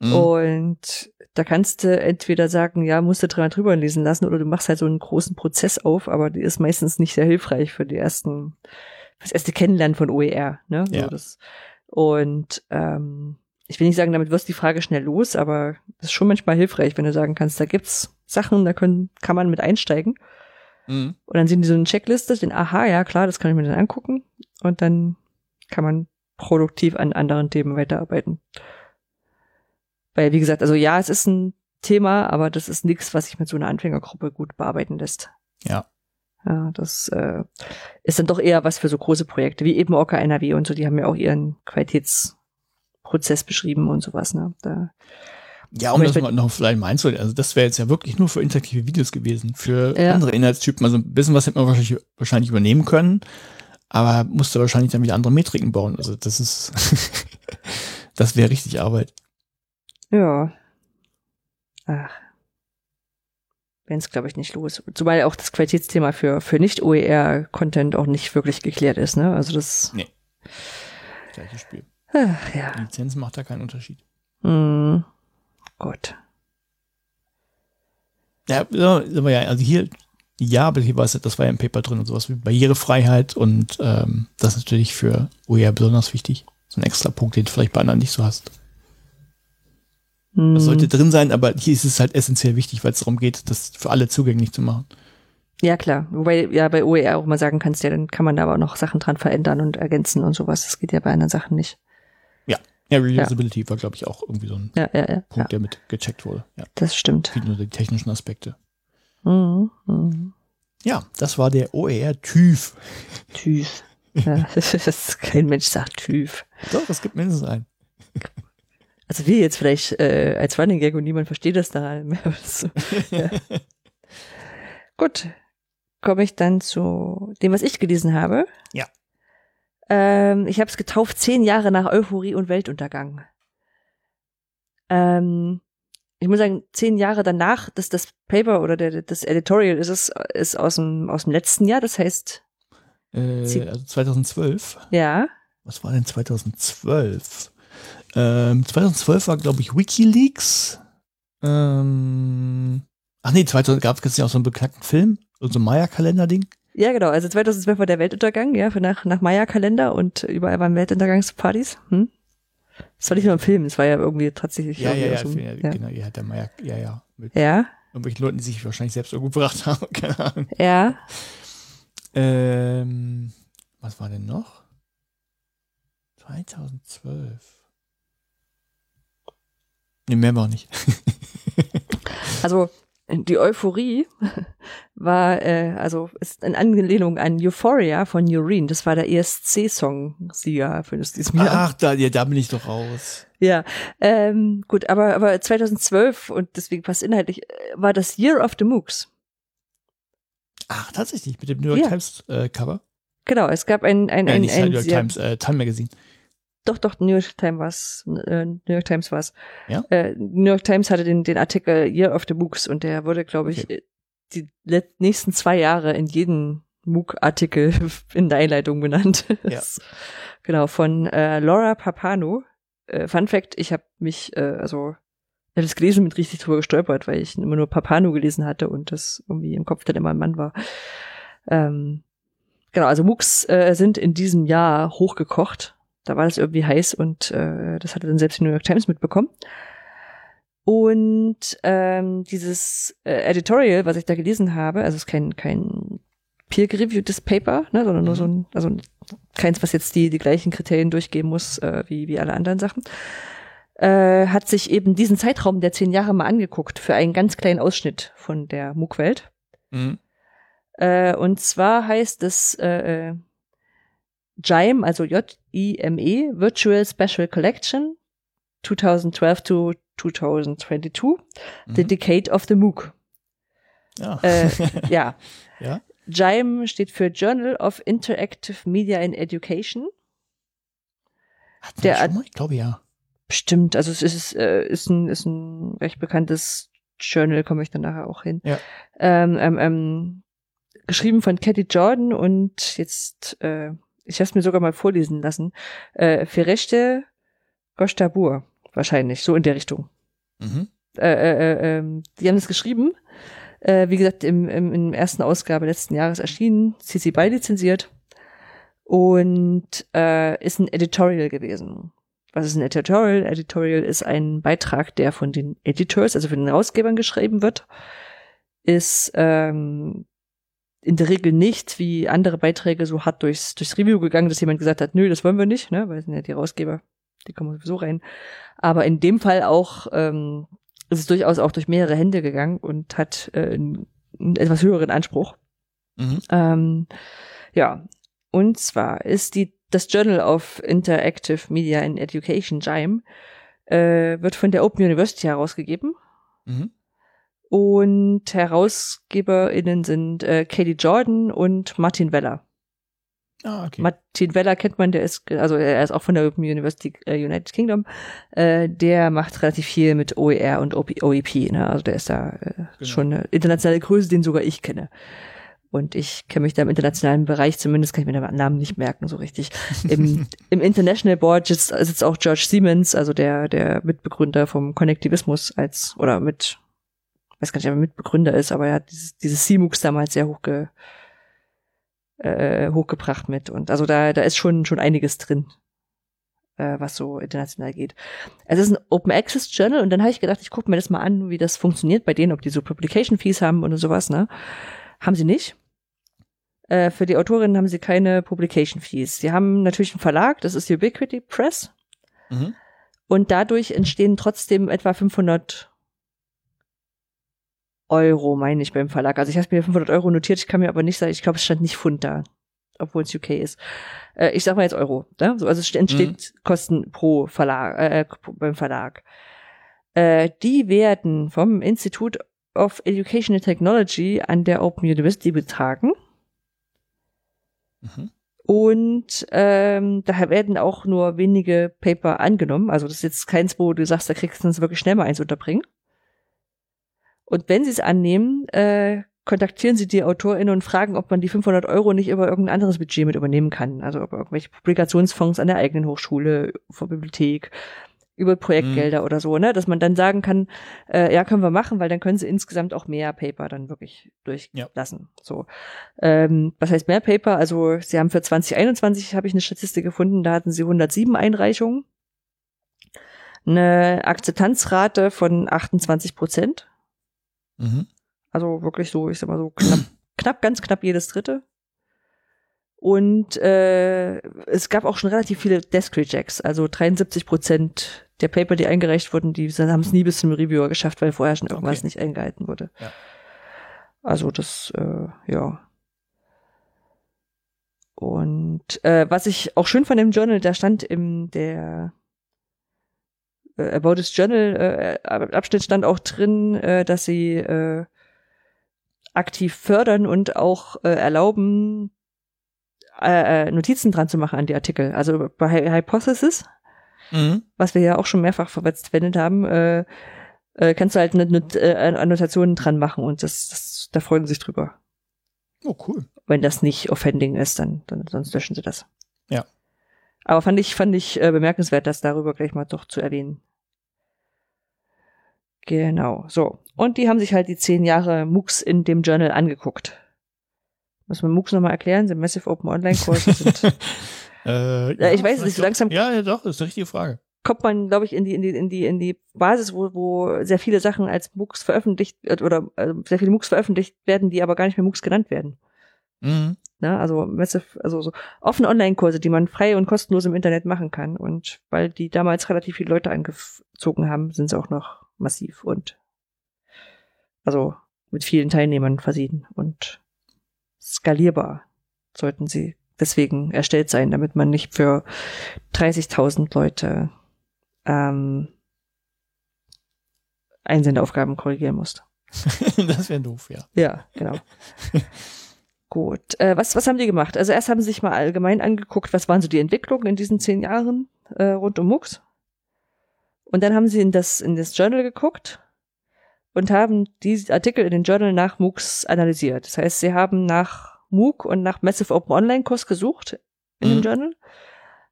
Mhm. Und da kannst du entweder sagen, ja, musst du dreimal drüber lesen lassen, oder du machst halt so einen großen Prozess auf, aber die ist meistens nicht sehr hilfreich für die ersten, für das erste Kennenlernen von OER. Ne? Ja. So das, und ähm, ich will nicht sagen, damit wirst du die Frage schnell los, aber das ist schon manchmal hilfreich, wenn du sagen kannst, da gibt's Sachen, da können, kann man mit einsteigen. Mhm. Und dann sehen die so eine Checkliste, den, aha, ja klar, das kann ich mir dann angucken. Und dann kann man produktiv an anderen Themen weiterarbeiten. Weil, wie gesagt, also ja, es ist ein Thema, aber das ist nichts, was sich mit so einer Anfängergruppe gut bearbeiten lässt. Ja. Ja, das äh, ist dann doch eher was für so große Projekte, wie eben Orca NRW und so, die haben ja auch ihren Qualitätsprozess beschrieben und sowas, ne? Da ja, um das mal noch vielleicht mal einzuhalten, also das wäre jetzt ja wirklich nur für interaktive Videos gewesen. Für ja. andere Inhaltstypen, also ein bisschen was hätte man wahrscheinlich, wahrscheinlich übernehmen können, aber musste wahrscheinlich dann wieder andere Metriken bauen. Also das ist, das wäre richtig Arbeit. Ja. Ach. Wenn es, glaube ich, nicht los. Zumal auch das Qualitätsthema für, für Nicht-OER-Content auch nicht wirklich geklärt ist, ne? Also das. Nee. Gleiches Spiel. Ach, ja. Die Lizenz macht da keinen Unterschied. Mhm. Gut. Ja, ja, also hier, ja, aber hier war es, das war ja im Paper drin und sowas wie Barrierefreiheit und ähm, das ist natürlich für OER besonders wichtig. So ein extra Punkt, den du vielleicht bei anderen nicht so hast. Hm. Das sollte drin sein, aber hier ist es halt essentiell wichtig, weil es darum geht, das für alle zugänglich zu machen. Ja, klar. Wobei ja bei OER auch mal sagen kannst, ja, dann kann man da aber auch noch Sachen dran verändern und ergänzen und sowas. Das geht ja bei anderen Sachen nicht. Ja, Reusability ja. war, glaube ich, auch irgendwie so ein ja, ja, Punkt, der mit gecheckt wurde. Das stimmt. Viel nur die technischen Aspekte. Mhm, mhm. Ja, das war der OER TÜV. TÜV. Ja, kein Mensch sagt TÜV. Doch, es gibt mindestens einen. Also wir jetzt vielleicht äh, als Running Gag und niemand versteht das da mehr. So. Gut, komme ich dann zu dem, was ich gelesen habe. Ja. Ähm, ich habe es getauft, zehn Jahre nach Euphorie und Weltuntergang. Ähm, ich muss sagen, zehn Jahre danach, dass das Paper oder der, das Editorial ist es ist aus dem aus dem letzten Jahr, das heißt äh, also 2012. Ja. Was war denn 2012? Ähm, 2012 war glaube ich WikiLeaks. Ähm, ach nee, 2000 gab es ja auch so einen beknackten Film, so ein Maya-Kalender-Ding. Ja, genau. Also 2012 war der Weltuntergang, ja, nach, nach Maya-Kalender und überall waren Weltuntergangspartys. Hm? Das war nicht nur ein Film, es war ja irgendwie tatsächlich. Ja, ja, ja, so, ja, ja, genau, ja, der Maya, ja, ja. Mit ja. Irgendwelchen Leuten, die sich wahrscheinlich selbst irgendwo gebracht haben, keine Ahnung. Ja. Ähm, was war denn noch? 2012. Nee, mehr war nicht. also, die Euphorie war, äh, also ist in Anlehnung an Euphoria von Urine. Das war der ESC-Song-Sieger für das diesem Jahr. Ach, da, ja, da bin ich doch raus. Ja, ähm, gut, aber, aber 2012 und deswegen passt inhaltlich, äh, war das Year of the MOOCs. Ach, tatsächlich, mit dem New York ja. Times äh, Cover. Genau, es gab ein, ein, ja, ein, nicht ein, New York Times, äh, Time Magazine. Doch, doch, New York Times war's. Äh, New York Times war's. Ja? Äh, New York Times hatte den, den Artikel Year of the MOOCs und der wurde, glaube ich, okay. die nächsten zwei Jahre in jeden MOOC-Artikel in der Einleitung benannt. Ja. genau, von äh, Laura Papano. Äh, Fun Fact, ich habe mich, äh, also ich habe das gelesen mit richtig drüber gestolpert, weil ich immer nur Papano gelesen hatte und das irgendwie im Kopf dann immer ein Mann war. Ähm, genau, also MOOCs äh, sind in diesem Jahr hochgekocht. Da war das irgendwie heiß und äh, das hatte dann selbst die New York Times mitbekommen. Und ähm, dieses äh, Editorial, was ich da gelesen habe, also es ist kein, kein peer-reviewtes Paper, ne, sondern nur so mhm. ein, also keins, was jetzt die, die gleichen Kriterien durchgeben muss äh, wie, wie alle anderen Sachen, äh, hat sich eben diesen Zeitraum der zehn Jahre mal angeguckt für einen ganz kleinen Ausschnitt von der MOOC-Welt. Mhm. Äh, und zwar heißt es äh, äh JIME, also J-I-M-E, Virtual Special Collection 2012 to 2022, mhm. The Decade of the MOOC. Ja. Äh, ja. ja. JIME steht für Journal of Interactive Media in Education. Hat der, schon mal? Ich glaube ja. Stimmt, also es ist, äh, ist, ein, ist ein recht bekanntes Journal, komme ich dann nachher auch hin. Ja. Ähm, ähm, ähm, geschrieben von Cathy Jordan und jetzt, äh, ich habe es mir sogar mal vorlesen lassen, äh, Ferechte Goshtabur, wahrscheinlich, so in der Richtung. Mhm. Äh, äh, äh, ähm, die haben es geschrieben, äh, wie gesagt, im, im, in der ersten Ausgabe letzten Jahres erschienen, CC BY lizenziert und äh, ist ein Editorial gewesen. Was ist ein Editorial? Editorial ist ein Beitrag, der von den Editors, also von den Herausgebern geschrieben wird, ist ähm, in der Regel nicht wie andere Beiträge so hart durchs, durchs Review gegangen, dass jemand gesagt hat, nö, das wollen wir nicht, ne, weil sind ja die Herausgeber, die kommen sowieso rein. Aber in dem Fall auch ähm, ist es durchaus auch durch mehrere Hände gegangen und hat äh, einen, einen etwas höheren Anspruch. Mhm. Ähm, ja, und zwar ist die das Journal of Interactive Media in Education, JIME, äh, wird von der Open University herausgegeben. Mhm. Und HerausgeberInnen sind äh, Katie Jordan und Martin Weller. Ah, okay. Martin Weller kennt man, der ist, also er ist auch von der Open University äh, United Kingdom. Äh, der macht relativ viel mit OER und OEP, ne? Also der ist da äh, genau. schon eine internationale Größe, den sogar ich kenne. Und ich kenne mich da im internationalen Bereich, zumindest kann ich mir den Namen nicht merken so richtig. Im, im International Board sitzt, sitzt auch George Siemens, also der, der Mitbegründer vom Konnektivismus als, oder mit, weiß gar nicht, ob er Mitbegründer ist, aber er hat dieses, dieses CMUX damals sehr hochge, äh, hochgebracht mit. Und also da, da ist schon, schon einiges drin, äh, was so international geht. Es ist ein Open Access Journal und dann habe ich gedacht, ich gucke mir das mal an, wie das funktioniert bei denen, ob die so Publication Fees haben oder sowas, ne? Haben sie nicht. Äh, für die Autorinnen haben sie keine Publication Fees. Sie haben natürlich einen Verlag, das ist Ubiquity Press. Mhm. Und dadurch entstehen trotzdem etwa 500 Euro, meine ich, beim Verlag. Also ich habe mir 500 Euro notiert, ich kann mir aber nicht sagen, ich glaube, es stand nicht Pfund da, obwohl es UK ist. Äh, ich sag mal jetzt Euro. Ne? So, also es entsteht mhm. Kosten pro Verlag, äh, beim Verlag. Äh, die werden vom Institute of Educational Technology an der Open University betragen. Mhm. Und ähm, daher werden auch nur wenige Paper angenommen. Also das ist jetzt keins, wo du sagst, da kriegst du uns wirklich schnell mal eins unterbringen. Und wenn sie es annehmen, äh, kontaktieren sie die AutorInnen und fragen, ob man die 500 Euro nicht über irgendein anderes Budget mit übernehmen kann. Also über irgendwelche Publikationsfonds an der eigenen Hochschule, vor Bibliothek, über Projektgelder mhm. oder so, ne, dass man dann sagen kann, äh, ja, können wir machen, weil dann können sie insgesamt auch mehr Paper dann wirklich durchlassen. Ja. So, ähm, was heißt mehr Paper? Also sie haben für 2021 habe ich eine Statistik gefunden, da hatten sie 107 Einreichungen, eine Akzeptanzrate von 28 Prozent. Mhm. Also wirklich so, ich sag mal so knapp, knapp, ganz knapp jedes dritte. Und äh, es gab auch schon relativ viele Desk Rejects, also 73 Prozent der Paper, die eingereicht wurden, die haben es nie bis zum Reviewer geschafft, weil vorher schon irgendwas okay. nicht eingehalten wurde. Ja. Also das, äh, ja. Und äh, was ich auch schön von dem Journal, da stand im der äh, About this Journal äh, Abschnitt stand auch drin, äh, dass sie äh, aktiv fördern und auch äh, erlauben, äh, äh, Notizen dran zu machen an die Artikel. Also bei Hypothesis, mhm. was wir ja auch schon mehrfach verwendet haben, äh, äh, kannst du halt eine, eine, äh, Annotationen dran machen und das, das, da freuen sie sich drüber. Oh, cool. Wenn das nicht offending ist, dann, dann sonst löschen sie das. Ja. Aber fand ich, fand ich äh, bemerkenswert, das darüber gleich mal doch zu erwähnen. Genau, so. Und die haben sich halt die zehn Jahre MOOCs in dem Journal angeguckt. Muss man MOOCs nochmal erklären? Sind Massive Open Online Kurse? Sind, äh, ja, ich weiß es nicht, so langsam. Ja, ja, doch, ist eine richtige Frage. Kommt man, glaube ich, in die, in die, in die, in die Basis, wo, wo sehr viele Sachen als MOOCs veröffentlicht oder also sehr viele MOOCs veröffentlicht werden, die aber gar nicht mehr MOOCs genannt werden. Mhm. Na, also Massive, also so offene Online-Kurse, die man frei und kostenlos im Internet machen kann. Und weil die damals relativ viele Leute angezogen haben, sind sie auch noch massiv und also mit vielen Teilnehmern versehen und skalierbar sollten sie deswegen erstellt sein, damit man nicht für 30.000 Leute ähm, Einsendeaufgaben korrigieren muss. das wäre doof, ja. Ja, genau. Gut. Äh, was, was haben die gemacht? Also erst haben sie sich mal allgemein angeguckt, was waren so die Entwicklungen in diesen zehn Jahren äh, rund um MOOCs. Und dann haben sie in das, in das Journal geguckt und haben die Artikel in den Journal nach MOOCs analysiert. Das heißt, sie haben nach MOOC und nach Massive Open Online Kurs gesucht in mhm. dem Journal,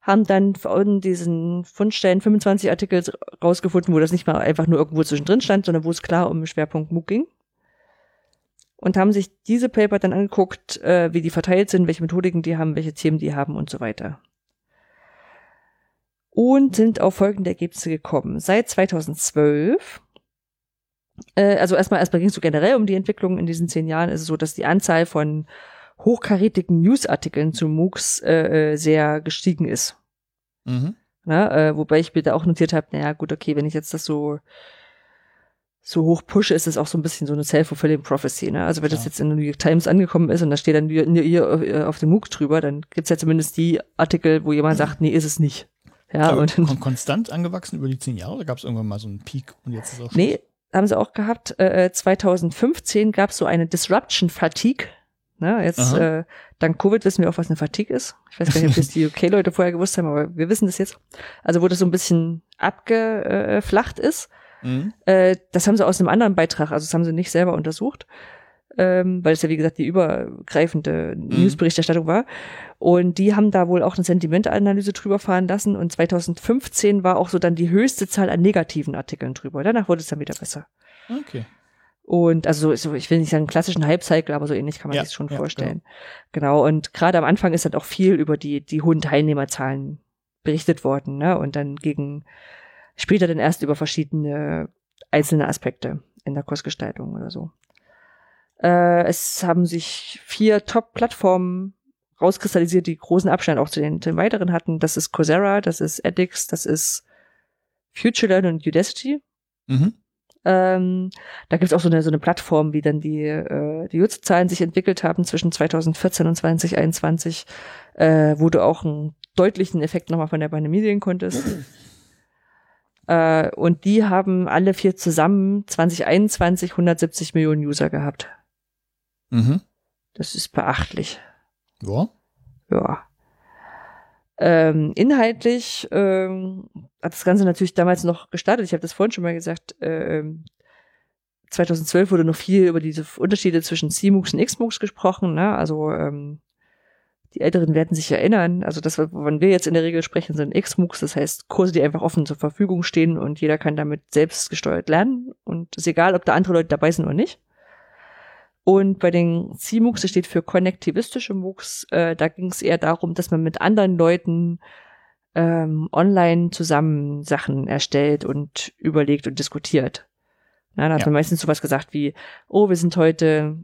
haben dann von diesen Fundstellen 25 Artikel rausgefunden, wo das nicht mal einfach nur irgendwo zwischendrin stand, sondern wo es klar um den Schwerpunkt MOOC ging. Und haben sich diese Paper dann angeguckt, äh, wie die verteilt sind, welche Methodiken die haben, welche Themen die haben und so weiter. Und sind auf folgende Ergebnisse gekommen. Seit 2012 äh, also erstmal, erstmal ging es so generell um die Entwicklung in diesen zehn Jahren. ist Es so, dass die Anzahl von hochkarätigen Newsartikeln zu MOOCs äh, äh, sehr gestiegen ist. Mhm. Na, äh, wobei ich mir da auch notiert habe, naja, gut, okay, wenn ich jetzt das so so hoch pushe, ist es auch so ein bisschen so eine self-fulfilling prophecy. Ne? Also wenn ja. das jetzt in der New York Times angekommen ist und da steht dann hier äh, auf dem MOOC drüber, dann gibt's ja zumindest die Artikel, wo jemand sagt, nee, ist es nicht. Ja, Aber und konstant angewachsen über die zehn Jahre oder gab es irgendwann mal so einen Peak und jetzt ist es auch. Nee, haben sie auch gehabt. Äh, 2015 gab es so eine Disruption Fatigue. Ne, jetzt äh, dank Covid wissen wir auch, was eine Fatigue ist. Ich weiß gar nicht, ob das die UK-Leute vorher gewusst haben, aber wir wissen das jetzt. Also wo das so ein bisschen abgeflacht ist. Mhm. Äh, das haben sie aus einem anderen Beitrag, also das haben sie nicht selber untersucht ähm, weil es ja wie gesagt die übergreifende mhm. Newsberichterstattung war. Und die haben da wohl auch eine Sentimentanalyse drüber fahren lassen. Und 2015 war auch so dann die höchste Zahl an negativen Artikeln drüber. Danach wurde es dann wieder besser. Okay. Und also so, ich will nicht sagen klassischen Hype-Cycle, aber so ähnlich kann man ja, sich schon ja, vorstellen. Genau. genau. Und gerade am Anfang ist dann auch viel über die, die hohen Teilnehmerzahlen berichtet worden, ne? Und dann gegen später dann erst über verschiedene einzelne Aspekte in der Kursgestaltung oder so. Äh, es haben sich vier Top-Plattformen rauskristallisiert, die großen Abstand auch zu den, den weiteren hatten. Das ist Coursera, das ist edX, das ist FutureLearn und Udacity. Mhm. Ähm, da gibt es auch so eine, so eine Plattform, wie dann die, äh, die Usezahlen sich entwickelt haben zwischen 2014 und 2021, äh, wo du auch einen deutlichen Effekt nochmal von der Pandemie sehen konntest. äh, und die haben alle vier zusammen 2021 170 Millionen User gehabt. Mhm. Das ist beachtlich. Ja. Ja. Ähm, inhaltlich ähm, hat das Ganze natürlich damals noch gestartet. Ich habe das vorhin schon mal gesagt. Ähm, 2012 wurde noch viel über diese Unterschiede zwischen CMOOCs und XMOOCs gesprochen. Ne? Also ähm, die Älteren werden sich erinnern. Also das, wovon wir jetzt in der Regel sprechen, sind XMOOCs. Das heißt Kurse, die einfach offen zur Verfügung stehen und jeder kann damit selbst gesteuert lernen. Und es ist egal, ob da andere Leute dabei sind oder nicht. Und bei den CMOOCs, das steht für konnektivistische MOOCs, äh, da ging es eher darum, dass man mit anderen Leuten ähm, online zusammen Sachen erstellt und überlegt und diskutiert. Na, da hat ja. man meistens sowas gesagt wie, oh, wir sind heute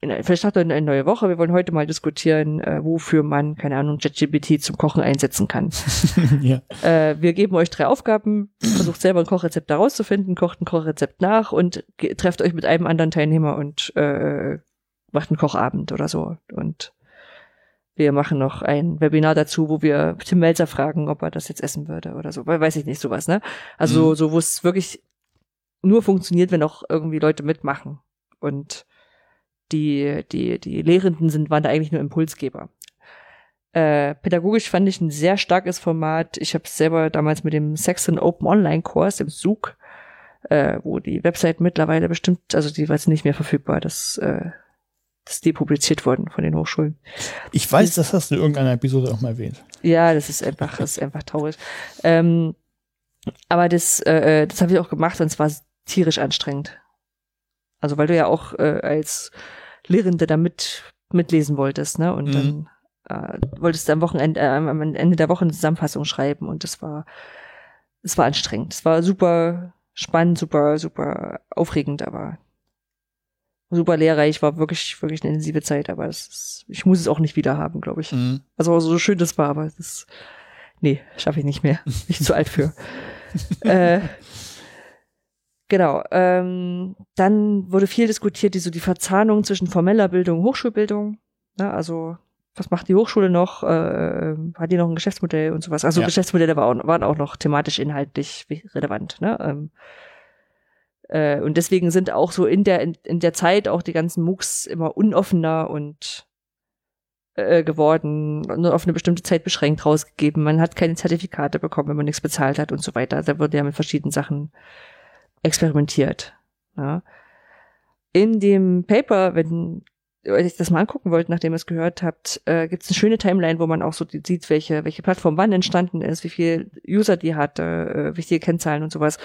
in, vielleicht hat er eine neue Woche. Wir wollen heute mal diskutieren, äh, wofür man, keine Ahnung, ChatGPT zum Kochen einsetzen kann. ja. äh, wir geben euch drei Aufgaben, versucht selber ein Kochrezept daraus zu finden, kocht ein Kochrezept nach und trefft euch mit einem anderen Teilnehmer und äh, macht einen Kochabend oder so. Und wir machen noch ein Webinar dazu, wo wir Tim Melzer fragen, ob er das jetzt essen würde oder so. Weiß ich nicht, sowas, ne? Also mhm. so, wo es wirklich nur funktioniert, wenn auch irgendwie Leute mitmachen. Und die, die, die Lehrenden sind, waren da eigentlich nur Impulsgeber. Äh, pädagogisch fand ich ein sehr starkes Format. Ich habe selber damals mit dem Saxon Open Online Kurs im Zug, äh, wo die Website mittlerweile bestimmt, also die war jetzt nicht mehr verfügbar, das, äh, das ist depubliziert worden von den Hochschulen. Ich weiß, das hast du in irgendeiner Episode auch mal erwähnt. Ja, das ist einfach, das ist einfach traurig. Ähm, aber das, äh, das habe ich auch gemacht und es war tierisch anstrengend. Also weil du ja auch äh, als Lehrende damit mitlesen wolltest, ne? Und mhm. dann äh, wolltest du am Wochenende, äh, am Ende der Woche eine Zusammenfassung schreiben und das war, es war anstrengend. Es war super spannend, super, super aufregend, aber super lehrreich, war wirklich, wirklich eine intensive Zeit, aber es ist, ich muss es auch nicht wieder haben, glaube ich. Mhm. Also so schön das war, aber das, nee, schaffe ich nicht mehr. Nicht zu alt für. äh, genau. Ähm, dann wurde viel diskutiert, die so die Verzahnung zwischen formeller Bildung und Hochschulbildung. Ne? Also was macht die Hochschule noch? Äh, hat die noch ein Geschäftsmodell und sowas? Also ja. Geschäftsmodelle waren auch, waren auch noch thematisch inhaltlich relevant. Ne? Ähm, äh, und deswegen sind auch so in der in, in der Zeit auch die ganzen MOOCs immer unoffener und äh, geworden, nur auf eine bestimmte Zeit beschränkt rausgegeben. Man hat keine Zertifikate bekommen, wenn man nichts bezahlt hat und so weiter. Da wurde ja mit verschiedenen Sachen experimentiert. Ja. In dem Paper, wenn ihr euch das mal angucken wollt, nachdem ihr es gehört habt, äh, gibt es eine schöne Timeline, wo man auch so sieht, welche, welche Plattform wann entstanden ist, wie viel User die hatte, äh, wichtige Kennzahlen und sowas.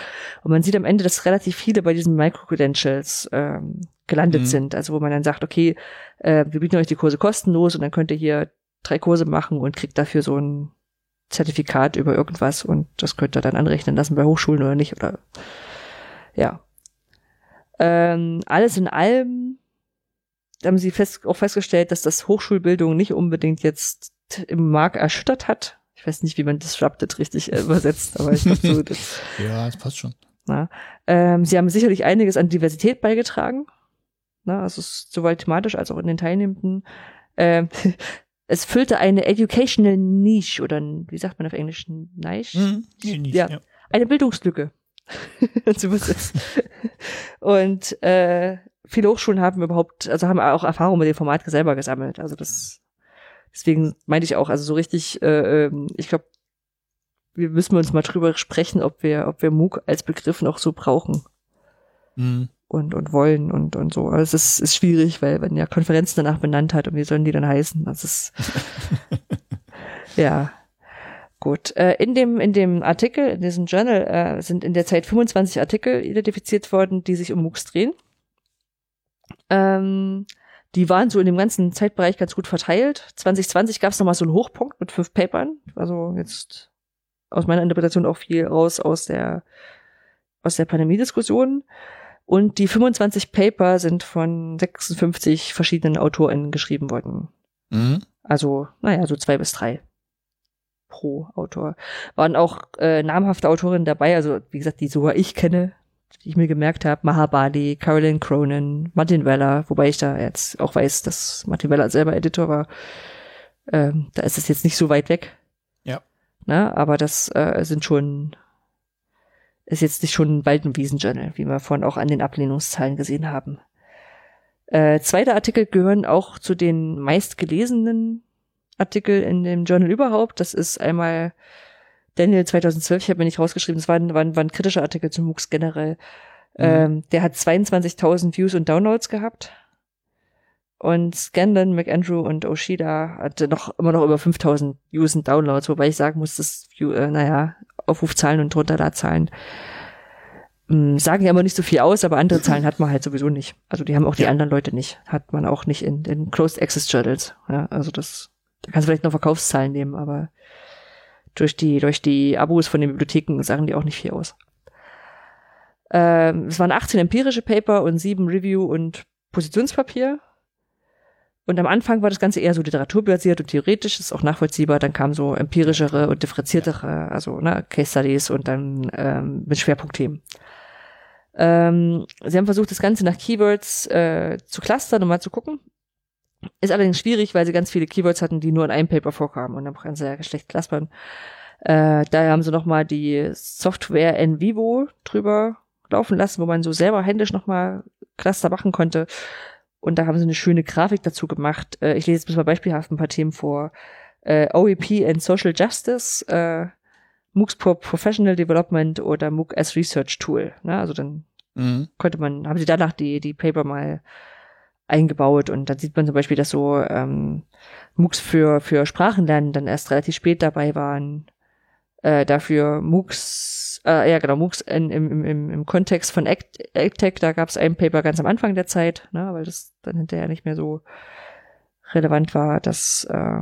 Und man sieht am Ende, dass relativ viele bei diesen Micro-Credentials ähm, gelandet mhm. sind. Also wo man dann sagt, okay, äh, wir bieten euch die Kurse kostenlos und dann könnt ihr hier drei Kurse machen und kriegt dafür so ein Zertifikat über irgendwas und das könnt ihr dann anrechnen lassen bei Hochschulen oder nicht oder ja. Ähm, alles in allem haben sie fest, auch festgestellt, dass das Hochschulbildung nicht unbedingt jetzt im Markt erschüttert hat. Ich weiß nicht, wie man disrupted richtig äh, übersetzt, aber ich glaube so. Das, ja, das passt schon. Na, ähm, sie haben sicherlich einiges an Diversität beigetragen. Na, also sowohl thematisch als auch in den Teilnehmenden. Ähm, es füllte eine educational niche oder wie sagt man auf Englisch? Niche? Mhm, Niche ja, ja, eine Bildungslücke. Und äh, viele Hochschulen haben überhaupt, also haben auch Erfahrung mit dem Format selber gesammelt. Also das, deswegen meinte ich auch, also so richtig, äh, ähm, ich glaube, wir müssen uns mal drüber sprechen, ob wir, ob wir MOOC als Begriff noch so brauchen. Mhm. Und, und wollen und, und so. Also es ist, ist schwierig, weil wenn ja Konferenzen danach benannt hat und wie sollen die dann heißen? Das ist, ja. Gut. Äh, in dem, in dem Artikel, in diesem Journal, äh, sind in der Zeit 25 Artikel identifiziert worden, die sich um MOOCs drehen. Ähm, die waren so in dem ganzen Zeitbereich ganz gut verteilt. 2020 gab es nochmal so einen Hochpunkt mit fünf Papern. Also jetzt aus meiner Interpretation auch viel raus aus der, aus der Pandemie-Diskussion. Und die 25 Paper sind von 56 verschiedenen AutorInnen geschrieben worden. Mhm. Also, naja, so zwei bis drei pro Autor. Waren auch äh, namhafte Autorinnen dabei, also wie gesagt, die sogar ich kenne, die ich mir gemerkt habe, Mahabali, Carolyn Cronin, Martin Weller, wobei ich da jetzt auch weiß, dass Martin Weller selber Editor war. Ähm, da ist es jetzt nicht so weit weg. Ja. Na, aber das äh, sind schon, ist jetzt nicht schon ein Wald- und Wiesenjournal, wie wir vorhin auch an den Ablehnungszahlen gesehen haben. Äh, zweite Artikel gehören auch zu den meistgelesenen Artikel in dem Journal überhaupt. Das ist einmal Daniel 2012, ich habe mir nicht rausgeschrieben, es war, war, war ein kritischer Artikel zum MOOCs generell. Mhm. Ähm, der hat 22.000 Views und Downloads gehabt. Und Scandon, McAndrew und Oshida hatte noch immer noch über 5000 Views und Downloads, wobei ich sagen muss, dass, View, äh, naja, Aufrufzahlen und Runterladzahlen ähm, sagen ja immer nicht so viel aus, aber andere Zahlen hat man halt sowieso nicht. Also die haben auch die ja. anderen Leute nicht. Hat man auch nicht in, in Closed Access Journals. Ja, also das, da kannst du vielleicht noch Verkaufszahlen nehmen, aber durch die, durch die Abos von den Bibliotheken sagen die auch nicht viel aus. Ähm, es waren 18 empirische Paper und sieben Review- und Positionspapier. Und am Anfang war das Ganze eher so literaturbasiert und theoretisch, ist auch nachvollziehbar. Dann kamen so empirischere und differenziertere, also ne, Case Studies und dann ähm, mit Schwerpunktthemen. Ähm, sie haben versucht, das Ganze nach Keywords äh, zu clustern, um mal zu gucken, ist allerdings schwierig, weil sie ganz viele Keywords hatten, die nur in einem Paper vorkamen und dann kann sie ja schlecht klaspern. Äh, daher haben sie nochmal die Software in Vivo drüber laufen lassen, wo man so selber händisch nochmal Cluster machen konnte. Und da haben sie eine schöne Grafik dazu gemacht. Äh, ich lese jetzt mal beispielhaft ein paar Themen vor. Äh, OEP and Social Justice, äh, MOOCs for Professional Development oder MOOC as Research Tool. Ne? Also dann mhm. konnte man, haben sie danach die, die Paper mal eingebaut und dann sieht man zum Beispiel, dass so ähm, MOOCs für, für Sprachenlernen dann erst relativ spät dabei waren. Äh, dafür MOOCs, äh, ja genau, MOOCs in, im, im, im Kontext von ActTech, da gab es ein Paper ganz am Anfang der Zeit, ne, weil das dann hinterher nicht mehr so relevant war. Das äh,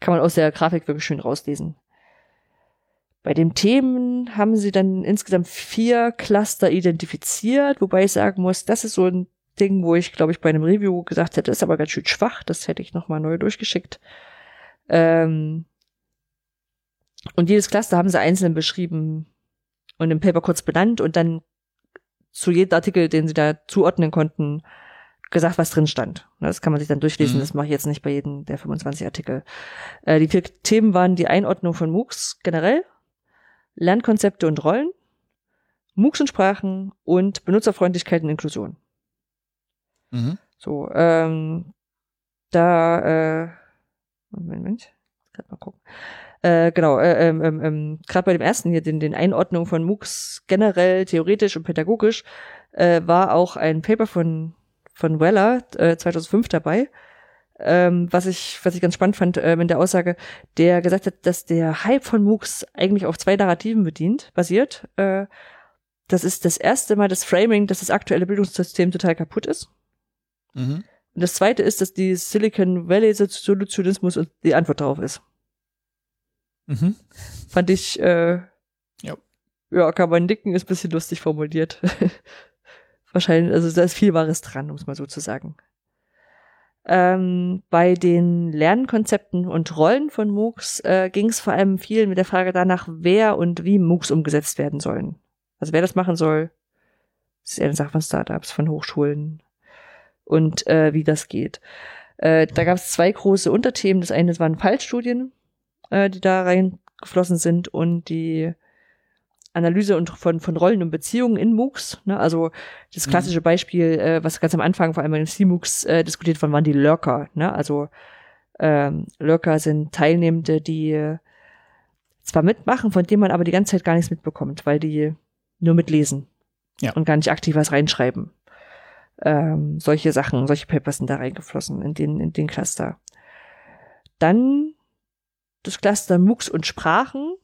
kann man aus der Grafik wirklich schön rauslesen. Bei den Themen haben sie dann insgesamt vier Cluster identifiziert, wobei ich sagen muss, das ist so ein Ding, wo ich, glaube ich, bei einem Review gesagt hätte, ist aber ganz schön schwach, das hätte ich nochmal neu durchgeschickt. Ähm und jedes Cluster haben sie einzeln beschrieben und im Paper kurz benannt und dann zu jedem Artikel, den sie da zuordnen konnten, gesagt, was drin stand. Das kann man sich dann durchlesen, mhm. das mache ich jetzt nicht bei jedem der 25 Artikel. Äh, die vier Themen waren die Einordnung von MOOCs generell, Lernkonzepte und Rollen, MOOCs und Sprachen und Benutzerfreundlichkeit und Inklusion. Mhm. So, ähm, da, äh, Moment, Moment, mal gucken. Äh, genau, äh, ähm, ähm, ähm gerade bei dem ersten hier, den, den Einordnung von MOOCs generell, theoretisch und pädagogisch, äh, war auch ein Paper von, von Weller äh, 2005 dabei, ähm, was ich was ich ganz spannend fand äh, mit der Aussage, der gesagt hat, dass der Hype von MOOCs eigentlich auf zwei Narrativen bedient, basiert. Äh, das ist das erste Mal das Framing, dass das aktuelle Bildungssystem total kaputt ist. Mhm. Und das zweite ist, dass die Silicon Valley Solutionismus die Antwort darauf ist. Mhm. Fand ich, äh, ja. ja, kann man nicken, ist bisschen lustig formuliert. Wahrscheinlich, also da ist viel Wahres dran, um es mal so zu sagen. Ähm, bei den Lernkonzepten und Rollen von MOOCs äh, ging es vor allem viel mit der Frage danach, wer und wie MOOCs umgesetzt werden sollen. Also wer das machen soll, ist eher eine Sache von Startups, von Hochschulen und äh, wie das geht. Äh, da gab es zwei große Unterthemen. Das eine waren Fallstudien, äh, die da reingeflossen sind und die Analyse und von, von Rollen und Beziehungen in MOOCs. Ne? Also das mhm. klassische Beispiel, äh, was ganz am Anfang vor allem den CMOOCs äh, diskutiert worden, waren die Lurker. Ne? Also ähm, Lurker sind Teilnehmende, die zwar mitmachen, von denen man aber die ganze Zeit gar nichts mitbekommt, weil die nur mitlesen ja. und gar nicht aktiv was reinschreiben. Ähm, solche Sachen, solche Papers sind da reingeflossen in den, in den Cluster. Dann das Cluster MOOCs und Sprachen,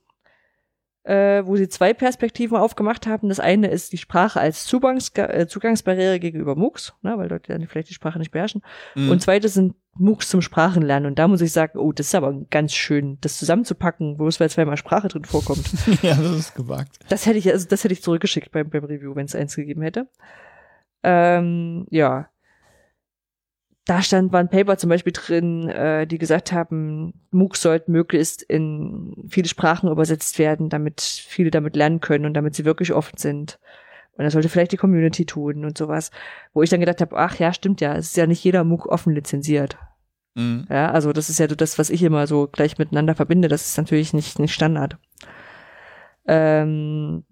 äh, wo sie zwei Perspektiven aufgemacht haben. Das eine ist die Sprache als Zugangs äh, Zugangsbarriere gegenüber MOOCs, ne, weil Leute dann vielleicht die Sprache nicht beherrschen. Mhm. Und zweites sind MOOCs zum Sprachenlernen. Und da muss ich sagen, oh, das ist aber ganz schön, das zusammenzupacken, wo es weil zweimal Sprache drin vorkommt. ja, das ist gewagt. Das hätte ich, also das hätte ich zurückgeschickt beim, beim Review, wenn es eins gegeben hätte. Ähm, ja da stand war ein Paper zum Beispiel drin, äh, die gesagt haben, MOOCs sollten möglichst in viele Sprachen übersetzt werden, damit viele damit lernen können und damit sie wirklich offen sind. Und das sollte vielleicht die Community tun und sowas. Wo ich dann gedacht habe, ach ja, stimmt ja, es ist ja nicht jeder MOOC offen lizenziert. Mhm. Ja, also das ist ja so das, was ich immer so gleich miteinander verbinde. Das ist natürlich nicht, nicht Standard. Ähm,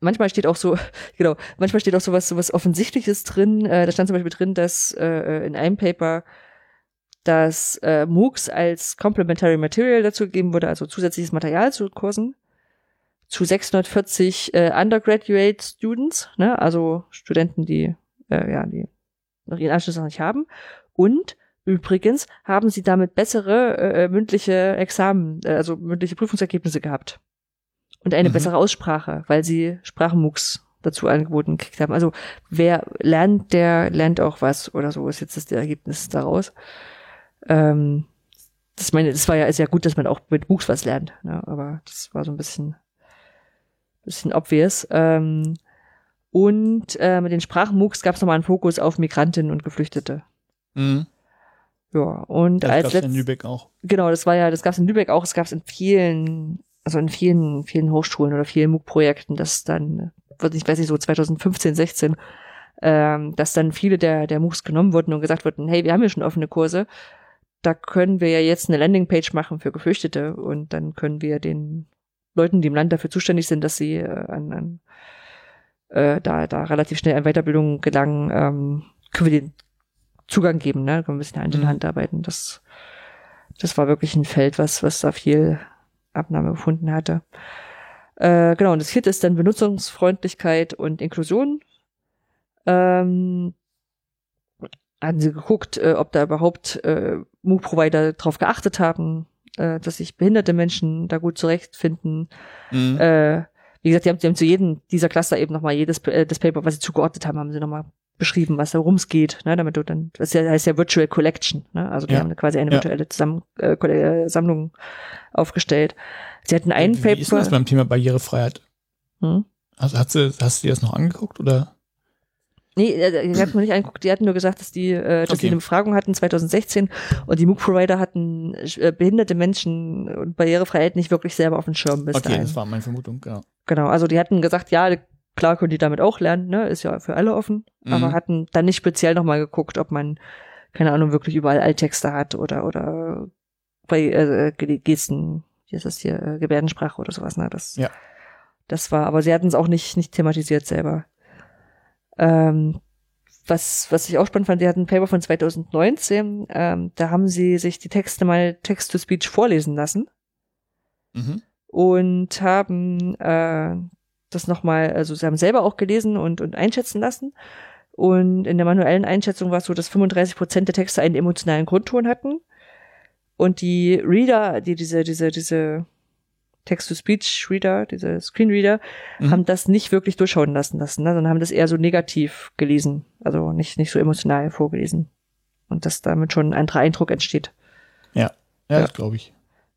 manchmal steht auch so, genau, manchmal steht auch so was, so was Offensichtliches drin. Äh, da stand zum Beispiel drin, dass äh, in einem Paper dass äh, MOOCs als Complementary Material dazu gegeben wurde, also zusätzliches Material zu Kursen, zu 640 äh, Undergraduate Students, ne, also Studenten, die äh, ja, die noch ihren Anschluss noch nicht haben. Und übrigens haben sie damit bessere äh, mündliche Examen, äh, also mündliche Prüfungsergebnisse gehabt und eine mhm. bessere Aussprache, weil sie Sprachmucks dazu angeboten gekriegt haben. Also wer lernt, der lernt auch was oder so ist jetzt das Ergebnis daraus. Ähm, das meine, das war ja sehr gut, dass man auch mit MOOCs was lernt, ne? aber das war so ein bisschen, bisschen obvious. Ähm, und äh, mit den Sprachmucks gab es nochmal einen Fokus auf Migrantinnen und Geflüchtete. Mhm. Ja, und das als gab's in Lübeck auch. Genau, das war ja, das gab es in Lübeck auch, es gab es in vielen also in vielen, vielen Hochschulen oder vielen MOOC-Projekten, dass dann, ich weiß nicht, so 2015, 16, ähm, dass dann viele der, der MOOCs genommen wurden und gesagt wurden, hey, wir haben ja schon offene Kurse, da können wir ja jetzt eine Landingpage machen für Geflüchtete und dann können wir den Leuten, die im Land dafür zuständig sind, dass sie äh, an, an äh, da, da relativ schnell an Weiterbildung gelangen, ähm, können wir den Zugang geben, ne? Können wir ein bisschen Hand in mhm. Hand arbeiten. Das, das war wirklich ein Feld, was, was da viel Abnahme gefunden hatte. Äh, genau, und das vierte ist dann Benutzungsfreundlichkeit und Inklusion. Ähm, haben sie geguckt, äh, ob da überhaupt äh, MOOC-Provider darauf geachtet haben, äh, dass sich behinderte Menschen da gut zurechtfinden. Mhm. Äh, wie gesagt, die haben, die haben zu jedem dieser Cluster eben nochmal jedes äh, das Paper, was sie zugeordnet haben, haben sie nochmal beschrieben, was worum es geht, ne, damit du dann, das heißt ja Virtual Collection, ne? Also die ja. haben quasi eine virtuelle Zusammen äh, äh, Sammlung aufgestellt. Sie hatten einen wie, Paper. Wie ist das beim Thema Barrierefreiheit? Hm? Also hast du, hast du dir das noch angeguckt oder? Nee, äh, die hatten mir nicht angeguckt, die hatten nur gesagt, dass die, äh, dass okay. die eine Befragung hatten 2016 und die MOOC-Provider hatten äh, behinderte Menschen und Barrierefreiheit nicht wirklich selber auf dem Schirm bis Okay, dahin. das war meine Vermutung, genau. Genau, also die hatten gesagt, ja, klar können die damit auch lernen, ne, ist ja für alle offen, mhm. aber hatten dann nicht speziell nochmal geguckt, ob man, keine Ahnung, wirklich überall Alttexte hat oder, oder bei äh, Gesten, wie ist das hier, äh, Gebärdensprache oder sowas, ne, das, ja. das war, aber sie hatten es auch nicht, nicht thematisiert selber. Ähm, was, was ich auch spannend fand, sie hatten ein Paper von 2019, ähm, da haben sie sich die Texte mal Text-to-Speech vorlesen lassen mhm. und haben äh, das nochmal, also sie haben selber auch gelesen und, und einschätzen lassen. Und in der manuellen Einschätzung war es so, dass 35 Prozent der Texte einen emotionalen Grundton hatten. Und die Reader, die diese, diese, diese Text-to-Speech-Reader, diese Screenreader, mhm. haben das nicht wirklich durchschauen lassen lassen, ne, sondern haben das eher so negativ gelesen, also nicht, nicht so emotional vorgelesen. Und dass damit schon ein anderer Eindruck entsteht. Ja, ja, ja. das glaube ich.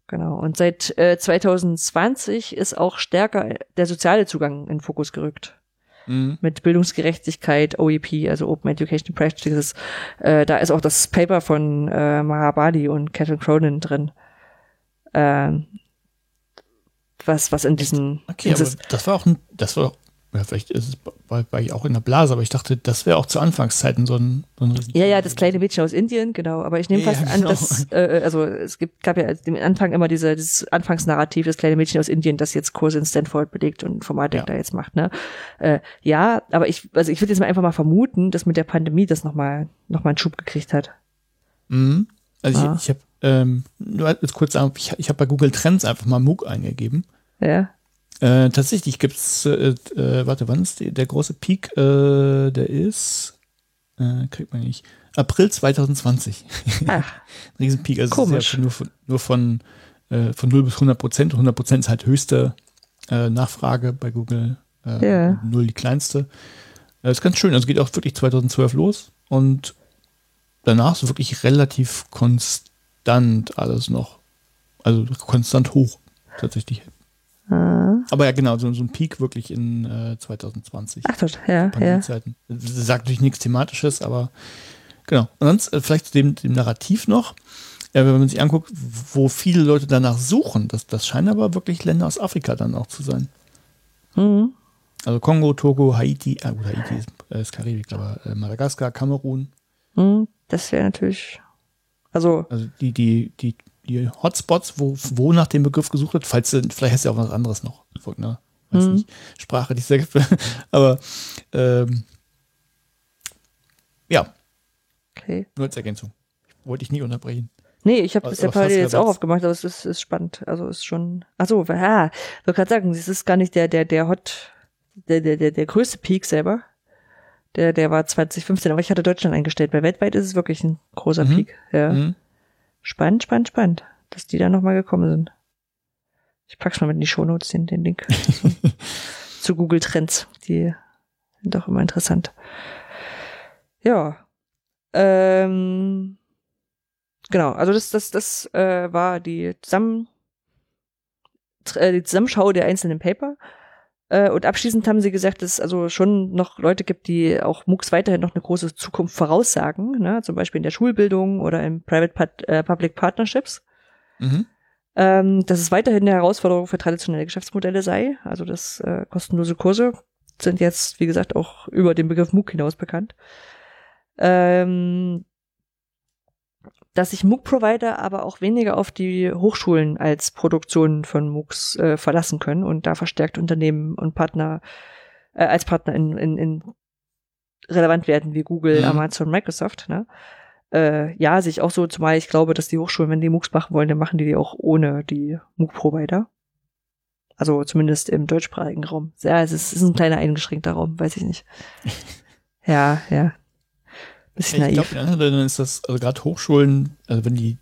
Genau. Und seit äh, 2020 ist auch stärker der soziale Zugang in den Fokus gerückt. Mhm. Mit Bildungsgerechtigkeit, OEP, also Open Education Practices. Äh, da ist auch das Paper von äh, Mahabali und Catherine Cronin drin. Ähm, was, was in diesen. Okay, aber das war auch ein, das war ja, vielleicht ist es, war, war, ich auch in der Blase, aber ich dachte, das wäre auch zu Anfangszeiten so ein, so ein Ja, ja, das kleine Mädchen aus Indien, genau. Aber ich nehme fast ja, genau. an, dass, äh, also es gibt, gab ja dem Anfang immer diese, dieses Anfangsnarrativ, das kleine Mädchen aus Indien, das jetzt Kurse in Stanford belegt und Informatik ja. da jetzt macht, ne? Äh, ja, aber ich, also ich würde jetzt mal einfach mal vermuten, dass mit der Pandemie das nochmal, noch mal einen Schub gekriegt hat. Mhm. Also ah. ich, ich habe, ähm, nur kurz sagen, ich, ich habe bei Google Trends einfach mal MOOC eingegeben. Ja. Äh, tatsächlich gibt's, äh, äh, warte, wann ist die, der große Peak? Äh, der ist, äh, kriegt man nicht, April 2020. Ach. Riesenpeak. Also Komisch. Ja nur von, nur von, äh, von 0 bis 100 Prozent. 100 Prozent ist halt höchste Nachfrage bei Google. Äh, yeah. 0 die kleinste. Das ist ganz schön. Also geht auch wirklich 2012 los und danach ist wirklich relativ konstant alles noch. Also konstant hoch tatsächlich. Ah. Aber ja, genau, so, so ein Peak wirklich in äh, 2020. Ach das, ja, ja. Sagt natürlich nichts Thematisches, aber genau. Und sonst äh, vielleicht zu dem, dem Narrativ noch. Ja, wenn man sich anguckt, wo viele Leute danach suchen, das, das scheinen aber wirklich Länder aus Afrika dann auch zu sein. Mhm. Also Kongo, Togo, Haiti, äh, gut, Haiti ist, äh, ist Karibik, aber äh, Madagaskar, Kamerun. Mhm, das wäre natürlich, also. Also die, die, die die Hotspots, wo, wo nach dem Begriff gesucht wird, falls vielleicht hast du ja auch was anderes noch. Ne? Weiß mhm. nicht, Sprache, die es da gibt. Aber ähm, ja. Okay. Nur als Ergänzung. Wollte ich nie unterbrechen. Nee, ich habe das ja parallel jetzt auch aufgemacht, aber es ist, ist spannend. Also ist schon. Achso, ja, ich wollte gerade sagen, es ist gar nicht der, der, der Hot, der, der, der, der größte Peak selber. Der, der war 2015, aber ich hatte Deutschland eingestellt, weil weltweit ist es wirklich ein großer mhm. Peak. Ja. Mhm. Spannend, spannend, spannend, dass die da nochmal gekommen sind. Ich pack's mal mit in die Shownotes, den, den Link zu, zu Google Trends. Die sind doch immer interessant. Ja. Ähm, genau, also das, das, das äh, war die Zusammen, äh, die Zusammenschau der einzelnen Paper. Äh, und abschließend haben sie gesagt, dass es also schon noch Leute gibt, die auch MOOCs weiterhin noch eine große Zukunft voraussagen, ne? zum Beispiel in der Schulbildung oder in Private Part äh, Public Partnerships. Mhm. Ähm, dass es weiterhin eine Herausforderung für traditionelle Geschäftsmodelle sei. Also dass äh, kostenlose Kurse sind jetzt, wie gesagt, auch über den Begriff MOOC hinaus bekannt. Ähm, dass sich MOOC-Provider aber auch weniger auf die Hochschulen als Produktion von MOOCs äh, verlassen können und da verstärkt Unternehmen und Partner äh, als Partner in, in, in relevant werden wie Google, mhm. Amazon, Microsoft. Ne? Äh, ja, sich auch so, zumal ich glaube, dass die Hochschulen, wenn die MOOCs machen wollen, dann machen die die auch ohne die MOOC-Provider. Also zumindest im deutschsprachigen Raum. Ja, es ist, es ist ein kleiner eingeschränkter Raum, weiß ich nicht. ja, ja. Bisschen ich glaube, in anderen Ländern ist das, also gerade Hochschulen, also wenn die,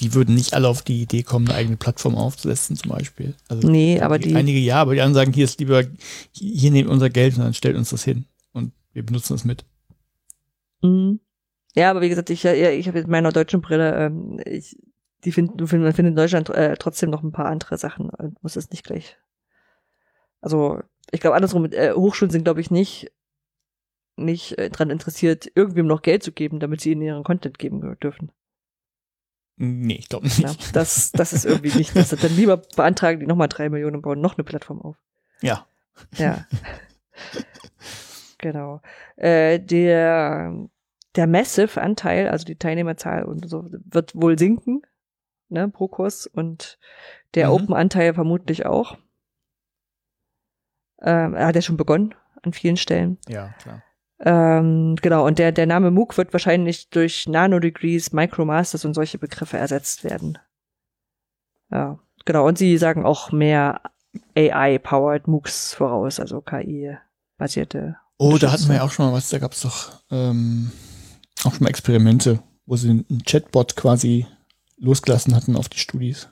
die würden nicht alle auf die Idee kommen, eine eigene Plattform aufzusetzen, zum Beispiel. Also nee, aber die. Einige ja, aber die anderen sagen, hier ist lieber, hier nehmt unser Geld und dann stellt uns das hin und wir benutzen das mit. Mhm. Ja, aber wie gesagt, ich, ich habe mit meiner deutschen Brille, ähm, ich, die find, man findet in Deutschland äh, trotzdem noch ein paar andere Sachen und muss es nicht gleich. Also, ich glaube, andersrum, äh, Hochschulen sind, glaube ich, nicht, nicht äh, dran interessiert, irgendwem noch Geld zu geben, damit sie ihnen ihren Content geben dürfen. Nee, ich glaube nicht. Ja, das, das ist irgendwie nicht. Das dann lieber beantragen die nochmal drei Millionen und bauen noch eine Plattform auf. Ja. Ja. genau. Äh, der, der Massive-Anteil, also die Teilnehmerzahl und so, wird wohl sinken, ne, pro Kurs und der mhm. Open-Anteil vermutlich auch. Ähm, er hat ja schon begonnen an vielen Stellen. Ja, klar. Ähm, genau, und der, der Name MOOC wird wahrscheinlich durch Nanodegrees, Micromasters und solche Begriffe ersetzt werden. Ja, genau. Und sie sagen auch mehr AI-powered MOOCs voraus, also KI-basierte. Oh, da hatten wir ja auch schon mal was, da gab es doch ähm, auch schon mal Experimente, wo sie einen Chatbot quasi losgelassen hatten auf die Studis.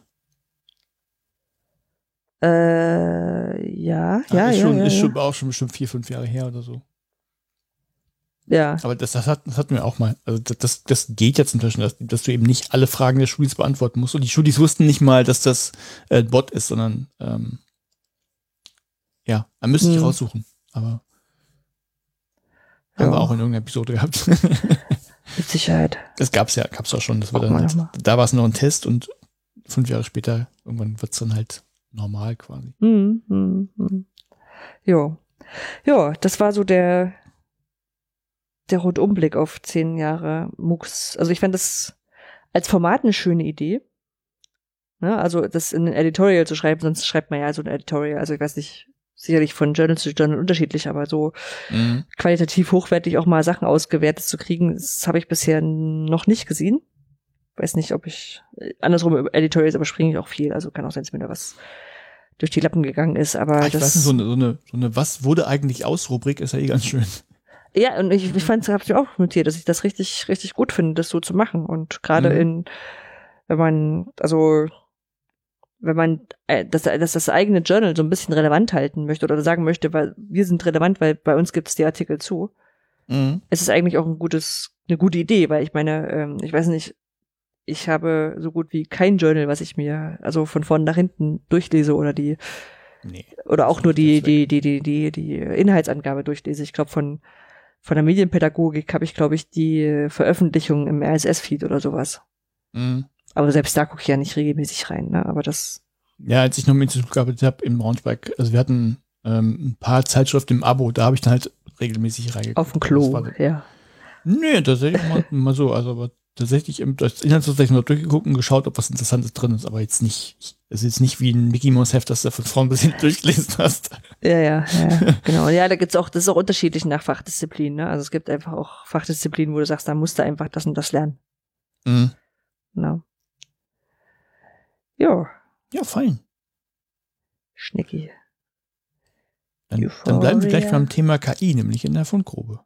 Äh, ja, ja, ist ja. Schon, ja, ist ja. schon auch schon bestimmt vier, fünf Jahre her oder so. Ja. Aber das, das, hat, das hatten wir auch mal. Also das, das geht jetzt inzwischen, dass, dass du eben nicht alle Fragen der Studis beantworten musst. Und die Studis wussten nicht mal, dass das äh, Bot ist, sondern ähm, ja, man müsste sich hm. raussuchen. Aber ja. haben wir auch in irgendeiner Episode gehabt. Mit Sicherheit. Das gab's ja, gab's auch schon. Das war dann halt, da war es noch ein Test und fünf Jahre später irgendwann wird's dann halt normal quasi. Hm, hm, hm. Jo. Ja, das war so der der Rundumblick auf zehn Jahre MOOCs. Also ich fand das als Format eine schöne Idee. Ne? Also das in ein Editorial zu schreiben, sonst schreibt man ja so ein Editorial. Also ich weiß nicht, sicherlich von Journal zu Journal unterschiedlich, aber so mhm. qualitativ hochwertig auch mal Sachen ausgewertet zu kriegen, das habe ich bisher noch nicht gesehen. Weiß nicht, ob ich andersrum Editorials überspringe ich auch viel. Also kann auch sein, dass mir da was durch die Lappen gegangen ist, aber ich das weiß nicht, so eine, so eine, so eine Was wurde eigentlich aus Rubrik ist ja eh ganz schön. Ja, und ich, ich fand, habe ich auch notiert, dass ich das richtig, richtig gut finde, das so zu machen. Und gerade mhm. in, wenn man, also wenn man äh, das, das, das eigene Journal so ein bisschen relevant halten möchte oder sagen möchte, weil wir sind relevant, weil bei uns gibt es die Artikel zu. Mhm. Es ist eigentlich auch ein gutes, eine gute Idee, weil ich meine, ähm, ich weiß nicht, ich habe so gut wie kein Journal, was ich mir also von vorn nach hinten durchlese oder die nee, oder auch nur die die, die die die die Inhaltsangabe durchlese. Ich glaube von von der Medienpädagogik habe ich, glaube ich, die Veröffentlichung im RSS-Feed oder sowas. Mhm. Aber selbst da gucke ich ja nicht regelmäßig rein, ne? Aber das. Ja, als ich noch mit gearbeitet habe im Braunschweig, also wir hatten ähm, ein paar Zeitschriften im Abo, da habe ich dann halt regelmäßig reingeguckt. Auf dem Klo, so, ja. Nee, tatsächlich mal, mal so, also aber tatsächlich im, das Inhaltsverzeichnis mal durchgeguckt und geschaut, ob was Interessantes drin ist, aber jetzt nicht, es ist jetzt nicht wie ein Mickey Mouse Heft, das du von vorn bis hinten durchlesen hast. Ja, ja, ja, genau. Ja, da gibt's auch, das ist auch unterschiedlich nach Fachdisziplinen, ne? Also es gibt einfach auch Fachdisziplinen, wo du sagst, da musst du einfach das und das lernen. Mhm. Genau. Ja. Ja, fein. Schnicki. Dann, dann bleiben wir gleich beim Thema KI, nämlich in der Fundgrube.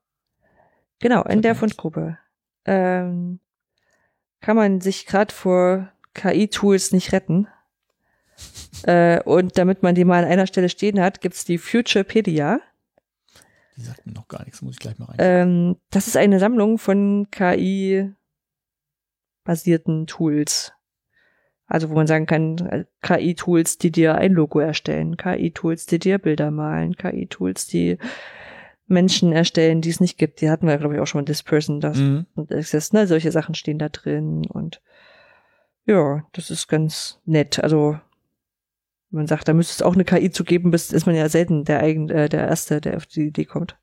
Genau, in der Fundgrube. Ähm, kann man sich gerade vor KI-Tools nicht retten. äh, und damit man die mal an einer Stelle stehen hat, gibt's die Futurepedia. Die sagt mir noch gar nichts, muss ich gleich mal rein. Ähm, das ist eine Sammlung von KI-basierten Tools. Also wo man sagen kann, KI-Tools, die dir ein Logo erstellen, KI-Tools, die dir Bilder malen, KI-Tools, die Menschen erstellen, die es nicht gibt. Die hatten wir, glaube ich, auch schon mal This Person, das mhm. und Access, ne? Solche Sachen stehen da drin und ja, das ist ganz nett. Also man sagt, da müsste es auch eine KI zu geben, bis ist man ja selten der eigen, äh, der Erste, der auf die Idee kommt.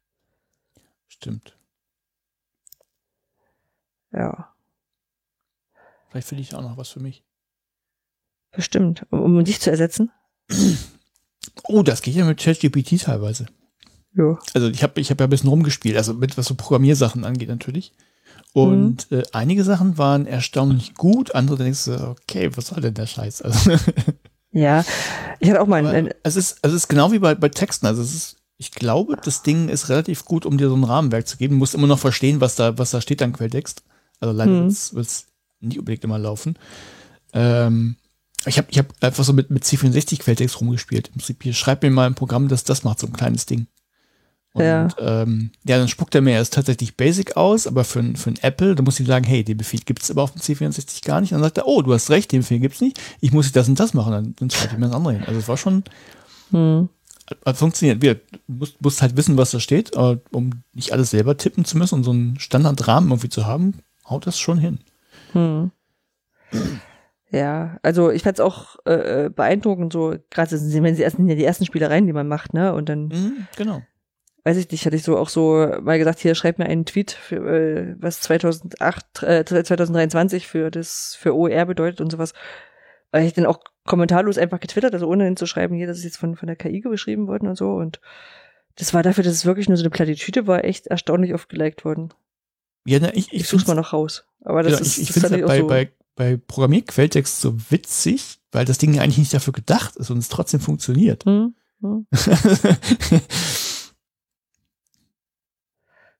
Stimmt. Ja. Vielleicht finde ich auch noch was für mich. Bestimmt. Um, um dich zu ersetzen? Oh, das geht ja mit ChatGPT teilweise. Ja. Also ich habe ich hab ja ein bisschen rumgespielt, also mit was so Programmiersachen angeht natürlich. Und mhm. äh, einige Sachen waren erstaunlich gut, andere denkst du, okay, was soll denn der Scheiß? Also ja, ich hatte auch mal ein, es ist es ist genau wie bei, bei Texten, also es ist ich glaube, das Ding ist relativ gut, um dir so ein Rahmenwerk zu geben. Du musst immer noch verstehen, was da, was da steht an Quelltext. Also leider mhm. wird es nicht unbedingt immer laufen. Ähm, ich habe ich hab einfach so mit, mit C64 Quelltext rumgespielt. Im Prinzip, hier schreib mir mal ein Programm, das das macht, so ein kleines Ding. Und, ja. Ähm, ja, dann spuckt er mir erst tatsächlich Basic aus, aber für, für ein Apple, da muss ich sagen, hey, den Befehl gibt es aber auf dem C64 gar nicht. Und dann sagt er, oh, du hast recht, den Befehl gibt es nicht. Ich muss das und das machen. Dann, dann schreibe ich mir das andere hin. Also es war schon, hm. hat funktioniert. Wir musst, musst halt wissen, was da steht, um nicht alles selber tippen zu müssen und so einen Standardrahmen irgendwie zu haben, haut das schon hin. Hm. Ja, also ich fand es auch äh, äh, beeindruckend, so gerade wenn sie erst sind ja die ersten Spielereien, die man macht, ne? Und dann mhm, genau. Weiß ich nicht, hatte ich so auch so mal gesagt, hier schreib mir einen Tweet, für, äh, was 2008, äh, 2023 für das für OER bedeutet und sowas. Weil ich dann auch kommentarlos einfach getwittert, also ohne hinzuschreiben, hier, das ist jetzt von von der KI geschrieben worden und so und das war dafür, dass es wirklich nur so eine Plattitüde war, echt erstaunlich oft geliked worden. Ja, na, ich, ich, ich such's mal noch raus. Aber das ja, ist, ich, ich finde halt bei, so bei, bei Programmierquelltext so witzig, weil das Ding eigentlich nicht dafür gedacht ist und es trotzdem funktioniert. Hm, hm.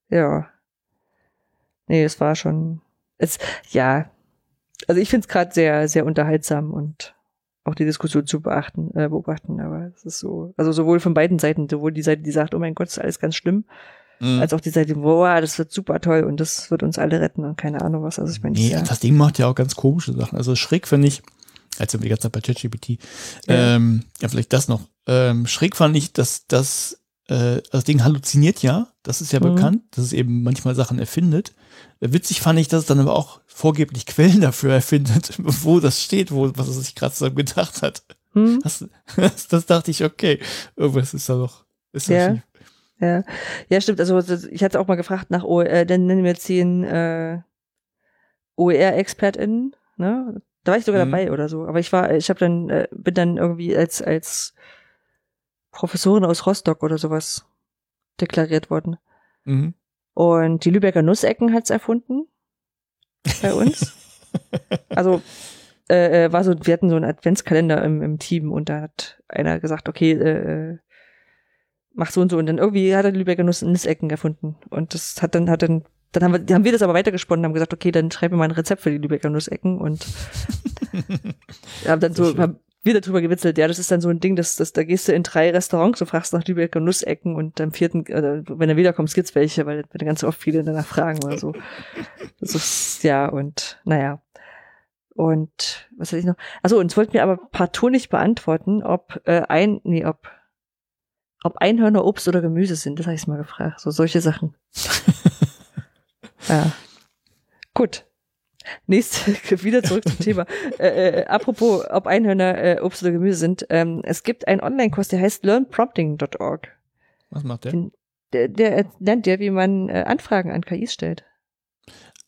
ja. Nee, es war schon. Es, ja. Also ich finde es gerade sehr, sehr unterhaltsam und auch die Diskussion zu beachten, äh, beobachten, aber es ist so, also sowohl von beiden Seiten, sowohl die Seite, die sagt, oh mein Gott, ist alles ganz schlimm, Mhm. Als auch die Seite, wow, das wird super toll und das wird uns alle retten und keine Ahnung was. Also ich meine, nee, ja. das Ding macht ja auch ganz komische Sachen. Also schräg finde ich, als wir die ganze Zeit bei ChatGPT, ja. Ähm, ja, vielleicht das noch. Ähm, schräg fand ich, dass das, äh, das Ding halluziniert ja, das ist ja mhm. bekannt, dass es eben manchmal Sachen erfindet. Äh, witzig fand ich, dass es dann aber auch vorgeblich Quellen dafür erfindet, wo das steht, wo, was es sich gerade so gedacht hat. Mhm. Das, das, das, dachte ich, okay, irgendwas ist da doch, ist ja. schief. Ja, ja stimmt. Also ich hatte auch mal gefragt nach OER, äh, dann nennen wir zehn äh, OER-ExpertInnen, ne? Da war ich sogar mhm. dabei oder so. Aber ich war, ich habe dann, äh, bin dann irgendwie als, als Professorin aus Rostock oder sowas deklariert worden. Mhm. Und die Lübecker Nussecken hat's erfunden bei uns. also äh, äh, war so, wir hatten so einen Adventskalender im, im Team und da hat einer gesagt, okay, äh, äh mach so und so. Und dann irgendwie hat er die Lübecker Nuss Nissecken erfunden. Und das hat dann, hat dann, dann haben wir, haben wir das aber weitergesponnen, haben gesagt, okay, dann schreibe mir mal ein Rezept für die Lübecker Nussecken und haben dann so, haben wieder drüber gewitzelt, ja, das ist dann so ein Ding, das, das, da gehst du in drei Restaurants und fragst nach Lübecker Nussecken und am vierten, äh, wenn er wiederkommst, gibt's welche, weil, weil ganz oft viele danach fragen oder so. Das ist, ja, und, naja. Und, was hatte ich noch? Also und es wollten mir aber partout nicht beantworten, ob, äh, ein, nee, ob, ob Einhörner Obst oder Gemüse sind. Das habe ich mal gefragt. So solche Sachen. ja. Gut. Nächste, wieder zurück zum Thema. Äh, äh, apropos, ob Einhörner äh, Obst oder Gemüse sind. Ähm, es gibt einen Online-Kurs, der heißt learnprompting.org. Was macht der? Den, der, der lernt dir, wie man äh, Anfragen an KIs stellt.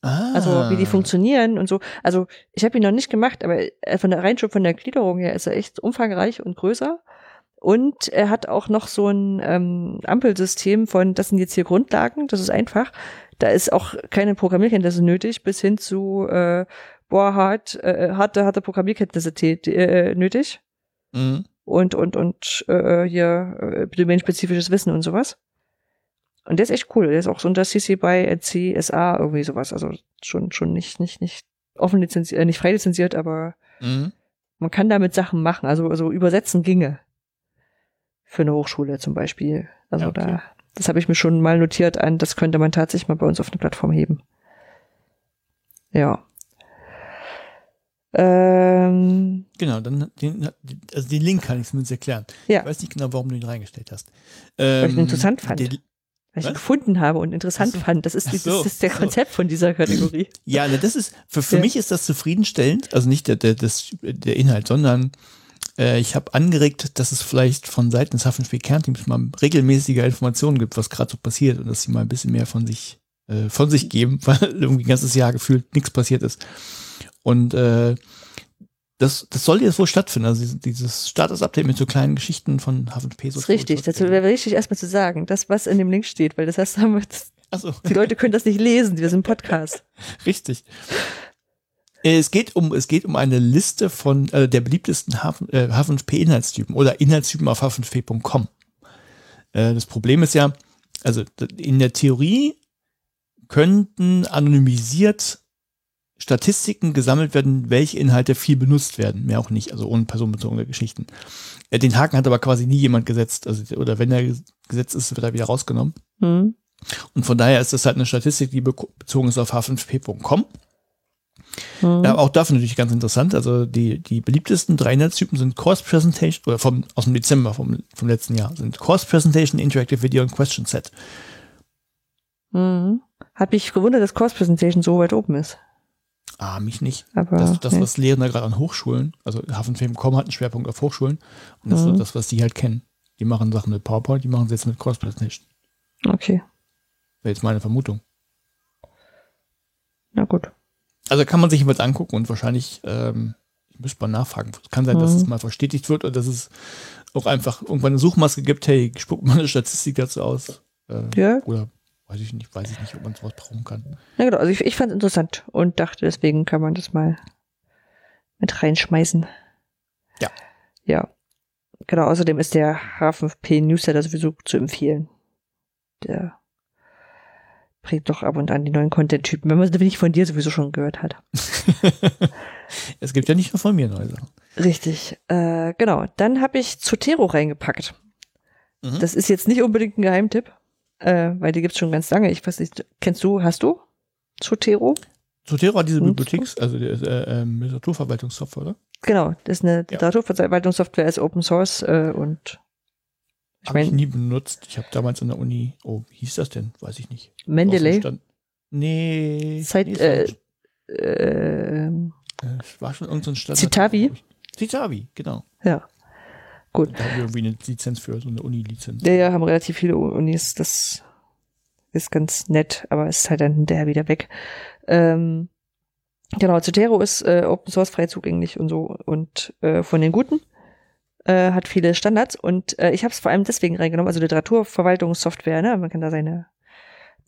Ah. Also wie die funktionieren und so. Also ich habe ihn noch nicht gemacht, aber äh, von der rein schon von der Gliederung her ist er echt umfangreich und größer. Und er hat auch noch so ein ähm, Ampelsystem von, das sind jetzt hier Grundlagen, das ist einfach. Da ist auch keine Programmierkenntnisse nötig, bis hin zu, äh, boah, hart, äh, harte, harte Programmierkenntnisse äh, nötig. Mhm. Und, und, und äh, hier äh, domänenspezifisches Wissen und sowas. Und der ist echt cool. Der ist auch so unter CC by CSA irgendwie sowas. Also schon, schon nicht, nicht, nicht offen lizenziert, äh, nicht frei lizenziert, aber mhm. man kann damit Sachen machen. Also, also übersetzen ginge für eine Hochschule zum Beispiel. Also ja, okay. da, das habe ich mir schon mal notiert an, das könnte man tatsächlich mal bei uns auf eine Plattform heben. Ja. Ähm, genau, dann den, also den Link kann ich zumindest erklären. Ja. Ich weiß nicht genau, warum du ihn reingestellt hast. Ähm, Weil ich ihn ähm, interessant fand. Den, weil ich ihn gefunden habe und interessant so. fand. Das ist, die, so. das ist der Konzept von dieser Kategorie. Ja, das ist, für, für ja. mich ist das zufriedenstellend, also nicht der, der, das, der Inhalt, sondern äh, ich habe angeregt, dass es vielleicht von Seiten des Hafenspiel-Kernteams mal regelmäßiger Informationen gibt, was gerade so passiert und dass sie mal ein bisschen mehr von sich, äh, von sich geben, weil irgendwie ein ganzes Jahr gefühlt nichts passiert ist. Und äh, das, das soll jetzt wohl stattfinden. Also dieses Status-Update mit so kleinen Geschichten von HFP. Das ist richtig. Das wäre wichtig erstmal zu sagen, das, was in dem Link steht, weil das heißt, so. die Leute können das nicht lesen, wir sind Podcast. richtig. Es geht um, es geht um eine Liste von äh, der beliebtesten Hafen, äh, H5P-Inhaltstypen oder Inhaltstypen auf h5p.com. Äh, das Problem ist ja, also in der Theorie könnten anonymisiert Statistiken gesammelt werden, welche Inhalte viel benutzt werden. Mehr auch nicht, also ohne personenbezogene Geschichten. Äh, den Haken hat aber quasi nie jemand gesetzt. Also, oder wenn er gesetzt ist, wird er wieder rausgenommen. Mhm. Und von daher ist das halt eine Statistik, die bezogen ist auf h5p.com. Mhm. Ja, auch dafür natürlich ganz interessant. Also die, die beliebtesten drei Netztypen sind Course Presentation, oder vom, aus dem Dezember vom, vom letzten Jahr, sind Course Presentation, Interactive Video und Question Set. Mhm. Hat mich gewundert, dass Course Presentation so weit oben ist. Ah, mich nicht. Aber, das, das was Lehrende gerade an Hochschulen, also Hafenfilm.com hat einen Schwerpunkt auf Hochschulen und das mhm. ist das, was die halt kennen. Die machen Sachen mit PowerPoint, die machen sie jetzt mit Course Presentation. Okay. Wäre jetzt meine Vermutung. Na gut. Also kann man sich jeweils angucken und wahrscheinlich, ähm, müsste mal nachfragen. Es kann sein, mhm. dass es mal verstetigt wird und dass es auch einfach irgendwann eine Suchmaske gibt, hey, spuck mal eine Statistik dazu aus. Äh, ja. Oder weiß ich nicht, weiß ich nicht, ob man sowas brauchen kann. Ja, genau. Also ich, ich fand es interessant und dachte, deswegen kann man das mal mit reinschmeißen. Ja. Ja. Genau, außerdem ist der HFP Newsletter sowieso zu empfehlen. Der bringt doch ab und an die neuen Content-Typen, wenn man es nicht von dir sowieso schon gehört hat. es gibt ja nicht nur von mir neue Sachen. Richtig, äh, genau. Dann habe ich Zotero reingepackt. Mhm. Das ist jetzt nicht unbedingt ein Geheimtipp, äh, weil die gibt's schon ganz lange. Ich weiß nicht, kennst du, hast du Zotero? Zotero hat diese Bibliotheks, also die, äh, äh, Literaturverwaltungssoftware, oder? Genau, das ist eine ja. Literaturverwaltungssoftware, ist Open Source äh, und ich habe ich nie benutzt. Ich habe damals an der Uni, oh, wie hieß das denn? Weiß ich nicht. Mendeley? Nee. Seit, nee, äh, äh, es war schon irgendein Standard. Citavi? Citavi, genau. Ja. Gut. Da haben wir irgendwie eine Lizenz für, so eine Uni-Lizenz. Ja, ja, haben relativ viele Unis. Das ist ganz nett, aber ist halt dann hinterher wieder weg. Ähm, genau, Zotero ist äh, Open Source frei zugänglich und so und äh, von den Guten äh, hat viele Standards und äh, ich habe es vor allem deswegen reingenommen, also Literaturverwaltungssoftware, ne? Man kann da seine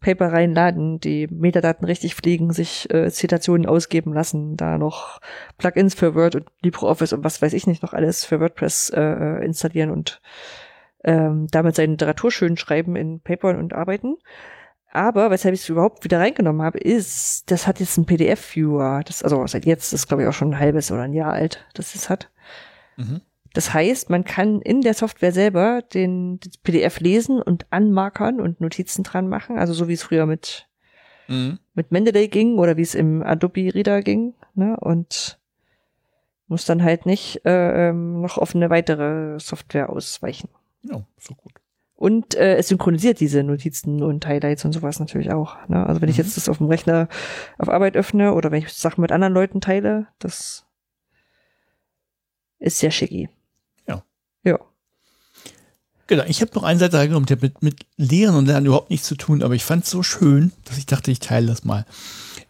Paper reinladen, die Metadaten richtig fliegen, sich äh, Zitationen ausgeben lassen, da noch Plugins für Word und LibreOffice und was weiß ich nicht noch alles für WordPress äh, äh installieren und ähm, damit seine Literatur schön schreiben in Paper und arbeiten. Aber weshalb ich es überhaupt wieder reingenommen habe, ist, das hat jetzt einen PDF-Viewer. Das, also seit jetzt, das ist glaube ich auch schon ein halbes oder ein Jahr alt, dass es hat. Mhm. Das heißt, man kann in der Software selber den PDF lesen und anmarkern und Notizen dran machen, also so wie es früher mit mhm. mit Mendeley ging oder wie es im Adobe Reader ging, ne? Und muss dann halt nicht äh, ähm, noch auf eine weitere Software ausweichen. Ja, so gut. Und äh, es synchronisiert diese Notizen und Highlights und sowas natürlich auch. Ne? Also wenn mhm. ich jetzt das auf dem Rechner auf Arbeit öffne oder wenn ich Sachen mit anderen Leuten teile, das ist sehr schicki. Ja. Genau, ich habe noch einen Seite genommen, der mit, mit Lehren und Lernen überhaupt nichts zu tun, aber ich fand es so schön, dass ich dachte, ich teile das mal.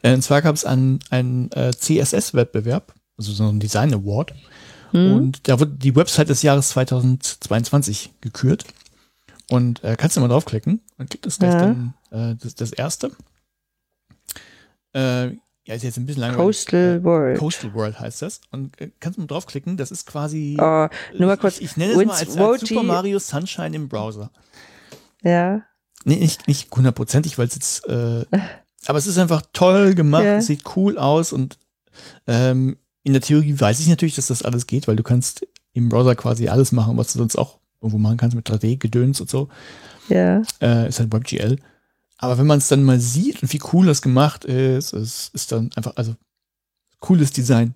Äh, und zwar gab es einen, einen äh, CSS-Wettbewerb, also so einen Design Award. Mhm. Und da wurde die Website des Jahres 2022 gekürt. Und äh, kannst du mal draufklicken, dann gibt es gleich ja. dann äh, das, das erste. Äh, ja, ist jetzt ein bisschen langweilig. Coastal World. Coastal World heißt das. Und äh, kannst du draufklicken, das ist quasi. Oh, nur mal kurz. Ich, ich nenne es mal als, als Super Mario Sunshine im Browser. Ja. Nee, nicht, nicht hundertprozentig, weil es jetzt. Äh, aber es ist einfach toll gemacht, ja. es sieht cool aus und ähm, in der Theorie weiß ich natürlich, dass das alles geht, weil du kannst im Browser quasi alles machen, was du sonst auch irgendwo machen kannst mit 3D-Gedöns und so. Ja. Äh, ist halt WebGL. Aber wenn man es dann mal sieht und wie cool das gemacht ist, es ist dann einfach, also cooles Design.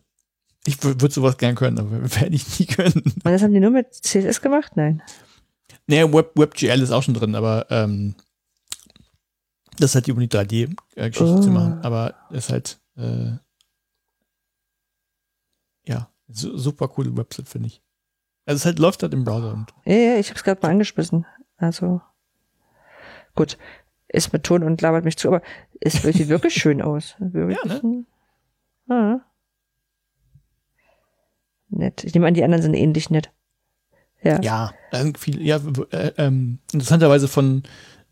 Ich würde sowas gern können, aber werde ich nie können. Und das haben die nur mit CSS gemacht? Nein. Nee, Web, WebGL ist auch schon drin, aber ähm, das ist halt die um die 3D-Geschichte oh. zu machen. Aber ist halt, äh, ja, su super coole Website, finde ich. Also es halt läuft halt im Browser. Und ja, ja, ich habe es gerade mal angeschmissen. Also gut ist mit Ton und labert mich zu, aber es sieht wirklich schön aus. Wirklich ja, ne? Ah. Nett. Ich nehme an, die anderen sind ähnlich nett. Ja. Ja, viel, ja äh, ähm, interessanterweise von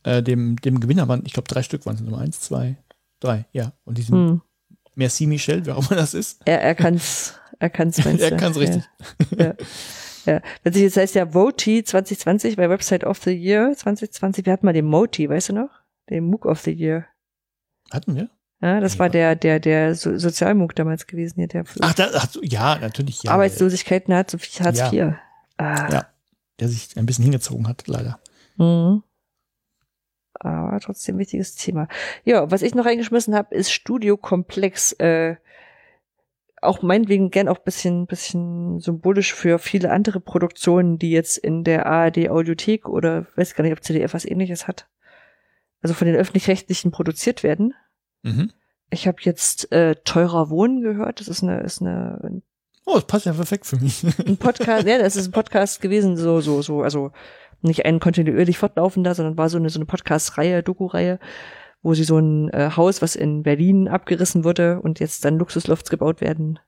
äh, dem, dem Gewinner waren, ich glaube, drei Stück waren es. Nummer eins, zwei, drei, ja. Und die sind hm. Merci Michel, wer auch immer das ist. Er, er kann's, er kann's, Er kann's richtig. Ja. ja. Ja, jetzt heißt ja Voti 2020 bei Website of the Year 2020. Wir hatten mal den Moti, weißt du noch? Den MOOC of the Year. Hatten wir? Ja, das ja. war der, der, der so Sozialmunk damals gewesen hier, der ach, da, ach, ja, natürlich. Ja, Arbeitslosigkeit zu Hartz IV. Ja. Ah. ja, der sich ein bisschen hingezogen hat, leider. Mhm. Aber trotzdem wichtiges Thema. Ja, was ich noch reingeschmissen habe, ist Studiokomplex. Äh, auch meinetwegen gern auch bisschen, bisschen symbolisch für viele andere Produktionen, die jetzt in der ARD Audiothek oder weiß gar nicht, ob CDF was ähnliches hat. Also von den öffentlich-rechtlichen produziert werden. Mhm. Ich habe jetzt äh, teurer Wohnen gehört. Das ist eine, ist eine. Oh, das passt ja perfekt für mich. Ein Podcast, ja, das ist ein Podcast gewesen, so, so, so, also nicht ein kontinuierlich fortlaufender, sondern war so eine, so eine Podcast-Reihe, Doku-Reihe, wo sie so ein äh, Haus, was in Berlin abgerissen wurde und jetzt dann Luxuslofts gebaut werden,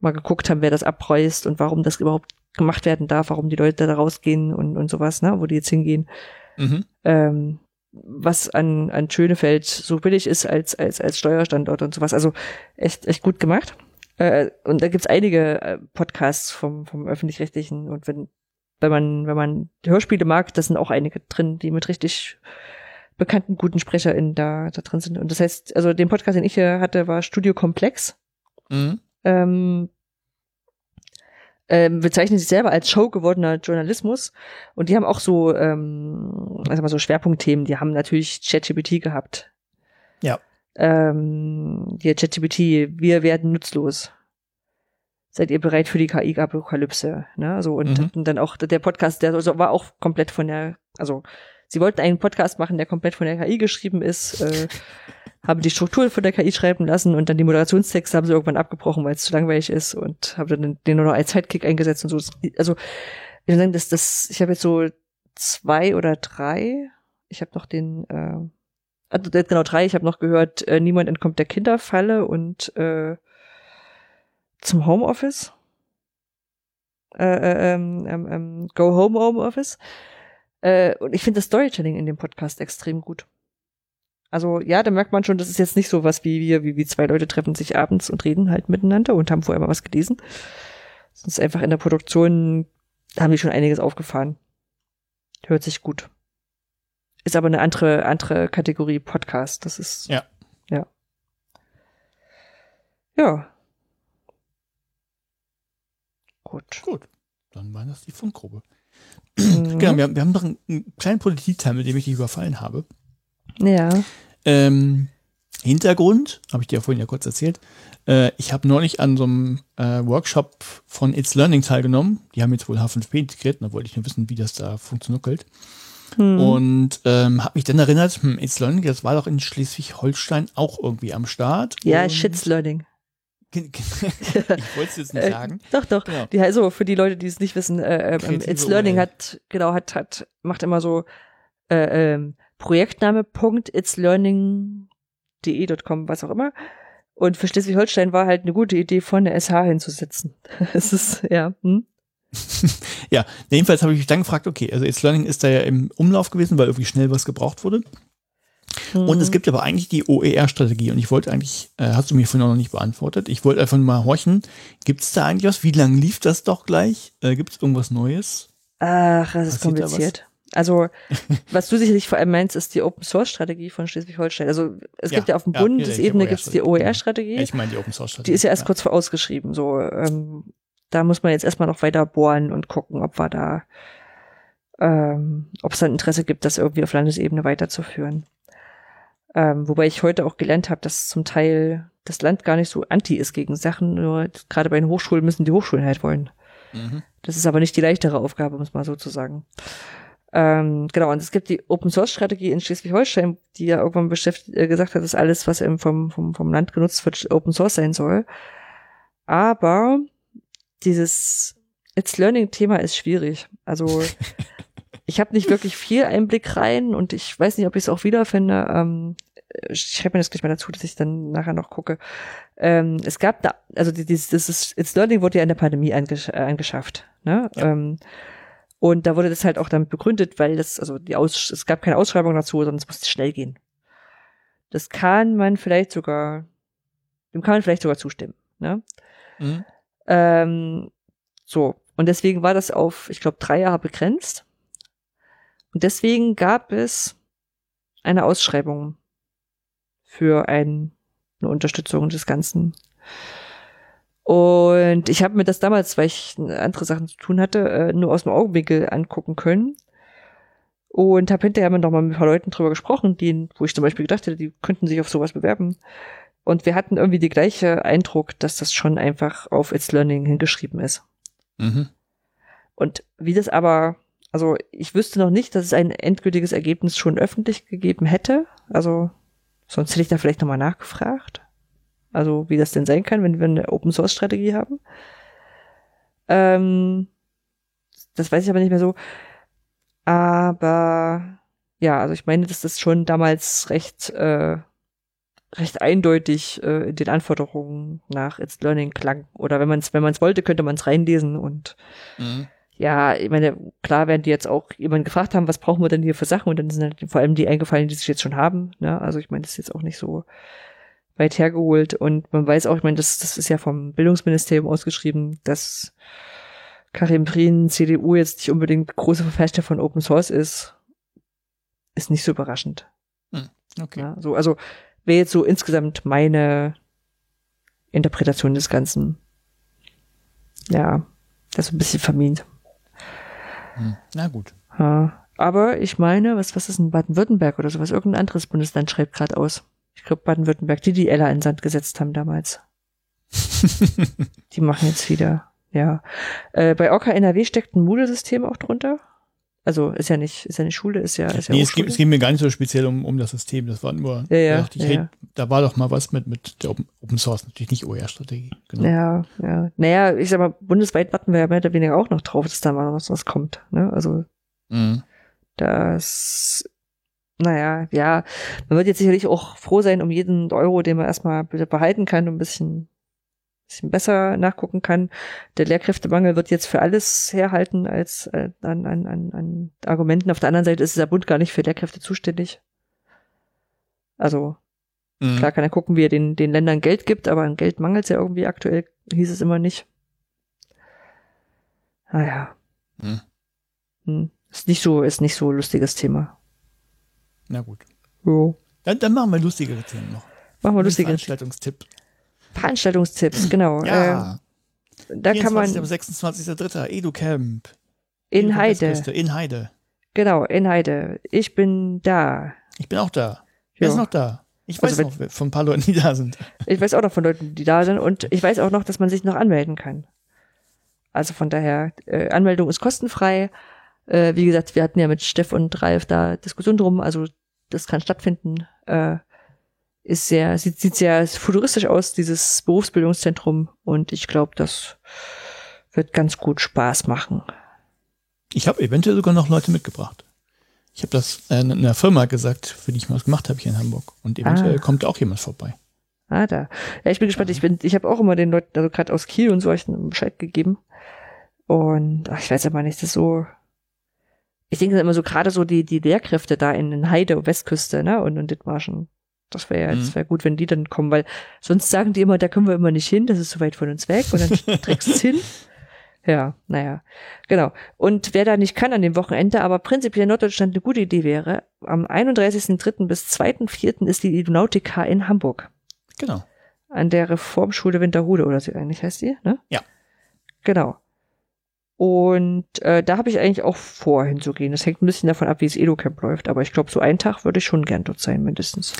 mal geguckt haben, wer das abreißt und warum das überhaupt gemacht werden darf, warum die Leute da rausgehen und, und sowas, ne, wo die jetzt hingehen. Mhm. Ähm, was an, an Schönefeld so billig ist als, als, als Steuerstandort und sowas. Also echt, echt gut gemacht. Äh, und da gibt's einige äh, Podcasts vom, vom öffentlich-rechtlichen und wenn, wenn man, wenn man Hörspiele mag, da sind auch einige drin, die mit richtig bekannten guten SprecherInnen da, da drin sind. Und das heißt, also den Podcast, den ich hier hatte, war Studio Komplex. Mhm. Ähm, ähm, bezeichnen sich selber als Show gewordener Journalismus und die haben auch so, ähm, also mal so Schwerpunktthemen. Die haben natürlich ChatGPT gehabt. Ja. Ähm, die ChatGPT, wir werden nutzlos. Seid ihr bereit für die KI-Apokalypse? Ne? So und, mhm. dann auch der Podcast, der also war auch komplett von der, also sie wollten einen Podcast machen, der komplett von der KI geschrieben ist. Äh, haben die Struktur von der KI schreiben lassen und dann die Moderationstexte haben sie irgendwann abgebrochen, weil es zu langweilig ist und habe dann den nur noch als Sidekick eingesetzt und so. Also ich sagen, das, das, ich habe jetzt so zwei oder drei. Ich habe noch den, äh, also genau drei. Ich habe noch gehört, äh, niemand entkommt der Kinderfalle und äh, zum Homeoffice. Äh, äh, ähm, ähm, ähm Go Home Homeoffice. Äh, und ich finde das Storytelling in dem Podcast extrem gut. Also ja, da merkt man schon, das ist jetzt nicht so was wie wir, wie, wie zwei Leute treffen sich abends und reden halt miteinander und haben vorher mal was gelesen. Sonst einfach in der Produktion haben die schon einiges aufgefahren. Hört sich gut. Ist aber eine andere, andere Kategorie Podcast. Das ist. Ja. Ja. Ja. Gut. Gut. Dann war das die Fundgruppe. Mhm. Genau, wir, wir haben noch einen, einen kleinen Politikteil, mit dem ich dich überfallen habe. Ja. Ähm, Hintergrund, habe ich dir ja vorhin ja kurz erzählt. Äh, ich habe neulich an so einem äh, Workshop von It's Learning teilgenommen. Die haben jetzt wohl H5P integriert, da wollte ich nur wissen, wie das da funktioniert. Hm. Und ähm, habe mich dann erinnert, hm, It's Learning, das war doch in Schleswig-Holstein auch irgendwie am Start. Ja, Shit's Learning. ich wollte es jetzt nicht äh, sagen. Doch, doch. Genau. Die, also für die Leute, die es nicht wissen, äh, äh, It's Learning hat, genau, hat, hat, macht immer so äh, ähm, Projektname.itslearning.de.com, was auch immer. Und für Schleswig-Holstein war halt eine gute Idee, vorne SH hinzusetzen. Es ist, ja. Hm? ja, jedenfalls habe ich mich dann gefragt, okay, also It's Learning ist da ja im Umlauf gewesen, weil irgendwie schnell was gebraucht wurde. Mhm. Und es mhm. gibt aber eigentlich die OER-Strategie und ich wollte eigentlich, äh, hast du mir vorhin auch noch nicht beantwortet, ich wollte einfach mal horchen, gibt es da eigentlich was? Wie lange lief das doch gleich? Äh, gibt es irgendwas Neues? Ach, das ist kompliziert. Also, was du sicherlich vor allem meinst, ist die Open Source Strategie von Schleswig-Holstein. Also, es ja, gibt ja auf dem ja, Bundesebene gibt es die OER-Strategie. Ich meine die Open Source Strategie. Die ist ja erst kurz vor ausgeschrieben. So, ähm, da muss man jetzt erstmal noch weiter bohren und gucken, ob wir da, ähm, ob es dann Interesse gibt, das irgendwie auf Landesebene weiterzuführen. Ähm, wobei ich heute auch gelernt habe, dass zum Teil das Land gar nicht so anti ist gegen Sachen, nur gerade bei den Hochschulen müssen die Hochschulen halt wollen. Mhm. Das ist aber nicht die leichtere Aufgabe, muss man so zu sagen. Ähm, genau, und es gibt die Open Source Strategie in Schleswig-Holstein, die ja irgendwann beschäftigt, äh, gesagt hat, dass alles, was eben vom, vom, vom Land genutzt wird, Open Source sein soll. Aber dieses It's Learning Thema ist schwierig. Also ich habe nicht wirklich viel Einblick rein und ich weiß nicht, ob ich es auch wiederfinde. Ähm, ich schreibe mir das gleich mal dazu, dass ich dann nachher noch gucke. Ähm, es gab da, also dieses, dieses It's Learning wurde ja in der Pandemie angesch äh, angeschafft. Ne? Ja. Ähm, und da wurde das halt auch damit begründet, weil das, also die Aus, es gab keine Ausschreibung dazu, sondern es musste schnell gehen. Das kann man vielleicht sogar, dem kann man vielleicht sogar zustimmen. Ne? Mhm. Ähm, so. Und deswegen war das auf, ich glaube, drei Jahre begrenzt. Und deswegen gab es eine Ausschreibung für ein eine Unterstützung des Ganzen. Und ich habe mir das damals, weil ich andere Sachen zu tun hatte, äh, nur aus dem Augenwinkel angucken können. Und habe hinterher noch mal mit ein paar Leuten drüber gesprochen, die, wo ich zum Beispiel gedacht hätte, die könnten sich auf sowas bewerben. Und wir hatten irgendwie die gleiche Eindruck, dass das schon einfach auf It's Learning hingeschrieben ist. Mhm. Und wie das aber, also ich wüsste noch nicht, dass es ein endgültiges Ergebnis schon öffentlich gegeben hätte. Also sonst hätte ich da vielleicht nochmal nachgefragt. Also wie das denn sein kann, wenn wir eine Open Source Strategie haben. Ähm, das weiß ich aber nicht mehr so. Aber ja, also ich meine, dass das schon damals recht, äh, recht eindeutig äh, in den Anforderungen nach It's Learning klang. Oder wenn man es wenn man es wollte, könnte man es reinlesen und mhm. ja, ich meine, klar werden die jetzt auch jemanden gefragt haben, was brauchen wir denn hier für Sachen und dann sind halt vor allem die eingefallen, die sich jetzt schon haben. Ne? Also ich meine, das ist jetzt auch nicht so weit hergeholt und man weiß auch, ich meine, das, das ist ja vom Bildungsministerium ausgeschrieben, dass Karim Prien, CDU jetzt nicht unbedingt große Verfechter von Open Source ist, ist nicht so überraschend. Hm, okay. Ja, so, also wäre jetzt so insgesamt meine Interpretation des Ganzen. Ja, das ist ein bisschen vermint. Hm, na gut. Ja, aber ich meine, was, was ist in Baden-Württemberg oder sowas? Irgendein anderes Bundesland schreibt gerade aus. Ich glaube Baden-Württemberg, die die Ella in Sand gesetzt haben damals. die machen jetzt wieder ja. Äh, bei Orca NRW steckt ein Moodle-System auch drunter. Also ist ja nicht, ist ja nicht Schule, ist ja, ist ja Nee, es ging, es ging mir gar nicht so speziell um, um das System. Das war nur, ja, ja, ich, hey, da war doch mal was mit, mit der Open, Open Source, natürlich nicht OER-Strategie. Genau. Ja, ja. Naja, ich sag mal, bundesweit warten wir ja mehr oder weniger auch noch drauf, dass da mal was, was kommt. Ne? Also mhm. das naja, ja, man wird jetzt sicherlich auch froh sein um jeden Euro, den man erstmal behalten kann, um ein bisschen bisschen besser nachgucken kann. Der Lehrkräftemangel wird jetzt für alles herhalten als äh, an, an, an, an Argumenten. Auf der anderen Seite ist der Bund gar nicht für Lehrkräfte zuständig. Also mhm. klar kann er gucken, wie er den, den Ländern Geld gibt, aber an Geld mangelt es ja irgendwie aktuell, hieß es immer nicht. Naja. Mhm. Hm. Ist nicht so, ist nicht so lustiges Thema. Na gut. Jo. Dann, dann machen wir lustigere Themen noch. Machen wir lustige Veranstaltstipp. Veranstaltungstipps, genau. Ja. Äh, da kann man. Am 26.03. EduCamp. In Edu Heide. In Heide. Genau, in Heide. Ich bin da. Ich bin auch da. Wer ist noch da? Ich weiß also, noch von ein paar Leuten, die da sind. Ich weiß auch noch von Leuten, die da sind. Und ich weiß auch noch, dass man sich noch anmelden kann. Also von daher, äh, Anmeldung ist kostenfrei. Äh, wie gesagt, wir hatten ja mit Steff und Ralf da Diskussion drum. Also das kann stattfinden. Äh, ist sehr, sieht, sieht sehr futuristisch aus, dieses Berufsbildungszentrum. Und ich glaube, das wird ganz gut Spaß machen. Ich habe eventuell sogar noch Leute mitgebracht. Ich habe das äh, in einer Firma gesagt, für die ich mal was gemacht habe hier in Hamburg. Und eventuell ah. kommt auch jemand vorbei. Ah, da. Ja, ich bin gespannt. Ich bin, ich habe auch immer den Leuten, also gerade aus Kiel und so, ich Bescheid gegeben. Und ach, ich weiß aber nicht, das ist so. Ich denke immer so gerade so die die Lehrkräfte da in den Heide Westküste, ne und und Dithmarschen. Das wäre ja, mhm. das wäre gut, wenn die dann kommen, weil sonst sagen die immer, da können wir immer nicht hin, das ist so weit von uns weg und dann trägst du es hin. Ja, naja, genau. Und wer da nicht kann an dem Wochenende, aber prinzipiell in Norddeutschland eine gute Idee wäre, am 31.03. bis 2.04. ist die Idonautica in Hamburg. Genau. An der Reformschule Winterhude oder so eigentlich heißt die, ne? Ja. Genau. Und äh, da habe ich eigentlich auch vor hinzugehen. Das hängt ein bisschen davon ab, wie es Edo-Camp läuft, aber ich glaube, so einen Tag würde ich schon gern dort sein, mindestens.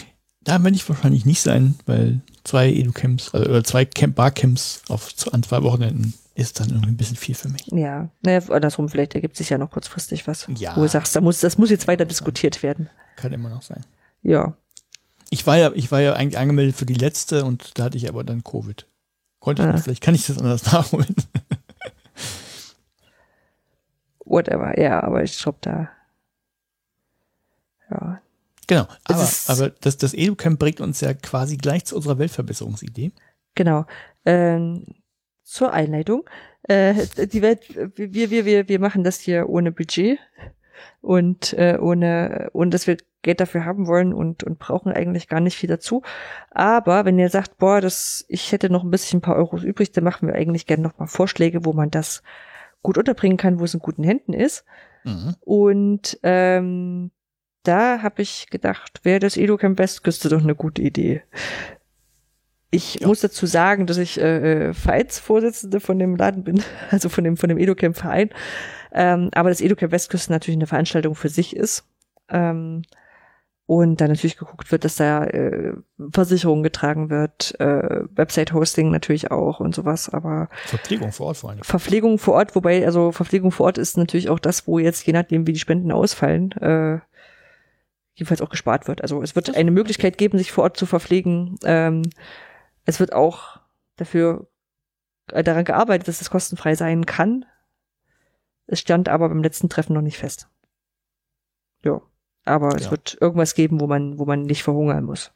Da werde ich wahrscheinlich nicht sein, weil zwei Edu-Camps, also, oder zwei Camp Barcamps auf, an zwei Wochenenden ist dann irgendwie ein bisschen viel für mich. Ja, naja, andersrum, vielleicht ergibt sich ja noch kurzfristig was. Ja. Wo du sagst, da muss, das muss jetzt weiter diskutiert werden. Kann immer noch sein. Ja. Ich war ja, ich war ja eigentlich angemeldet für die letzte und da hatte ich aber dann Covid. Konnte ich ah. nicht, vielleicht kann ich das anders nachholen. Whatever, ja, aber ich glaube da. Ja, Genau, aber, aber das, das EduCamp bringt uns ja quasi gleich zu unserer Weltverbesserungsidee. Genau. Ähm, zur Einleitung. Äh, die Welt, wir, wir, wir, wir machen das hier ohne Budget und äh, ohne, ohne dass wir Geld dafür haben wollen und, und brauchen eigentlich gar nicht viel dazu. Aber wenn ihr sagt, boah, das, ich hätte noch ein bisschen ein paar Euros übrig, dann machen wir eigentlich gerne noch mal Vorschläge, wo man das gut unterbringen kann, wo es in guten Händen ist. Mhm. Und ähm, da habe ich gedacht, wäre das Educamp Westküste doch eine gute Idee. Ich ja. muss dazu sagen, dass ich äh, äh Vereinsvorsitzende von dem Laden bin, also von dem, von dem Educamp Verein. Ähm, aber das Educamp Westküste natürlich eine Veranstaltung für sich ist. Ähm, und dann natürlich geguckt wird, dass da äh, Versicherung getragen wird, äh, Website-Hosting natürlich auch und sowas, aber Verpflegung vor Ort vor allem. Verpflegung vor Ort, wobei, also Verpflegung vor Ort ist natürlich auch das, wo jetzt, je nachdem, wie die Spenden ausfallen, äh, jedenfalls auch gespart wird. Also es wird eine Möglichkeit geben, sich vor Ort zu verpflegen. Ähm, es wird auch dafür äh, daran gearbeitet, dass es kostenfrei sein kann. Es stand aber beim letzten Treffen noch nicht fest. Ja. Aber ja. es wird irgendwas geben, wo man, wo man nicht verhungern muss.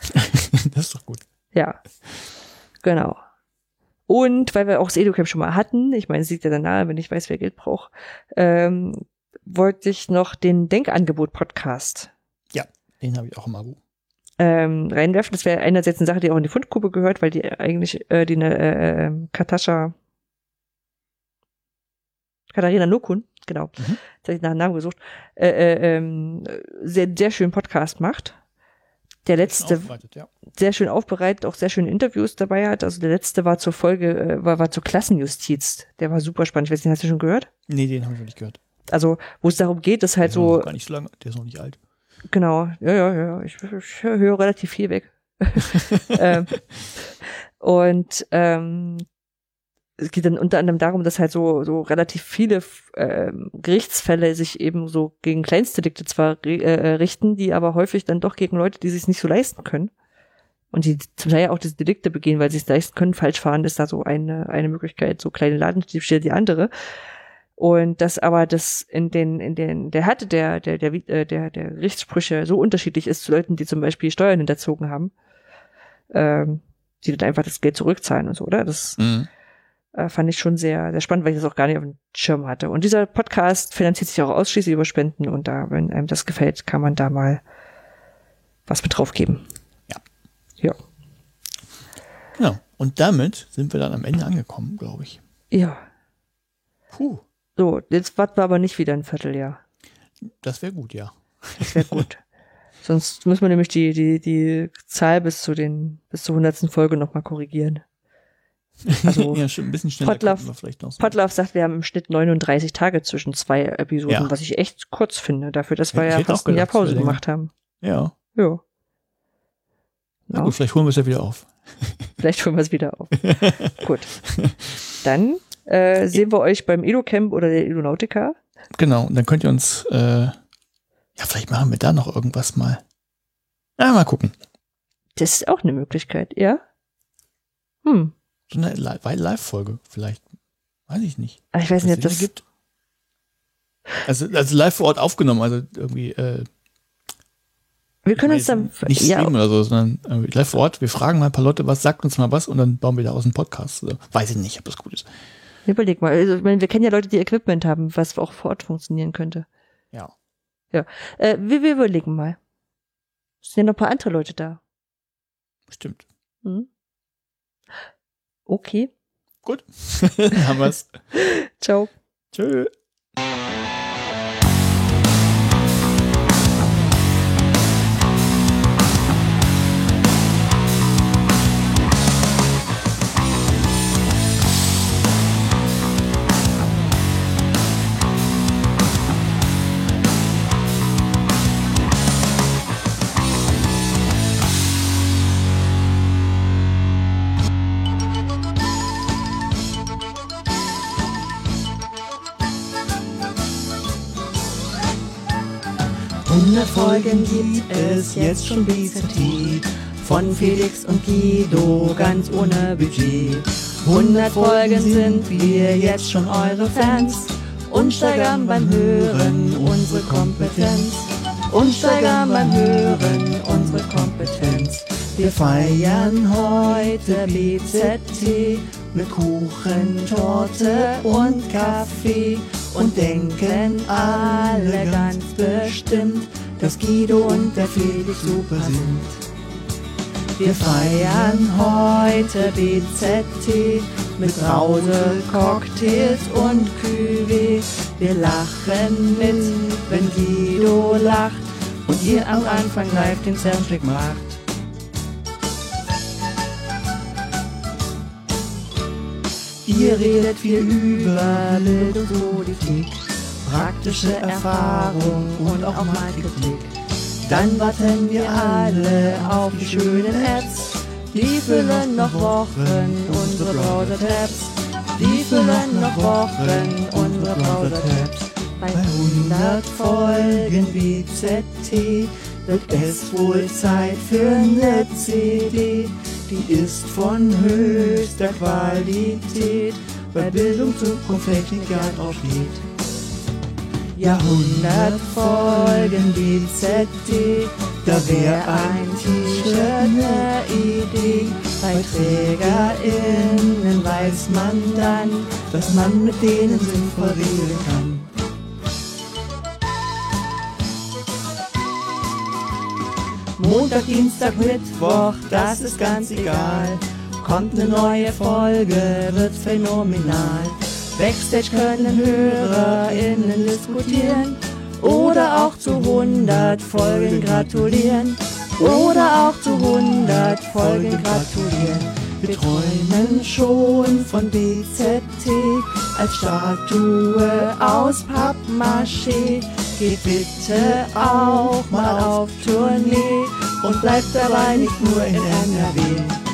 das ist doch gut. Ja. Genau. Und weil wir auch das Educamp schon mal hatten, ich meine, es liegt ja dann nahe, wenn ich weiß, wer Geld braucht, ähm, wollte ich noch den Denkangebot-Podcast. Ja, den habe ich auch im Abo. Ähm, reinwerfen. Das wäre einerseits eine Sache, die auch in die Fundgruppe gehört, weil die eigentlich äh, die äh, äh, Katascha Katharina Nokun, genau, mhm. jetzt habe ich nach einem Namen gesucht, äh, äh, ähm, sehr, sehr schön Podcast macht. Der letzte, ja. sehr schön aufbereitet, auch sehr schöne Interviews dabei hat. Also der letzte war zur Folge, äh, war, war zur Klassenjustiz. Der war super spannend. Ich weiß nicht, hast du schon gehört? Nee, den habe ich noch nicht gehört. Also, wo es darum geht, ist halt der ist so. Gar nicht so lange, der ist noch nicht alt. Genau, ja, ja, ja. Ich, ich höre relativ viel weg. ähm, und ähm, es geht dann unter anderem darum, dass halt so, so relativ viele äh, Gerichtsfälle sich eben so gegen Kleinstdelikte zwar äh, richten, die aber häufig dann doch gegen Leute, die sich nicht so leisten können. Und die zum Teil auch diese Delikte begehen, weil sie es leisten können. Falsch fahren ist da so eine, eine Möglichkeit, so kleine Ladendiebstähle die andere. Und das aber das in den, in den, der Härte der, der, der, äh, der, der Gerichtssprüche so unterschiedlich ist zu Leuten, die zum Beispiel Steuern hinterzogen haben, ähm, die dann einfach das Geld zurückzahlen und so, oder? Das, mhm äh, fand ich schon sehr, sehr spannend, weil ich das auch gar nicht auf dem Schirm hatte. Und dieser Podcast finanziert sich auch ausschließlich über Spenden und da, wenn einem das gefällt, kann man da mal was mit draufgeben. Ja. Ja. Ja, und damit sind wir dann am Ende angekommen, glaube ich. Ja. Puh. So, jetzt warten wir aber nicht wieder ein Vierteljahr. Das wäre gut, ja. Das wäre gut. Sonst müssen wir nämlich die, die, die Zahl bis zu den, bis zur hundertsten Folge nochmal korrigieren. Also ja, ein bisschen schneller Potlauf, vielleicht noch so. Potlauf sagt, wir haben im Schnitt 39 Tage zwischen zwei Episoden, ja. was ich echt kurz finde, dafür, dass wir ja, ja fast ein Jahr Pause gemacht haben. Ja. Ja. Na gut, vielleicht holen wir es ja wieder auf. Vielleicht holen wir es wieder auf. gut. Dann äh, sehen wir euch beim Edo-Camp oder der Edo-Nautica. Genau, und dann könnt ihr uns, äh, ja, vielleicht machen wir da noch irgendwas mal. Ja, mal gucken. Das ist auch eine Möglichkeit, ja? Hm. So eine Live-Folge vielleicht. Weiß ich nicht. Aber ich weiß nicht, ob das gibt. Also, also live vor Ort aufgenommen, also irgendwie, äh, wir können uns dann nicht ja, streamen oder so, sondern live vor Ort. Wir fragen mal ein paar Leute, was sagt uns mal was und dann bauen wir daraus einen Podcast. Also, weiß ich nicht, ob das gut ist. Überleg mal. Also, ich meine, wir kennen ja Leute, die Equipment haben, was auch vor Ort funktionieren könnte. Ja. Ja. Äh, wir, wir überlegen mal. Es sind ja noch ein paar andere Leute da. Stimmt. Mhm. Okay. Gut. Haben wir's. Ciao. Tschö. Folgen gibt es jetzt schon BZT. Von Felix und Guido ganz ohne Budget. 100 Folgen sind wir jetzt schon eure Fans und steigern beim Hören unsere Kompetenz. Und steigern beim Hören unsere Kompetenz. Wir feiern heute BZT mit Kuchen, Torte und Kaffee und denken alle ganz bestimmt, dass Guido und der Felix super sind. Wir feiern heute BZT mit Rause, Cocktails und Cuvée. Wir lachen mit, wenn Guido lacht und ihr am Anfang live den Soundcheck macht. Ihr redet viel über Little Sodifix praktische Erfahrung und auch mal Kritik. Dann warten wir alle auf die schönen Apps, die füllen noch Wochen unsere Browser-Tabs. Die füllen noch Wochen unsere Browser-Tabs. Bei 100 Folgen BZT wird es wohl Zeit für eine CD. Die ist von höchster Qualität, bei Bildung, Zukunft, Technik ja auch steht. Jahrhundert Folgen BZT, da wär ein T-Shirt ne Idee. Bei TrägerInnen weiß man dann, dass man mit denen sinnvoll reden kann. Montag, Dienstag, Mittwoch, das ist ganz egal. Kommt eine neue Folge, wird phänomenal. Backstage können HörerInnen diskutieren oder auch zu 100 Folgen gratulieren. Oder auch zu 100 Folgen gratulieren. Wir träumen schon von BZT als Statue aus Pappmaché. Geht bitte auch mal auf Tournee und bleibt dabei nicht nur in NRW.